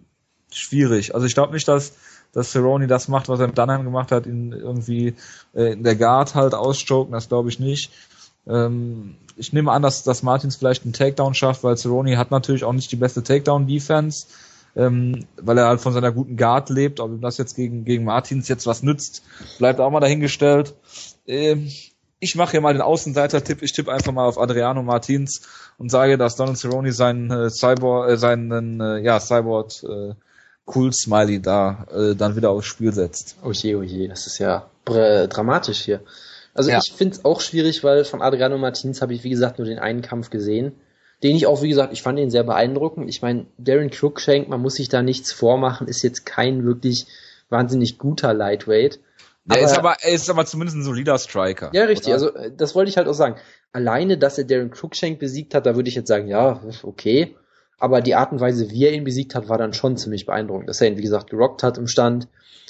schwierig. Also ich glaube nicht, dass dass Cerrone das macht, was er mit Dunham gemacht hat, ihn irgendwie äh, in der Guard halt ausstoken, das glaube ich nicht. Ähm, ich nehme an, dass, dass Martins vielleicht einen Takedown schafft, weil Cerrone hat natürlich auch nicht die beste Takedown-Defense, ähm, weil er halt von seiner guten Guard lebt. Ob ihm das jetzt gegen, gegen Martins jetzt was nützt, bleibt auch mal dahingestellt. Ähm, ich mache hier mal den Außenseiter-Tipp. Ich tippe einfach mal auf Adriano Martins und sage, dass Donald Cerrone seinen äh, Cyborg, äh, seinen äh, ja Cyborg äh, Cool Smiley da äh, dann wieder aufs Spiel setzt. Oh je, oh je, das ist ja dramatisch hier. Also ja. ich finde es auch schwierig, weil von Adriano Martins habe ich, wie gesagt, nur den einen Kampf gesehen. Den ich auch, wie gesagt, ich fand ihn sehr beeindruckend. Ich meine, Darren Cruikshank, man muss sich da nichts vormachen, ist jetzt kein wirklich wahnsinnig guter Lightweight. Er ist aber, er ist aber zumindest ein solider Striker. Ja, richtig. Oder? Also, äh, das wollte ich halt auch sagen. Alleine, dass er Darren Cruikshank besiegt hat, da würde ich jetzt sagen, ja, okay. Aber die Art und Weise, wie er ihn besiegt hat, war dann schon ziemlich beeindruckend. Dass er ihn, wie gesagt, gerockt hat im Stand,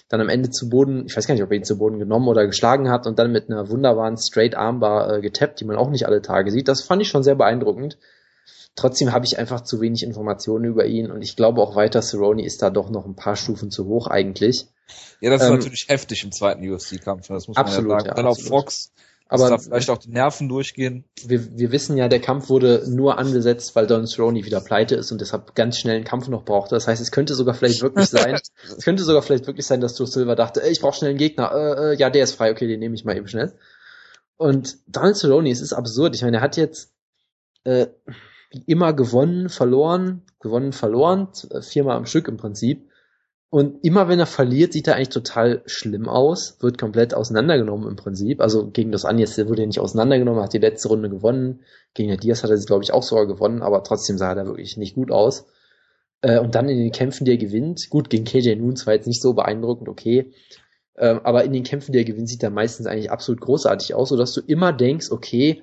dann am Ende zu Boden, ich weiß gar nicht, ob er ihn zu Boden genommen oder geschlagen hat und dann mit einer wunderbaren Straight Armbar äh, getappt, die man auch nicht alle Tage sieht. Das fand ich schon sehr beeindruckend. Trotzdem habe ich einfach zu wenig Informationen über ihn und ich glaube auch weiter, Cerrone ist da doch noch ein paar Stufen zu hoch eigentlich. Ja, das ist ähm, natürlich heftig im zweiten UFC-Kampf, das muss man absolut, ja sagen. Ja, dann absolut. auf Fox aber da vielleicht auch die Nerven durchgehen. Wir, wir wissen ja, der Kampf wurde nur angesetzt, weil Don Cerrone wieder pleite ist und deshalb ganz schnell einen Kampf noch brauchte. Das heißt, es könnte sogar vielleicht wirklich sein, [LAUGHS] es könnte sogar vielleicht wirklich sein, dass Joe Silver dachte, ey, ich brauche schnell einen Gegner. Äh, äh, ja, der ist frei, okay, den nehme ich mal eben schnell. Und Donald Cerrone, es ist absurd. Ich meine, er hat jetzt äh, immer gewonnen, verloren, gewonnen, verloren, viermal am Stück im Prinzip. Und immer wenn er verliert, sieht er eigentlich total schlimm aus, wird komplett auseinandergenommen im Prinzip. Also gegen das der wurde er nicht auseinandergenommen, hat die letzte Runde gewonnen. Gegen der Diaz hat er sie, glaube ich, auch sogar gewonnen, aber trotzdem sah er da wirklich nicht gut aus. Äh, und dann in den Kämpfen, die er gewinnt, gut, gegen KJ Noons war jetzt nicht so beeindruckend, okay. Äh, aber in den Kämpfen, die er gewinnt, sieht er meistens eigentlich absolut großartig aus, sodass du immer denkst, okay,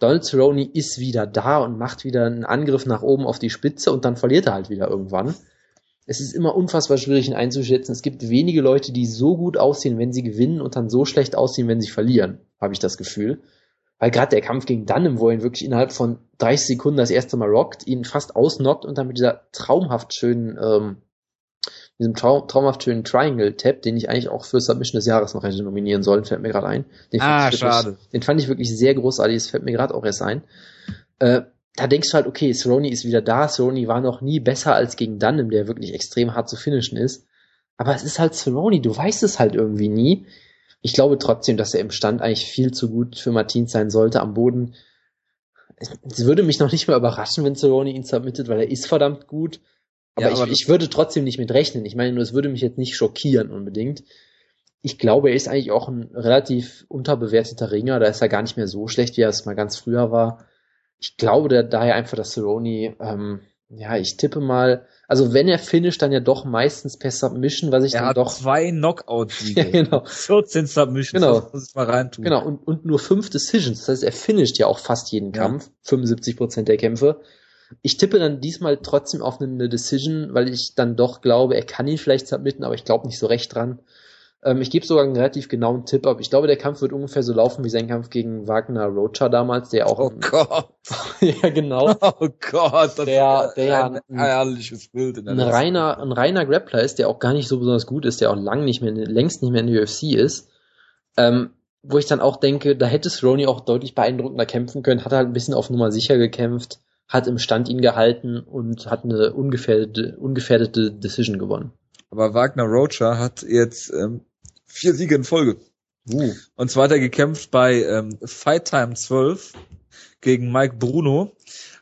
Donald Cerrone ist wieder da und macht wieder einen Angriff nach oben auf die Spitze und dann verliert er halt wieder irgendwann es ist immer unfassbar schwierig, ihn einzuschätzen. Es gibt wenige Leute, die so gut aussehen, wenn sie gewinnen und dann so schlecht aussehen, wenn sie verlieren, habe ich das Gefühl. Weil gerade der Kampf gegen Dunham, wo er ihn wirklich innerhalb von 30 Sekunden das erste Mal rockt, ihn fast ausnockt und dann mit dieser traumhaft schönen, ähm, diesem traum, traumhaft schönen Triangle-Tap, den ich eigentlich auch für Submission des Jahres noch hätte nominieren sollen, fällt mir gerade ein. Den ah, wirklich, schade. Den fand ich wirklich sehr großartig, das fällt mir gerade auch erst ein. Äh, da denkst du halt, okay, Cerrone ist wieder da, Cerrone war noch nie besser als gegen Dunham, der wirklich extrem hart zu finishen ist. Aber es ist halt Cerrone, du weißt es halt irgendwie nie. Ich glaube trotzdem, dass er im Stand eigentlich viel zu gut für Martins sein sollte am Boden. Es würde mich noch nicht mal überraschen, wenn Cerrone ihn submittet, weil er ist verdammt gut. Aber, ja, aber ich, ich würde trotzdem nicht mit rechnen. Ich meine, nur es würde mich jetzt nicht schockieren unbedingt. Ich glaube, er ist eigentlich auch ein relativ unterbewerteter Ringer. Da ist er gar nicht mehr so schlecht, wie er es mal ganz früher war ich glaube da, daher einfach, dass Cerrone, ähm, ja, ich tippe mal, also wenn er finisht, dann ja doch meistens per Submission, was ich er dann doch. zwei Knockout-Siege. [LAUGHS] ja, genau. 14 Submissions. Genau. Das muss ich mal reintun. Genau. Und, und nur fünf Decisions. Das heißt, er finisht ja auch fast jeden ja. Kampf. 75 Prozent der Kämpfe. Ich tippe dann diesmal trotzdem auf eine Decision, weil ich dann doch glaube, er kann ihn vielleicht submitten, aber ich glaube nicht so recht dran. Ähm, ich gebe sogar einen relativ genauen Tipp ab. Ich glaube, der Kampf wird ungefähr so laufen wie sein Kampf gegen Wagner Rocha damals, der auch. Oh Gott. [LAUGHS] ja, genau. Oh Gott, das der, der ein, ein herrliches Bild in der ein reiner, ein reiner Grappler ist, der auch gar nicht so besonders gut ist, der auch lang nicht mehr, längst nicht mehr in der UFC ist. Ähm, wo ich dann auch denke, da hätte Ronnie auch deutlich beeindruckender kämpfen können, hat halt ein bisschen auf Nummer sicher gekämpft, hat im Stand ihn gehalten und hat eine ungefährdete, ungefährdete Decision gewonnen. Aber Wagner Rocha hat jetzt ähm, vier Siege in Folge. Uh. Und zwar hat er gekämpft bei ähm, Fight Time 12 gegen Mike Bruno,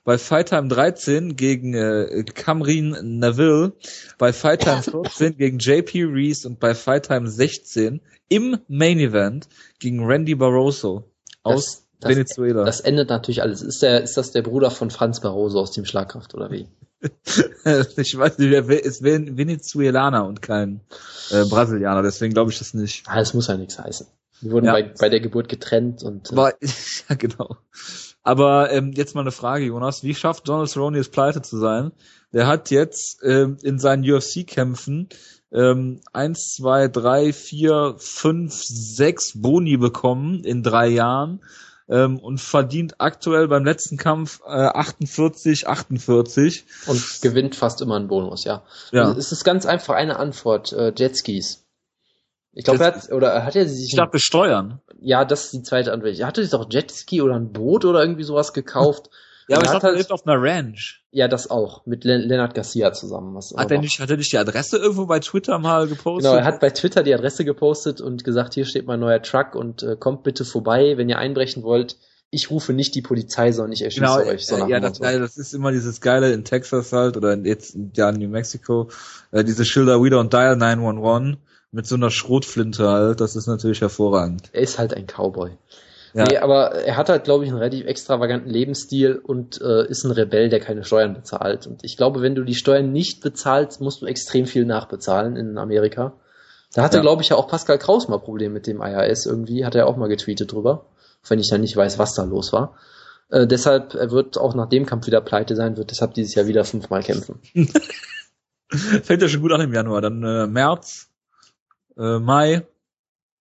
bei Fight Time 13 gegen äh, Camryn Neville, bei Fight Time [LAUGHS] 14 gegen JP Reese und bei Fight Time 16 im Main Event gegen Randy Barroso aus das, Venezuela. Das endet natürlich alles. Ist der, ist das der Bruder von Franz Barroso aus dem Schlagkraft oder wie? [LAUGHS] ich weiß nicht, wer ist Venezuelaner und kein äh, Brasilianer, deswegen glaube ich das nicht. Ah, es muss ja nichts heißen. Wir wurden Ja. bei, bei der Geburt getrennt und äh, Aber, [LAUGHS] ja, genau. Aber ähm, jetzt mal eine Frage, Jonas. Wie schafft Donald Cerrone es pleite zu sein? Der hat jetzt ähm, in seinen UFC-Kämpfen ähm, eins, zwei, drei, vier, fünf, sechs Boni bekommen in drei Jahren ähm, und verdient aktuell beim letzten Kampf äh, 48, 48. und gewinnt fast immer einen Bonus, ja. Ja. Also es ist ganz einfach eine Antwort, äh, Jetskis. Ich glaube, er hat, oder hat er sich, Statt besteuern. ja, das ist die zweite Antwort. Er hatte sich doch Jetski oder ein Boot oder irgendwie sowas gekauft. [LAUGHS] Ja, aber ich er dachte, er lebt auf einer Ranch. Ja, das auch. Mit Len Lennart Garcia zusammen. Was Hat er nicht, hat er nicht die Adresse irgendwo bei Twitter mal gepostet? Genau, er hat bei Twitter die Adresse gepostet und gesagt, hier steht mein neuer Truck und äh, kommt bitte vorbei, wenn ihr einbrechen wollt. Ich rufe nicht die Polizei, sondern ich erschieße Genau, euch. So äh, ja, das, ja, das ist immer dieses Geile in Texas halt oder in, jetzt ja in New Mexico, äh, diese Schilder We don't dial 911 mit so einer Schrotflinte halt, das ist natürlich hervorragend. er ist halt ein Cowboy. Ja, Nee, aber er hat halt, glaube ich, einen relativ extravaganten Lebensstil und äh, ist ein Rebell, der keine Steuern bezahlt. Und ich glaube, wenn du die Steuern nicht bezahlst, musst du extrem viel nachbezahlen in Amerika. Da hatte, Ja. glaube ich, ja auch Pascal Kraus mal Probleme mit dem IRS irgendwie, hat er auch mal getweetet drüber, wenn ich dann nicht weiß, was da los war. Äh, deshalb, er wird auch nach dem Kampf wieder pleite sein, wird deshalb dieses Jahr wieder fünfmal kämpfen. [LAUGHS] fängt ja schon gut an im Januar, dann äh, März, äh, Mai,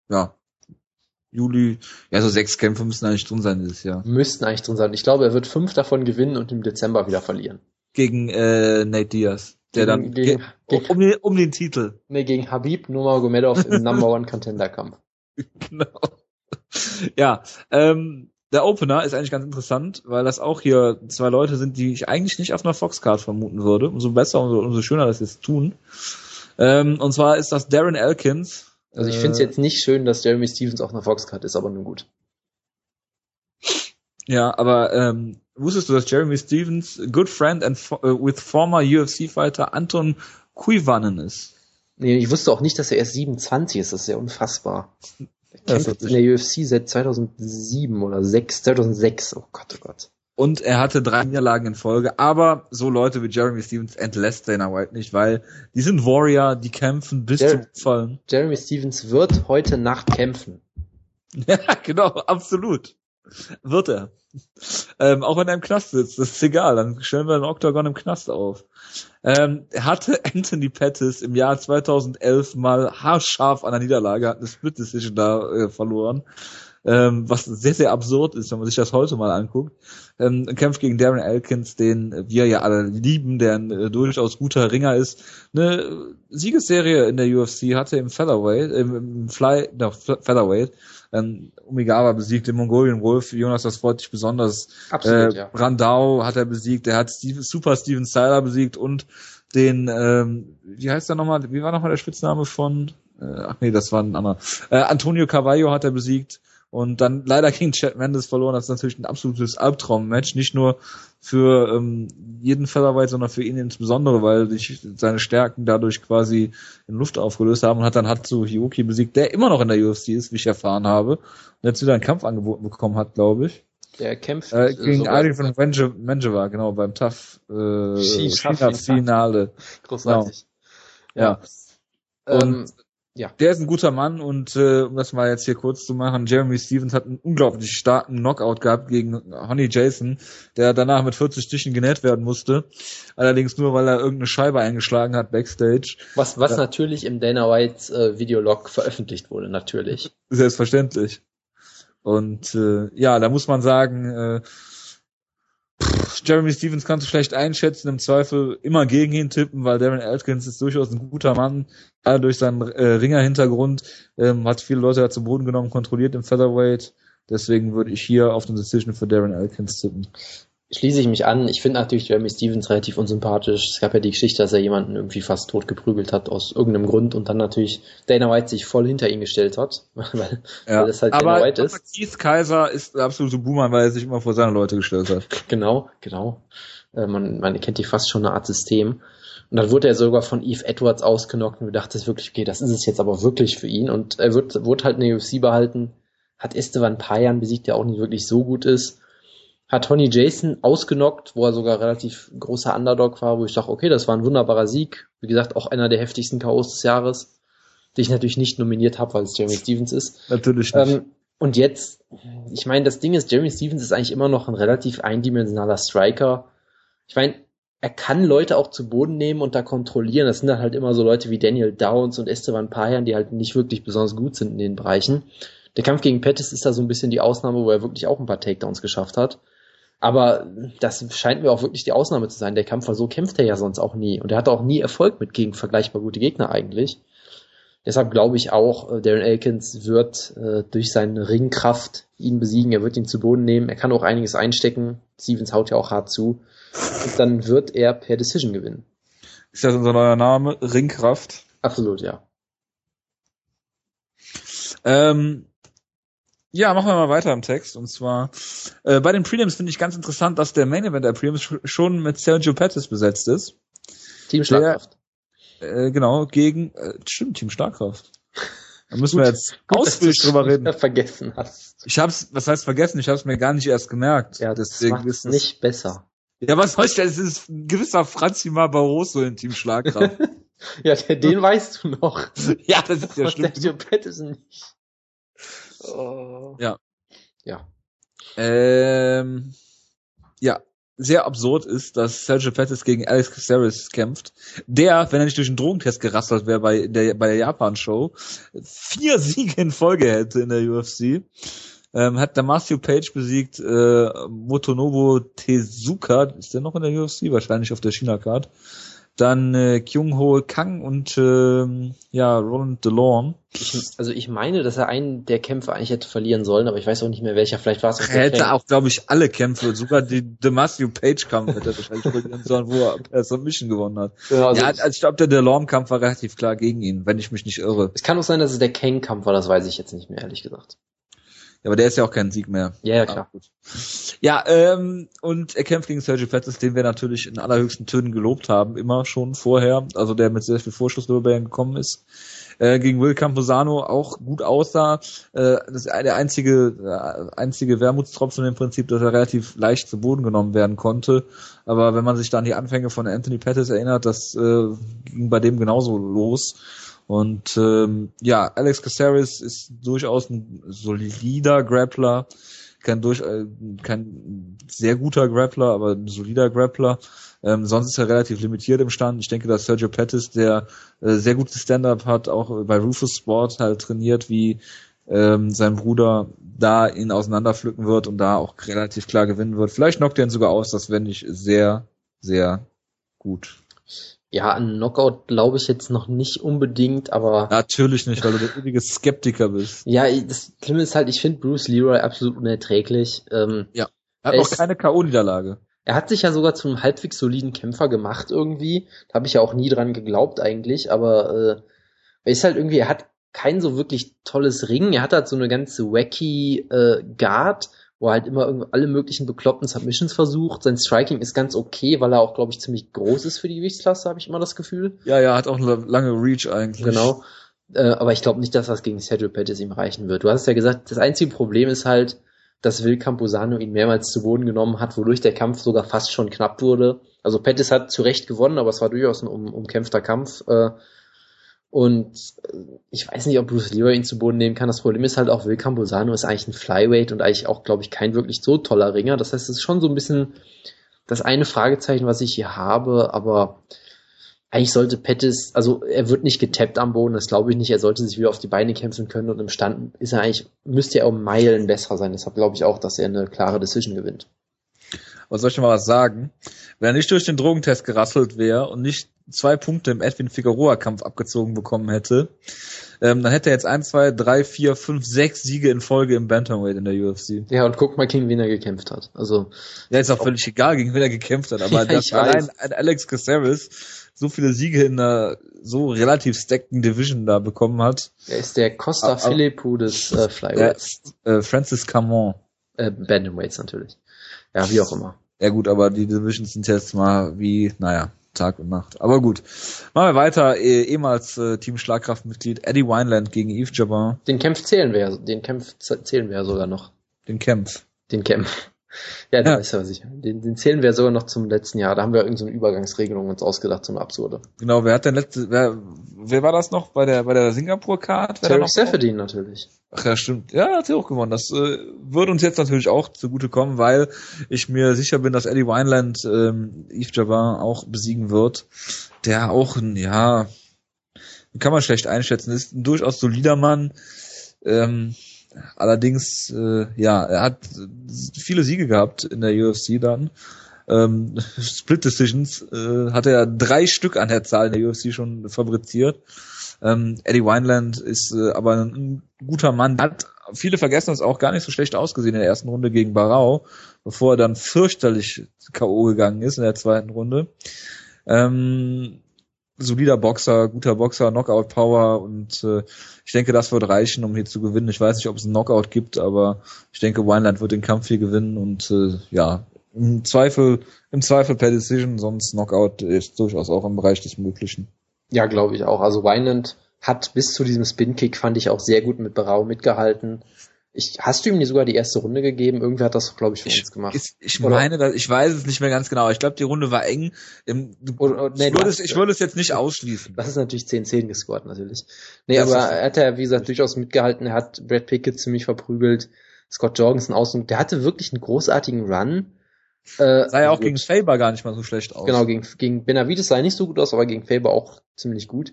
ja, Juli, ja, so sechs Kämpfe müssen eigentlich drin sein dieses Jahr. Müssten eigentlich drin sein. Ich glaube, er wird fünf davon gewinnen und im Dezember wieder verlieren. Gegen äh, Nate Diaz, der Gegen- dann gegen- ge- um, den, um den Titel. Nee, gegen Habib Nurmagomedov im [LAUGHS] Number One Contender Kampf. Genau. Ja, ähm, der Opener ist eigentlich ganz interessant, weil das auch hier zwei Leute sind, die ich eigentlich nicht auf einer Foxcard vermuten würde. Umso besser, umso, umso schöner, dass sie es tun. Ähm, und zwar ist das Darren Elkins. Also ich Äh, finde es jetzt nicht schön, dass Jeremy Stevens auf einer Foxcard ist, aber nun gut. Ja, aber ähm, wusstest du, dass Jeremy Stevens good friend and fo äh, with former UFC Fighter Anton Kuivanen ist? Nee, ich wusste auch nicht, dass er erst 27 ist, das ist ja unfassbar. Er kämpft in der UFC seit 2007 oder 6, 2006, oh Gott, oh Gott. Und er hatte drei Niederlagen in Folge, aber so Leute wie Jeremy Stevens entlässt Dana White nicht, weil die sind Warrior, die kämpfen bis Jer- zum Fallen. Jeremy Stevens wird heute Nacht kämpfen. [LAUGHS] Ja, genau, absolut. Wird er. Ähm, auch wenn er im Knast sitzt, das ist egal, dann stellen wir einen Octagon im Knast auf. Ähm, er hatte [LAUGHS] Anthony Pettis im Jahr 2011 mal haarscharf an der Niederlage, hat eine Split Decision da äh, verloren. Ähm, was sehr, sehr absurd ist, wenn man sich das heute mal anguckt. Ähm, kämpft gegen Darren Elkins, den wir ja alle lieben, der ein äh, durchaus guter Ringer ist. Eine Siegesserie in der UFC hatte im Featherweight, im, im Fly, no, Featherweight, ähm, Umigawa besiegt, den Mongolian Wolf, Jonas, das freut dich besonders. Absolut, äh, ja. Brandau hat er besiegt, er hat Steve, Super Steven Styler besiegt und den, ähm, wie heißt er nochmal, wie war nochmal der Spitzname von, äh, ach nee, das war ein anderer, äh, Antonio Carvalho hat er besiegt und dann leider [LAUGHS] gegen Chad Mendes verloren, das ist natürlich ein absolutes Albtraum-Match, nicht nur für ähm, jeden Featherweight, sondern für ihn insbesondere, weil sich seine Stärken dadurch quasi in Luft aufgelöst haben und hat dann Hatsu Hioki besiegt, der immer noch in der UFC ist, wie ich erfahren habe, und jetzt wieder einen Kampf angeboten bekommen hat, glaube ich. Der kämpft Äh, gegen sogar- Ivan Menje- Menjeva, genau, beim TAF äh, China-Finale. [LAUGHS] großartig. Ja. Ähm, Und der ist ein guter Mann und äh, um das mal jetzt hier kurz zu machen, Jeremy Stevens hat einen unglaublich starken Knockout gehabt gegen Honey Jason, der danach mit 40 Stichen genäht werden musste. Allerdings nur, weil er irgendeine Scheibe eingeschlagen hat backstage. was was Ja. natürlich im Dana White äh, Videolog veröffentlicht wurde, natürlich. Selbstverständlich. Und äh, ja, da muss man sagen, äh, Jeremy Stevens kannst du schlecht einschätzen, im Zweifel immer gegen ihn tippen, weil Darren Elkins ist durchaus ein guter Mann, gerade durch seinen äh, Ringer-Hintergrund, ähm, hat viele Leute da zu Boden genommen, kontrolliert im Featherweight. Deswegen würde ich hier auf eine Decision für Darren Elkins tippen. Schließe ich mich an. Ich finde natürlich Jeremy Stevens relativ unsympathisch. Es gab ja die Geschichte, dass er jemanden irgendwie fast tot geprügelt hat aus irgendeinem Grund und dann natürlich Dana White sich voll hinter ihn gestellt hat, [LAUGHS] weil, weil das halt aber, Dana White aber ist. Keith Kaiser ist der absolute Boomer, weil er sich immer vor seine Leute gestellt hat. [LAUGHS] Genau, genau. Äh, man, man kennt die fast schon eine Art System. Und dann wurde er sogar von Eve Edwards ausgenockt und wir dachten es wirklich, okay, das ist es jetzt aber wirklich für ihn. Und er wird, wurde halt in der UFC behalten, hat Esteban Payan besiegt, der auch nicht wirklich so gut ist. Hat Tony Jason ausgenockt, wo er sogar relativ großer Underdog war, wo ich dachte, okay, das war ein wunderbarer Sieg. Wie gesagt, auch einer der heftigsten K.O.s des Jahres. den ich natürlich nicht nominiert habe, weil es Jeremy Stevens ist. Natürlich nicht. Ähm, und jetzt, ich meine, das Ding ist, Jeremy Stevens ist eigentlich immer noch ein relativ eindimensionaler Striker. Ich meine, er kann Leute auch zu Boden nehmen und da kontrollieren. Das sind dann halt immer so Leute wie Daniel Downs und Esteban Payan, die halt nicht wirklich besonders gut sind in den Bereichen. Der Kampf gegen Pettis ist da so ein bisschen die Ausnahme, wo er wirklich auch ein paar Takedowns geschafft hat. Aber das scheint mir auch wirklich die Ausnahme zu sein. Der Kampf, weil so kämpft er ja sonst auch nie. Und er hatte auch nie Erfolg mit gegen vergleichbar gute Gegner eigentlich. Deshalb glaube ich auch, äh, Darren Elkins wird äh, durch seine Ringkraft ihn besiegen. Er wird ihn zu Boden nehmen. Er kann auch einiges einstecken. Stevens haut ja auch hart zu. Und dann wird er per Decision gewinnen. Ist das unser neuer Name? Ringkraft? Absolut, ja. Ähm, ja, machen wir mal weiter im Text. Und zwar äh, bei den Prelims finde ich ganz interessant, dass der Main Event der Prelims schon mit Sergio Pettis besetzt ist. Team Schlagkraft. Der, äh, genau, gegen, äh, stimmt, Team Schlagkraft. Da müssen wir jetzt ausführlich drüber reden. [LAUGHS] vergessen hast. Ich hab's, was heißt vergessen? Ich hab's mir gar nicht erst gemerkt. Ja, das Deswegen macht es nicht besser. Ja, was soll ich denn? Es ist ein gewisser Franzima Barroso in Team Schlagkraft. [LAUGHS] ja, den weißt du noch. [LAUGHS] ja, das ist ja stimmt. Sergio Pettis nicht. Oh. Ja. Ja. Ähm, ja, sehr absurd ist, dass Sergio Pettis gegen Alex Caceres kämpft, der, wenn er nicht durch einen Drogentest gerasselt wäre bei der, bei der Japan-Show, vier [LAUGHS] Siege in Folge hätte in der UFC. Ähm, hat Damasio Page besiegt, äh, Motonobu Tezuka, ist der noch in der UFC? Wahrscheinlich auf der China-Card. Dann äh, Kyung Ho Kang und äh, ja, Roland DeLorme. Ich, also ich meine, dass er einen der Kämpfe eigentlich hätte verlieren sollen, aber ich weiß auch nicht mehr welcher. Vielleicht war es auch Er hätte Fan. auch, glaube ich, alle Kämpfe, sogar die Damasio Page Kampf hätte er wahrscheinlich verlieren sollen, wo er per Submission gewonnen hat. Ja, also, ja also ich glaube, der DeLorme Kampf war relativ klar gegen ihn, wenn ich mich nicht irre. Es kann auch sein, dass es der Kang Kampf war, das weiß ich jetzt nicht mehr, ehrlich gesagt. Ja, aber der ist ja auch kein Sieg mehr. Ja, ja klar. Ah, ja, ähm, und er kämpft gegen Sergio Pettis, den wir natürlich in allerhöchsten Tönen gelobt haben, immer schon vorher, also der mit sehr viel Vorschuss über Bayern gekommen ist. Äh, gegen Will Camposano auch gut aussah. Äh, das ist der einzige, äh, einzige Wermutstropfen im Prinzip, dass er relativ leicht zu Boden genommen werden konnte. Aber wenn man sich dann die Anfänge von Anthony Pettis erinnert, das äh, ging bei dem genauso los. Und ähm, ja, Alex Caceres ist durchaus ein solider Grappler, kein, durch, äh, kein sehr guter Grappler, aber ein solider Grappler. Ähm, sonst ist er relativ limitiert im Stand. Ich denke, dass Sergio Pettis, der äh, sehr gutes Stand-up hat, auch bei Rufus Sport halt trainiert, wie ähm, sein Bruder da ihn auseinanderpflücken wird und da auch relativ klar gewinnen wird. Vielleicht knockt er ihn sogar aus, das fände ich sehr, sehr gut. Ja, ein Knockout glaube ich jetzt noch nicht unbedingt, aber. Natürlich nicht, weil du der ewige Skeptiker bist. Ja, das Schlimme ist halt, ich finde Bruce Leroy absolut unerträglich. Ähm, ja. Er hat ist, keine K.O.-Niederlage. Er hat sich ja sogar zum halbwegs soliden Kämpfer gemacht irgendwie. Da habe ich ja auch nie dran geglaubt eigentlich, aber äh, er ist halt irgendwie, er hat kein so wirklich tolles Ring. Er hat halt so eine ganze wacky äh, Guard wo er halt immer alle möglichen bekloppten Submissions versucht. Sein Striking ist ganz okay, weil er auch, glaube ich, ziemlich groß ist für die Gewichtsklasse, habe ich immer das Gefühl. Ja, ja, hat auch eine lange Reach eigentlich. Genau. Äh, aber ich glaube nicht, dass das gegen Sergio Pettis ihm reichen wird. Du hast ja gesagt, das einzige Problem ist halt, dass Will Camposano ihn mehrmals zu Boden genommen hat, wodurch der Kampf sogar fast schon knapp wurde. Also Pettis hat zu Recht gewonnen, aber es war durchaus ein um, umkämpfter Kampf. Äh, und äh, ich weiß nicht, ob Bruce Leroy ihn zu Boden nehmen kann. Das Problem ist halt auch, Will Camposano ist eigentlich ein Flyweight und eigentlich auch, glaube ich, kein wirklich so toller Ringer. Das heißt, es ist schon so ein bisschen das eine Fragezeichen, was ich hier habe, aber eigentlich sollte Pettis, also er wird nicht getappt am Boden, das glaube ich nicht. Er sollte sich wieder auf die Beine kämpfen können und im Stand ist er eigentlich, müsste er um Meilen besser sein. Deshalb glaube ich auch, dass er eine klare Decision gewinnt. Aber soll ich mal was sagen? Wenn er nicht durch den Drogentest gerasselt wäre und nicht zwei Punkte im Edwin Figueroa-Kampf abgezogen bekommen hätte, ähm, dann hätte er jetzt ein, zwei, drei, vier, fünf, sechs Siege in Folge im Bantamweight in der UFC. Ja, und guck mal, gegen wen er gekämpft hat. Also ja, ist auch völlig egal, gegen wen er gekämpft hat. Aber [LAUGHS] ja, das allein Alex Caceres so viele Siege in einer so relativ stackten Division da bekommen hat. Er ist der Costa aber, Philippou des äh, Flyweights. Äh, Francis Camon. Äh, Bantamweights natürlich. Ja, wie auch immer. Ja gut, aber die Divisions sind jetzt mal wie, naja, Tag und Nacht. Aber gut. Machen wir weiter. Eh, ehemals äh, Team Schlagkraftmitglied Eddie Wineland gegen Yves Jabin. Den Kampf zählen wir, den Kampf zählen wir ja sogar noch. Den Kampf. Den Kampf. Ja, da ja. ist ja sicher. Den, den zählen wir sogar noch zum letzten Jahr. Da haben wir irgendeine so Übergangsregelung uns ausgedacht zum Absurde. Genau, wer hat denn letzte, wer, wer war das noch bei der, bei der Singapur-Card? Terry Seferdin natürlich. Ach ja, stimmt. Ja, hat sie auch gewonnen. Das äh, würde uns jetzt natürlich auch zugute kommen, weil ich mir sicher bin, dass Eddie Wineland ähm, Yves Jabbar auch besiegen wird. Der auch, ja, kann man schlecht einschätzen, ist ein durchaus solider Mann. Ähm, allerdings, äh, ja, er hat viele Siege gehabt in der UFC dann. Ähm, [LAUGHS] Split Decisions äh, hat er drei Stück an der Zahl in der UFC schon fabriziert. Ähm, Eddie Wineland ist äh, aber ein guter Mann. Hat viele vergessen das auch gar nicht so schlecht ausgesehen in der ersten Runde gegen Barau, bevor er dann fürchterlich K.O. gegangen ist in der zweiten Runde. Ähm, solider Boxer, guter Boxer, Knockout Power und äh, ich denke, das wird reichen, um hier zu gewinnen. Ich weiß nicht, ob es einen Knockout gibt, aber ich denke, Wineland wird den Kampf hier gewinnen und äh, ja, im Zweifel, im Zweifel per Decision, sonst Knockout ist durchaus auch im Bereich des Möglichen. Ja, glaube ich auch. Also Wineland hat bis zu diesem Spin-Kick, fand ich auch sehr gut mit Berau mitgehalten. Ich, hast du ihm sogar die erste Runde gegeben? Irgendwer hat das, glaube ich, für ich, uns gemacht. Ich, ich meine, dass, ich weiß es nicht mehr ganz genau. Ich glaube, die Runde war eng. Im, oder, oder, nee, ich, würde es, ich würde es jetzt nicht ausschließen. Das ist natürlich 10-10 gescored, natürlich. Nee, das aber er hat ja, wie gesagt, durchaus mitgehalten. Er hat Brad Pickett ziemlich verprügelt. Scott Jorgensen aus und der hatte wirklich einen großartigen Run. Äh, sah ja auch gegen Faber gar nicht mal so schlecht aus. Genau, gegen, gegen Benavides sah er nicht so gut aus, aber gegen Faber auch ziemlich gut.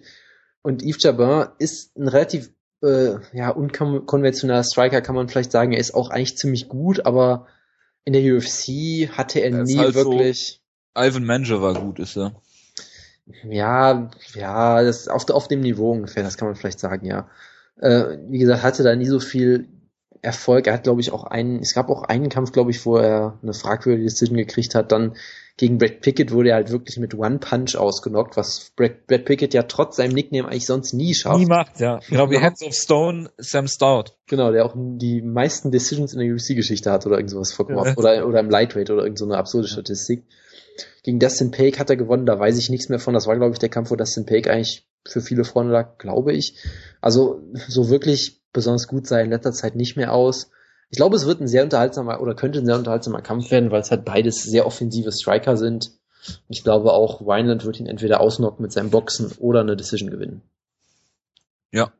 Und Yves Jabin ist ein relativ äh, ja, unkonventioneller Striker, kann man vielleicht sagen. Er ist auch eigentlich ziemlich gut, aber in der UFC hatte er, er nie halt wirklich. So, Ivan Manger war gut, ist er. Ja, ja, das auf, auf dem Niveau ungefähr, das kann man vielleicht sagen, ja. Äh, wie gesagt, hatte da nie so viel Erfolg. Er hat, glaube ich, auch einen, es gab auch einen Kampf, glaube ich, wo er eine fragwürdige Decision gekriegt hat. Dann gegen Brad Pickett wurde er halt wirklich mit One Punch ausgenockt, was Brad, Brad Pickett ja trotz seinem Nickname eigentlich sonst nie schafft. Nie macht, ja. Genau wie Heads of Stone, Sam Stout. Genau, der auch die meisten Decisions in der UFC-Geschichte hat oder irgendwas verkauft. Ja. Oder, oder im Lightweight oder irgendeine so absurde Statistik. Gegen Dustin Pake hat er gewonnen, da weiß ich nichts mehr von. Das war, glaube ich, der Kampf, wo Dustin Pake eigentlich für viele vorne lag, glaube ich. Also so wirklich besonders gut sah in letzter Zeit nicht mehr aus. Ich glaube, es wird ein sehr unterhaltsamer oder könnte ein sehr unterhaltsamer Kampf werden, weil es halt beides sehr offensive Striker sind. Ich glaube auch, Wineland wird ihn entweder ausnocken mit seinem Boxen oder eine Decision gewinnen. Ja.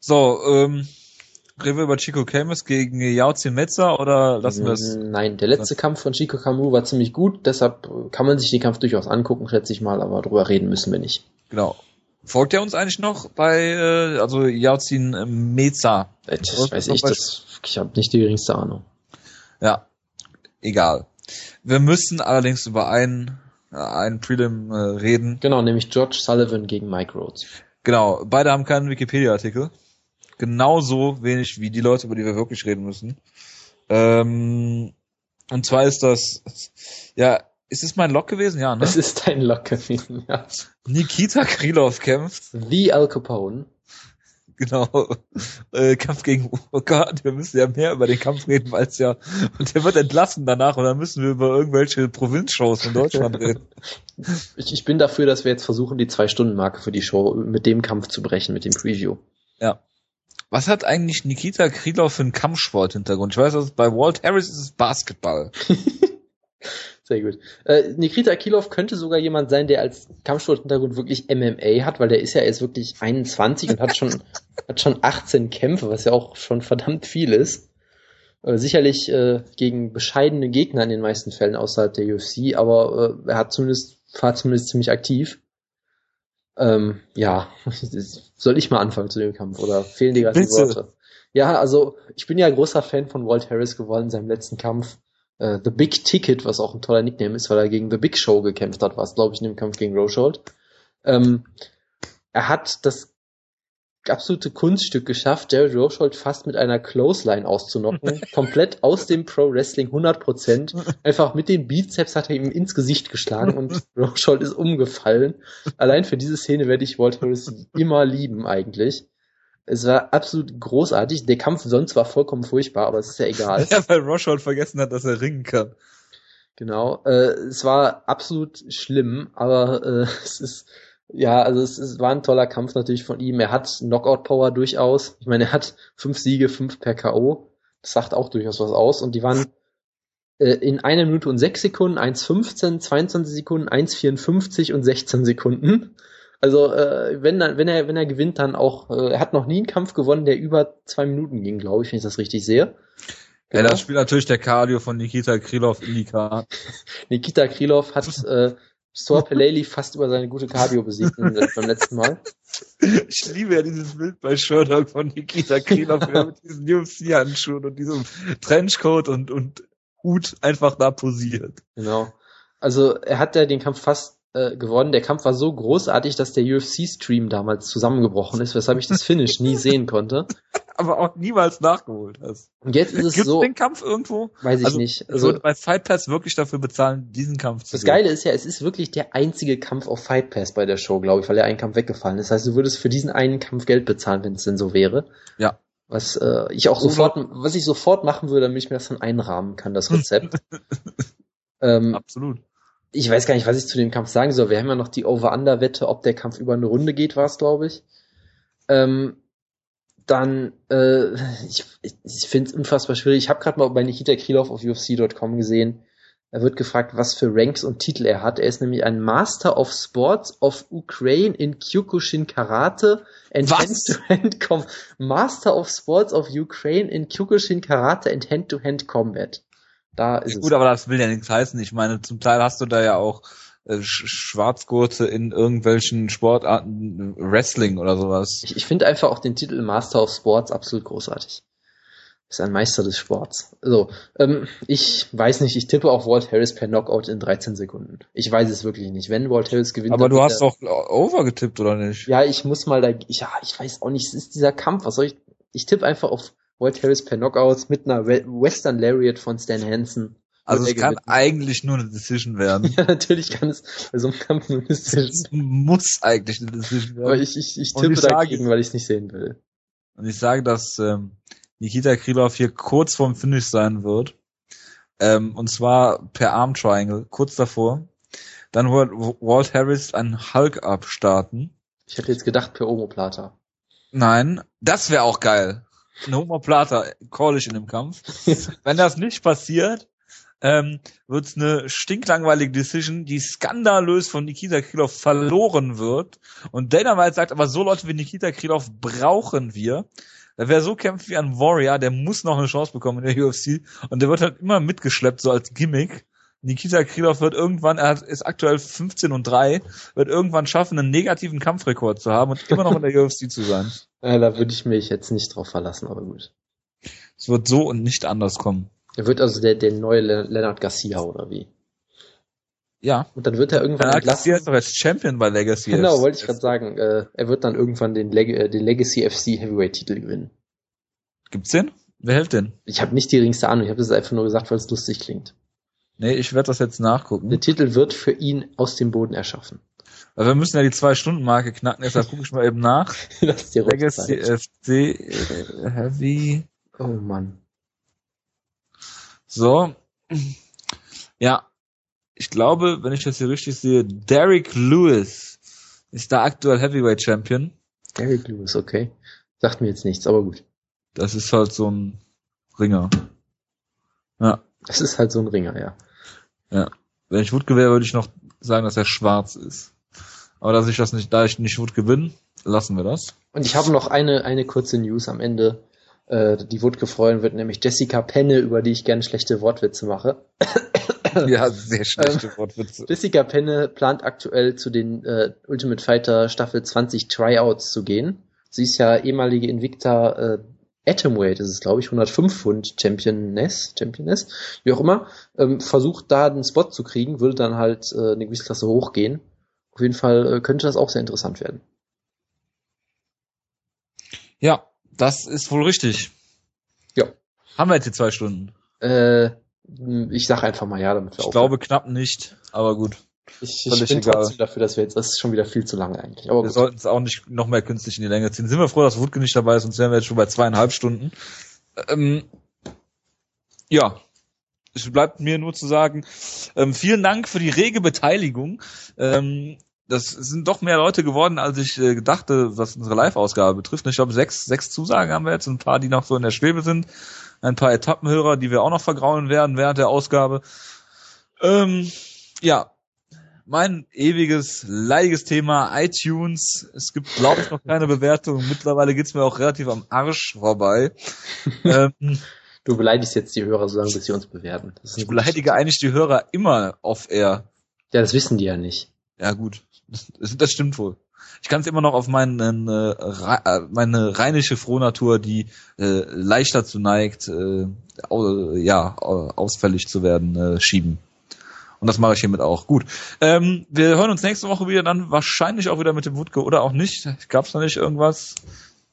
So, ähm, reden wir über Chico Camus gegen Yaozin Metzer oder lassen wir es? Nein, der letzte Kampf von Chico Camus war ziemlich gut, deshalb kann man sich den Kampf durchaus angucken, schätze ich mal, aber drüber reden müssen wir nicht. Genau. Folgt er uns eigentlich noch bei, äh, also Yaozin Meza? Das weiß ich, das, ich habe nicht die geringste Ahnung. Ja, egal. Wir müssen allerdings über einen, äh, einen Prelim äh, reden. Genau, nämlich George Sullivan gegen Mike Rhodes. Genau, beide haben keinen Wikipedia-Artikel. Genauso wenig wie die Leute, über die wir wirklich reden müssen. Ähm, und zwar ist das, ja, ist es mein Lock gewesen? Ja, ne? Es ist dein Lock gewesen, ja. Nikita Krylov kämpft. Wie Al Capone. Genau. Äh, Kampf gegen oh Gott, wir müssen ja mehr über den Kampf reden, weil es ja und der wird entlassen danach und dann müssen wir über irgendwelche Provinzshows in Deutschland reden. [LAUGHS] Ich, ich bin dafür, dass wir jetzt versuchen, die zwei Stunden Marke für die Show mit dem Kampf zu brechen, mit dem Preview. Ja. Was hat eigentlich Nikita Krylov für einen Kampfsport-Hintergrund? Ich weiß, dass bei Walt Harris ist es Basketball. [LAUGHS] Sehr gut. Äh, Nikrita Akilov könnte sogar jemand sein, der als Kampfsporthintergrund wirklich MMA hat, weil der ist ja jetzt wirklich 21 und hat schon, [LAUGHS] hat schon 18 Kämpfe, was ja auch schon verdammt viel ist. Äh, sicherlich äh, gegen bescheidene Gegner in den meisten Fällen außerhalb der UFC, aber äh, er hat zumindest, war zumindest ziemlich aktiv. Ähm, ja, [LAUGHS] soll ich mal anfangen zu dem Kampf oder fehlen dir gerade die Worte? Ja, also ich bin ja großer Fan von Walt Harris geworden in seinem letzten Kampf äh, The Big Ticket, was auch ein toller Nickname ist, weil er gegen The Big Show gekämpft hat, war es, glaube ich, in dem Kampf gegen Rochold. Ähm, er hat das absolute Kunststück geschafft, Jared Rochold fast mit einer Clothesline auszunocken, [LAUGHS] komplett aus dem Pro Wrestling 100%, [LAUGHS] einfach mit dem Bizeps hat er ihm ins Gesicht geschlagen und [LAUGHS] Rochold ist umgefallen. Allein für diese Szene werde ich Walt Harris immer lieben eigentlich. Es war absolut großartig. Der Kampf sonst war vollkommen furchtbar, aber es ist ja egal. [LAUGHS] ja, weil Roshold vergessen hat, dass er ringen kann. Genau. Äh, es war absolut schlimm, aber äh, [LAUGHS] es ist ja, also es, es war ein toller Kampf natürlich von ihm. Er hat Knockout-Power durchaus. Ich meine, er hat fünf Siege, fünf per K.O. Das sagt auch durchaus was aus. Und die waren äh, in einer Minute und sechs Sekunden, 1,15, 22 Sekunden, 1,54 und 16 Sekunden. Also äh, wenn, er, wenn er wenn er gewinnt, dann auch. Äh, er hat noch nie einen Kampf gewonnen, der über zwei Minuten ging, glaube ich, wenn ich das richtig sehe. Genau. Ja, das spielt natürlich der Cardio von Nikita Krylov in die Karte. [LAUGHS] Nikita Krylov hat äh, Stor Peleli fast über seine gute Cardio besiegt beim letzten Mal. Ich liebe ja dieses Bild bei Showdog von Nikita Krylov mit diesen UFC-Handschuhen und diesem Trenchcoat und, und Hut einfach da posiert. Genau. Also er hat ja den Kampf fast äh, gewonnen. Der Kampf war so großartig, dass der UFC-Stream damals zusammengebrochen ist, weshalb ich das Finish nie sehen konnte. [LAUGHS] Aber auch niemals nachgeholt hast. Und jetzt ist es Gibt's so. den Kampf irgendwo? Weiß ich Also, nicht. Ich Also würde bei Fight Pass wirklich dafür bezahlen, diesen Kampf zu das sehen. Geile ist ja, es ist wirklich der einzige Kampf auf Fight Pass bei der Show, glaube ich, weil der ein Kampf weggefallen ist. Das heißt, du würdest für diesen einen Kampf Geld bezahlen, wenn es denn so wäre. Ja. Was äh, ich auch sofort, was ich sofort machen würde, damit ich mir das dann einrahmen kann, das Rezept. [LAUGHS] ähm, Absolut. Ich weiß gar nicht, was ich zu dem Kampf sagen soll. Wir haben ja noch die Over-Under-Wette, ob der Kampf über eine Runde geht, war es, glaube ich. Ähm, dann, äh, ich, ich, finde es unfassbar schwierig. Ich habe gerade mal bei Nikita Krylov auf UFC.com gesehen. Er wird gefragt, was für Ranks und Titel er hat. Er ist nämlich ein Master of Sports of Ukraine in Kyokushin Karate and Was? Hand-to-Hand Com Master of Sports of Ukraine in Kyokushin Karate and Hand-to-Hand Combat. Da ist Gut, es. aber das will ja nichts heißen. Ich meine, zum Teil hast du da ja auch äh, Sch- Schwarzgurte in irgendwelchen Sportarten, Wrestling oder sowas. Ich, ich finde einfach auch den Titel Master of Sports absolut großartig. Ist ein Meister des Sports. So, ähm, ich weiß nicht, ich tippe auf Walt Harris per Knockout in 13 Sekunden. Ich weiß es wirklich nicht. Wenn Walt Harris gewinnt, Aber du hast doch over getippt, oder nicht? Ja, ich muss mal da. Ich, ja, ich weiß auch nicht. Es ist dieser Kampf. Was soll ich? Ich tippe einfach auf Walt Harris per Knockout mit einer Western Lariat von Stan Hansen. Also es kann gewinnen. eigentlich nur eine Decision werden. [LAUGHS] Ja, natürlich kann es bei so einem Kampf nur eine Decision. Es muss eigentlich eine Decision Aber werden. ich, ich, ich Und tippe ich sage- dagegen, weil ich es nicht sehen will. Und ich sage, dass ähm, Nikita Krylov hier kurz vorm Finish sein wird. Ähm, und zwar per Arm Triangle, kurz davor. Dann wird Walt Harris einen Hulk abstarten. Ich hätte jetzt gedacht per Omoplata. Nein, das wäre auch geil. Eine Homoplata call ich in dem Kampf. [LAUGHS] Wenn das nicht passiert, ähm, wird's eine stinklangweilige Decision, die skandalös von Nikita Krylov verloren wird. Und Dana White sagt, aber so Leute wie Nikita Krylov brauchen wir. Wer so kämpft wie ein Warrior, der muss noch eine Chance bekommen in der UFC. Und der wird halt immer mitgeschleppt, so als Gimmick. Nikita Krylov wird irgendwann, er ist aktuell 15 und 3, wird irgendwann schaffen, einen negativen Kampfrekord zu haben und immer noch in der [LAUGHS] UFC zu sein. Ja, da würde ich mich jetzt nicht drauf verlassen, aber gut. Es wird so und nicht anders kommen. Er wird also der, der neue Le Leonard Garcia oder wie? Ja. Und dann wird er irgendwann Leonard Garcia entlassen. ist doch jetzt Champion bei Legacy. Genau, FC. wollte ich gerade sagen. Äh, er wird dann irgendwann den, Leg äh, den Legacy FC Heavyweight Titel gewinnen. Gibt's den? Wer hält den? Ich habe nicht die geringste Ahnung. Ich habe das einfach nur gesagt, weil es lustig klingt. Nee, ich werde das jetzt nachgucken. Der Titel wird für ihn aus dem Boden erschaffen. Weil wir müssen ja die Zwei-Stunden-Marke knacken, deshalb gucke ich mal eben nach. [LAUGHS] das ist die Legacy. FC äh, Heavy. Oh Mann. So. Ja. Ich glaube, wenn ich das hier richtig sehe, Derek Lewis ist da aktuell Heavyweight Champion. Eric Lewis, okay. Sagt mir jetzt nichts, aber gut. Das ist halt so ein Ringer. Ja. Das ist halt so ein Ringer, ja. Ja. Wenn ich Wutke wäre, würde ich noch sagen, dass er schwarz ist. Aber dass ich das nicht, da ich nicht Wutke bin, lassen wir das. Und ich habe noch eine, eine kurze News am Ende, äh, die Wutke freuen wird, nämlich Jessica Penne, über die ich gerne schlechte Wortwitze mache. [COUGHS] Ja, sehr schlechte Wortwitze. Jessica Penne plant aktuell zu den äh, Ultimate Fighter Staffel 20 Tryouts zu gehen. Sie ist ja ehemalige Invicta äh, Atomweight, ist es glaube ich, 105 Pfund Championess, Championess, wie auch immer, ähm, versucht da einen Spot zu kriegen, würde dann halt äh, eine Gewichtsklasse hochgehen. Auf jeden Fall äh, könnte das auch sehr interessant werden. Ja, das ist wohl richtig. Ja. Haben wir jetzt die zwei Stunden? Äh, ich sag einfach mal ja, damit wir Ich aufhören. glaube knapp nicht, aber gut. Ich, ich bin egal. trotzdem dafür, dass wir jetzt, das ist schon wieder viel zu lange eigentlich. Aber Wir sollten es auch nicht noch mehr künstlich in die Länge ziehen. Sind wir froh, dass Wutke nicht dabei ist, sonst wären wir jetzt schon bei zweieinhalb Stunden. Ähm, ja, es bleibt mir nur zu sagen, ähm, vielen Dank für die rege Beteiligung. Ähm, das sind doch mehr Leute geworden, als ich äh, dachte, was unsere Live-Ausgabe betrifft. Ich glaube, sechs, sechs Zusagen haben wir jetzt, ein paar, die noch so in der Schwebe sind, ein paar Etappenhörer, die wir auch noch vergraulen werden während der Ausgabe. Ähm, ja, mein ewiges, leidiges Thema iTunes. Es gibt, glaube ich, noch keine Bewertung. Mittlerweile geht's mir auch relativ am Arsch vorbei. [LAUGHS] ähm, du beleidigst jetzt die Hörer so lange, bis sie uns bewerten. ich beleidige eigentlich die Hörer immer off-air. Ja, das wissen die ja nicht. Ja, gut. Das, das stimmt wohl. Ich kann es immer noch auf meinen, äh, meine rheinische Frohnatur, die äh, leicht dazu neigt, äh, ja, ausfällig zu werden, äh, schieben. Und das mache ich hiermit auch. Gut. Ähm, wir hören uns nächste Woche wieder dann wahrscheinlich auch wieder mit dem Wutke oder auch nicht. Gab es da nicht irgendwas,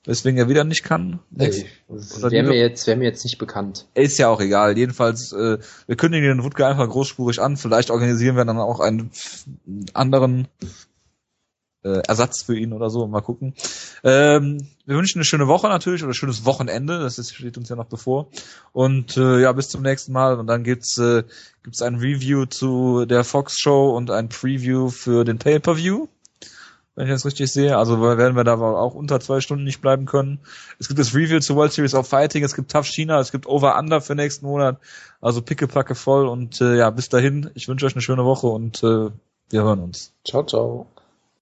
weswegen er wieder nicht kann? Nee, wäre mir jetzt, wäre mir jetzt nicht bekannt. Ist ja auch egal. Jedenfalls, äh, wir kündigen den Wutke einfach großspurig an. Vielleicht organisieren wir dann auch einen anderen äh, Ersatz für ihn oder so. Mal gucken. Ähm, wir wünschen eine schöne Woche natürlich oder schönes Wochenende. Das ist, steht uns ja noch bevor. Und äh, ja, bis zum nächsten Mal. Und dann gibt's äh, gibt's ein Review zu der Fox Show und ein Preview für den Pay-per-View. Wenn ich das richtig sehe. Also werden wir da auch unter zwei Stunden nicht bleiben können. Es gibt das Review zu World Series of Fighting, es gibt Tough China, es gibt Over Under für nächsten Monat. Also pickepacke voll und äh, ja, bis dahin. Ich wünsche euch eine schöne Woche und äh, wir hören uns. Ciao, ciao.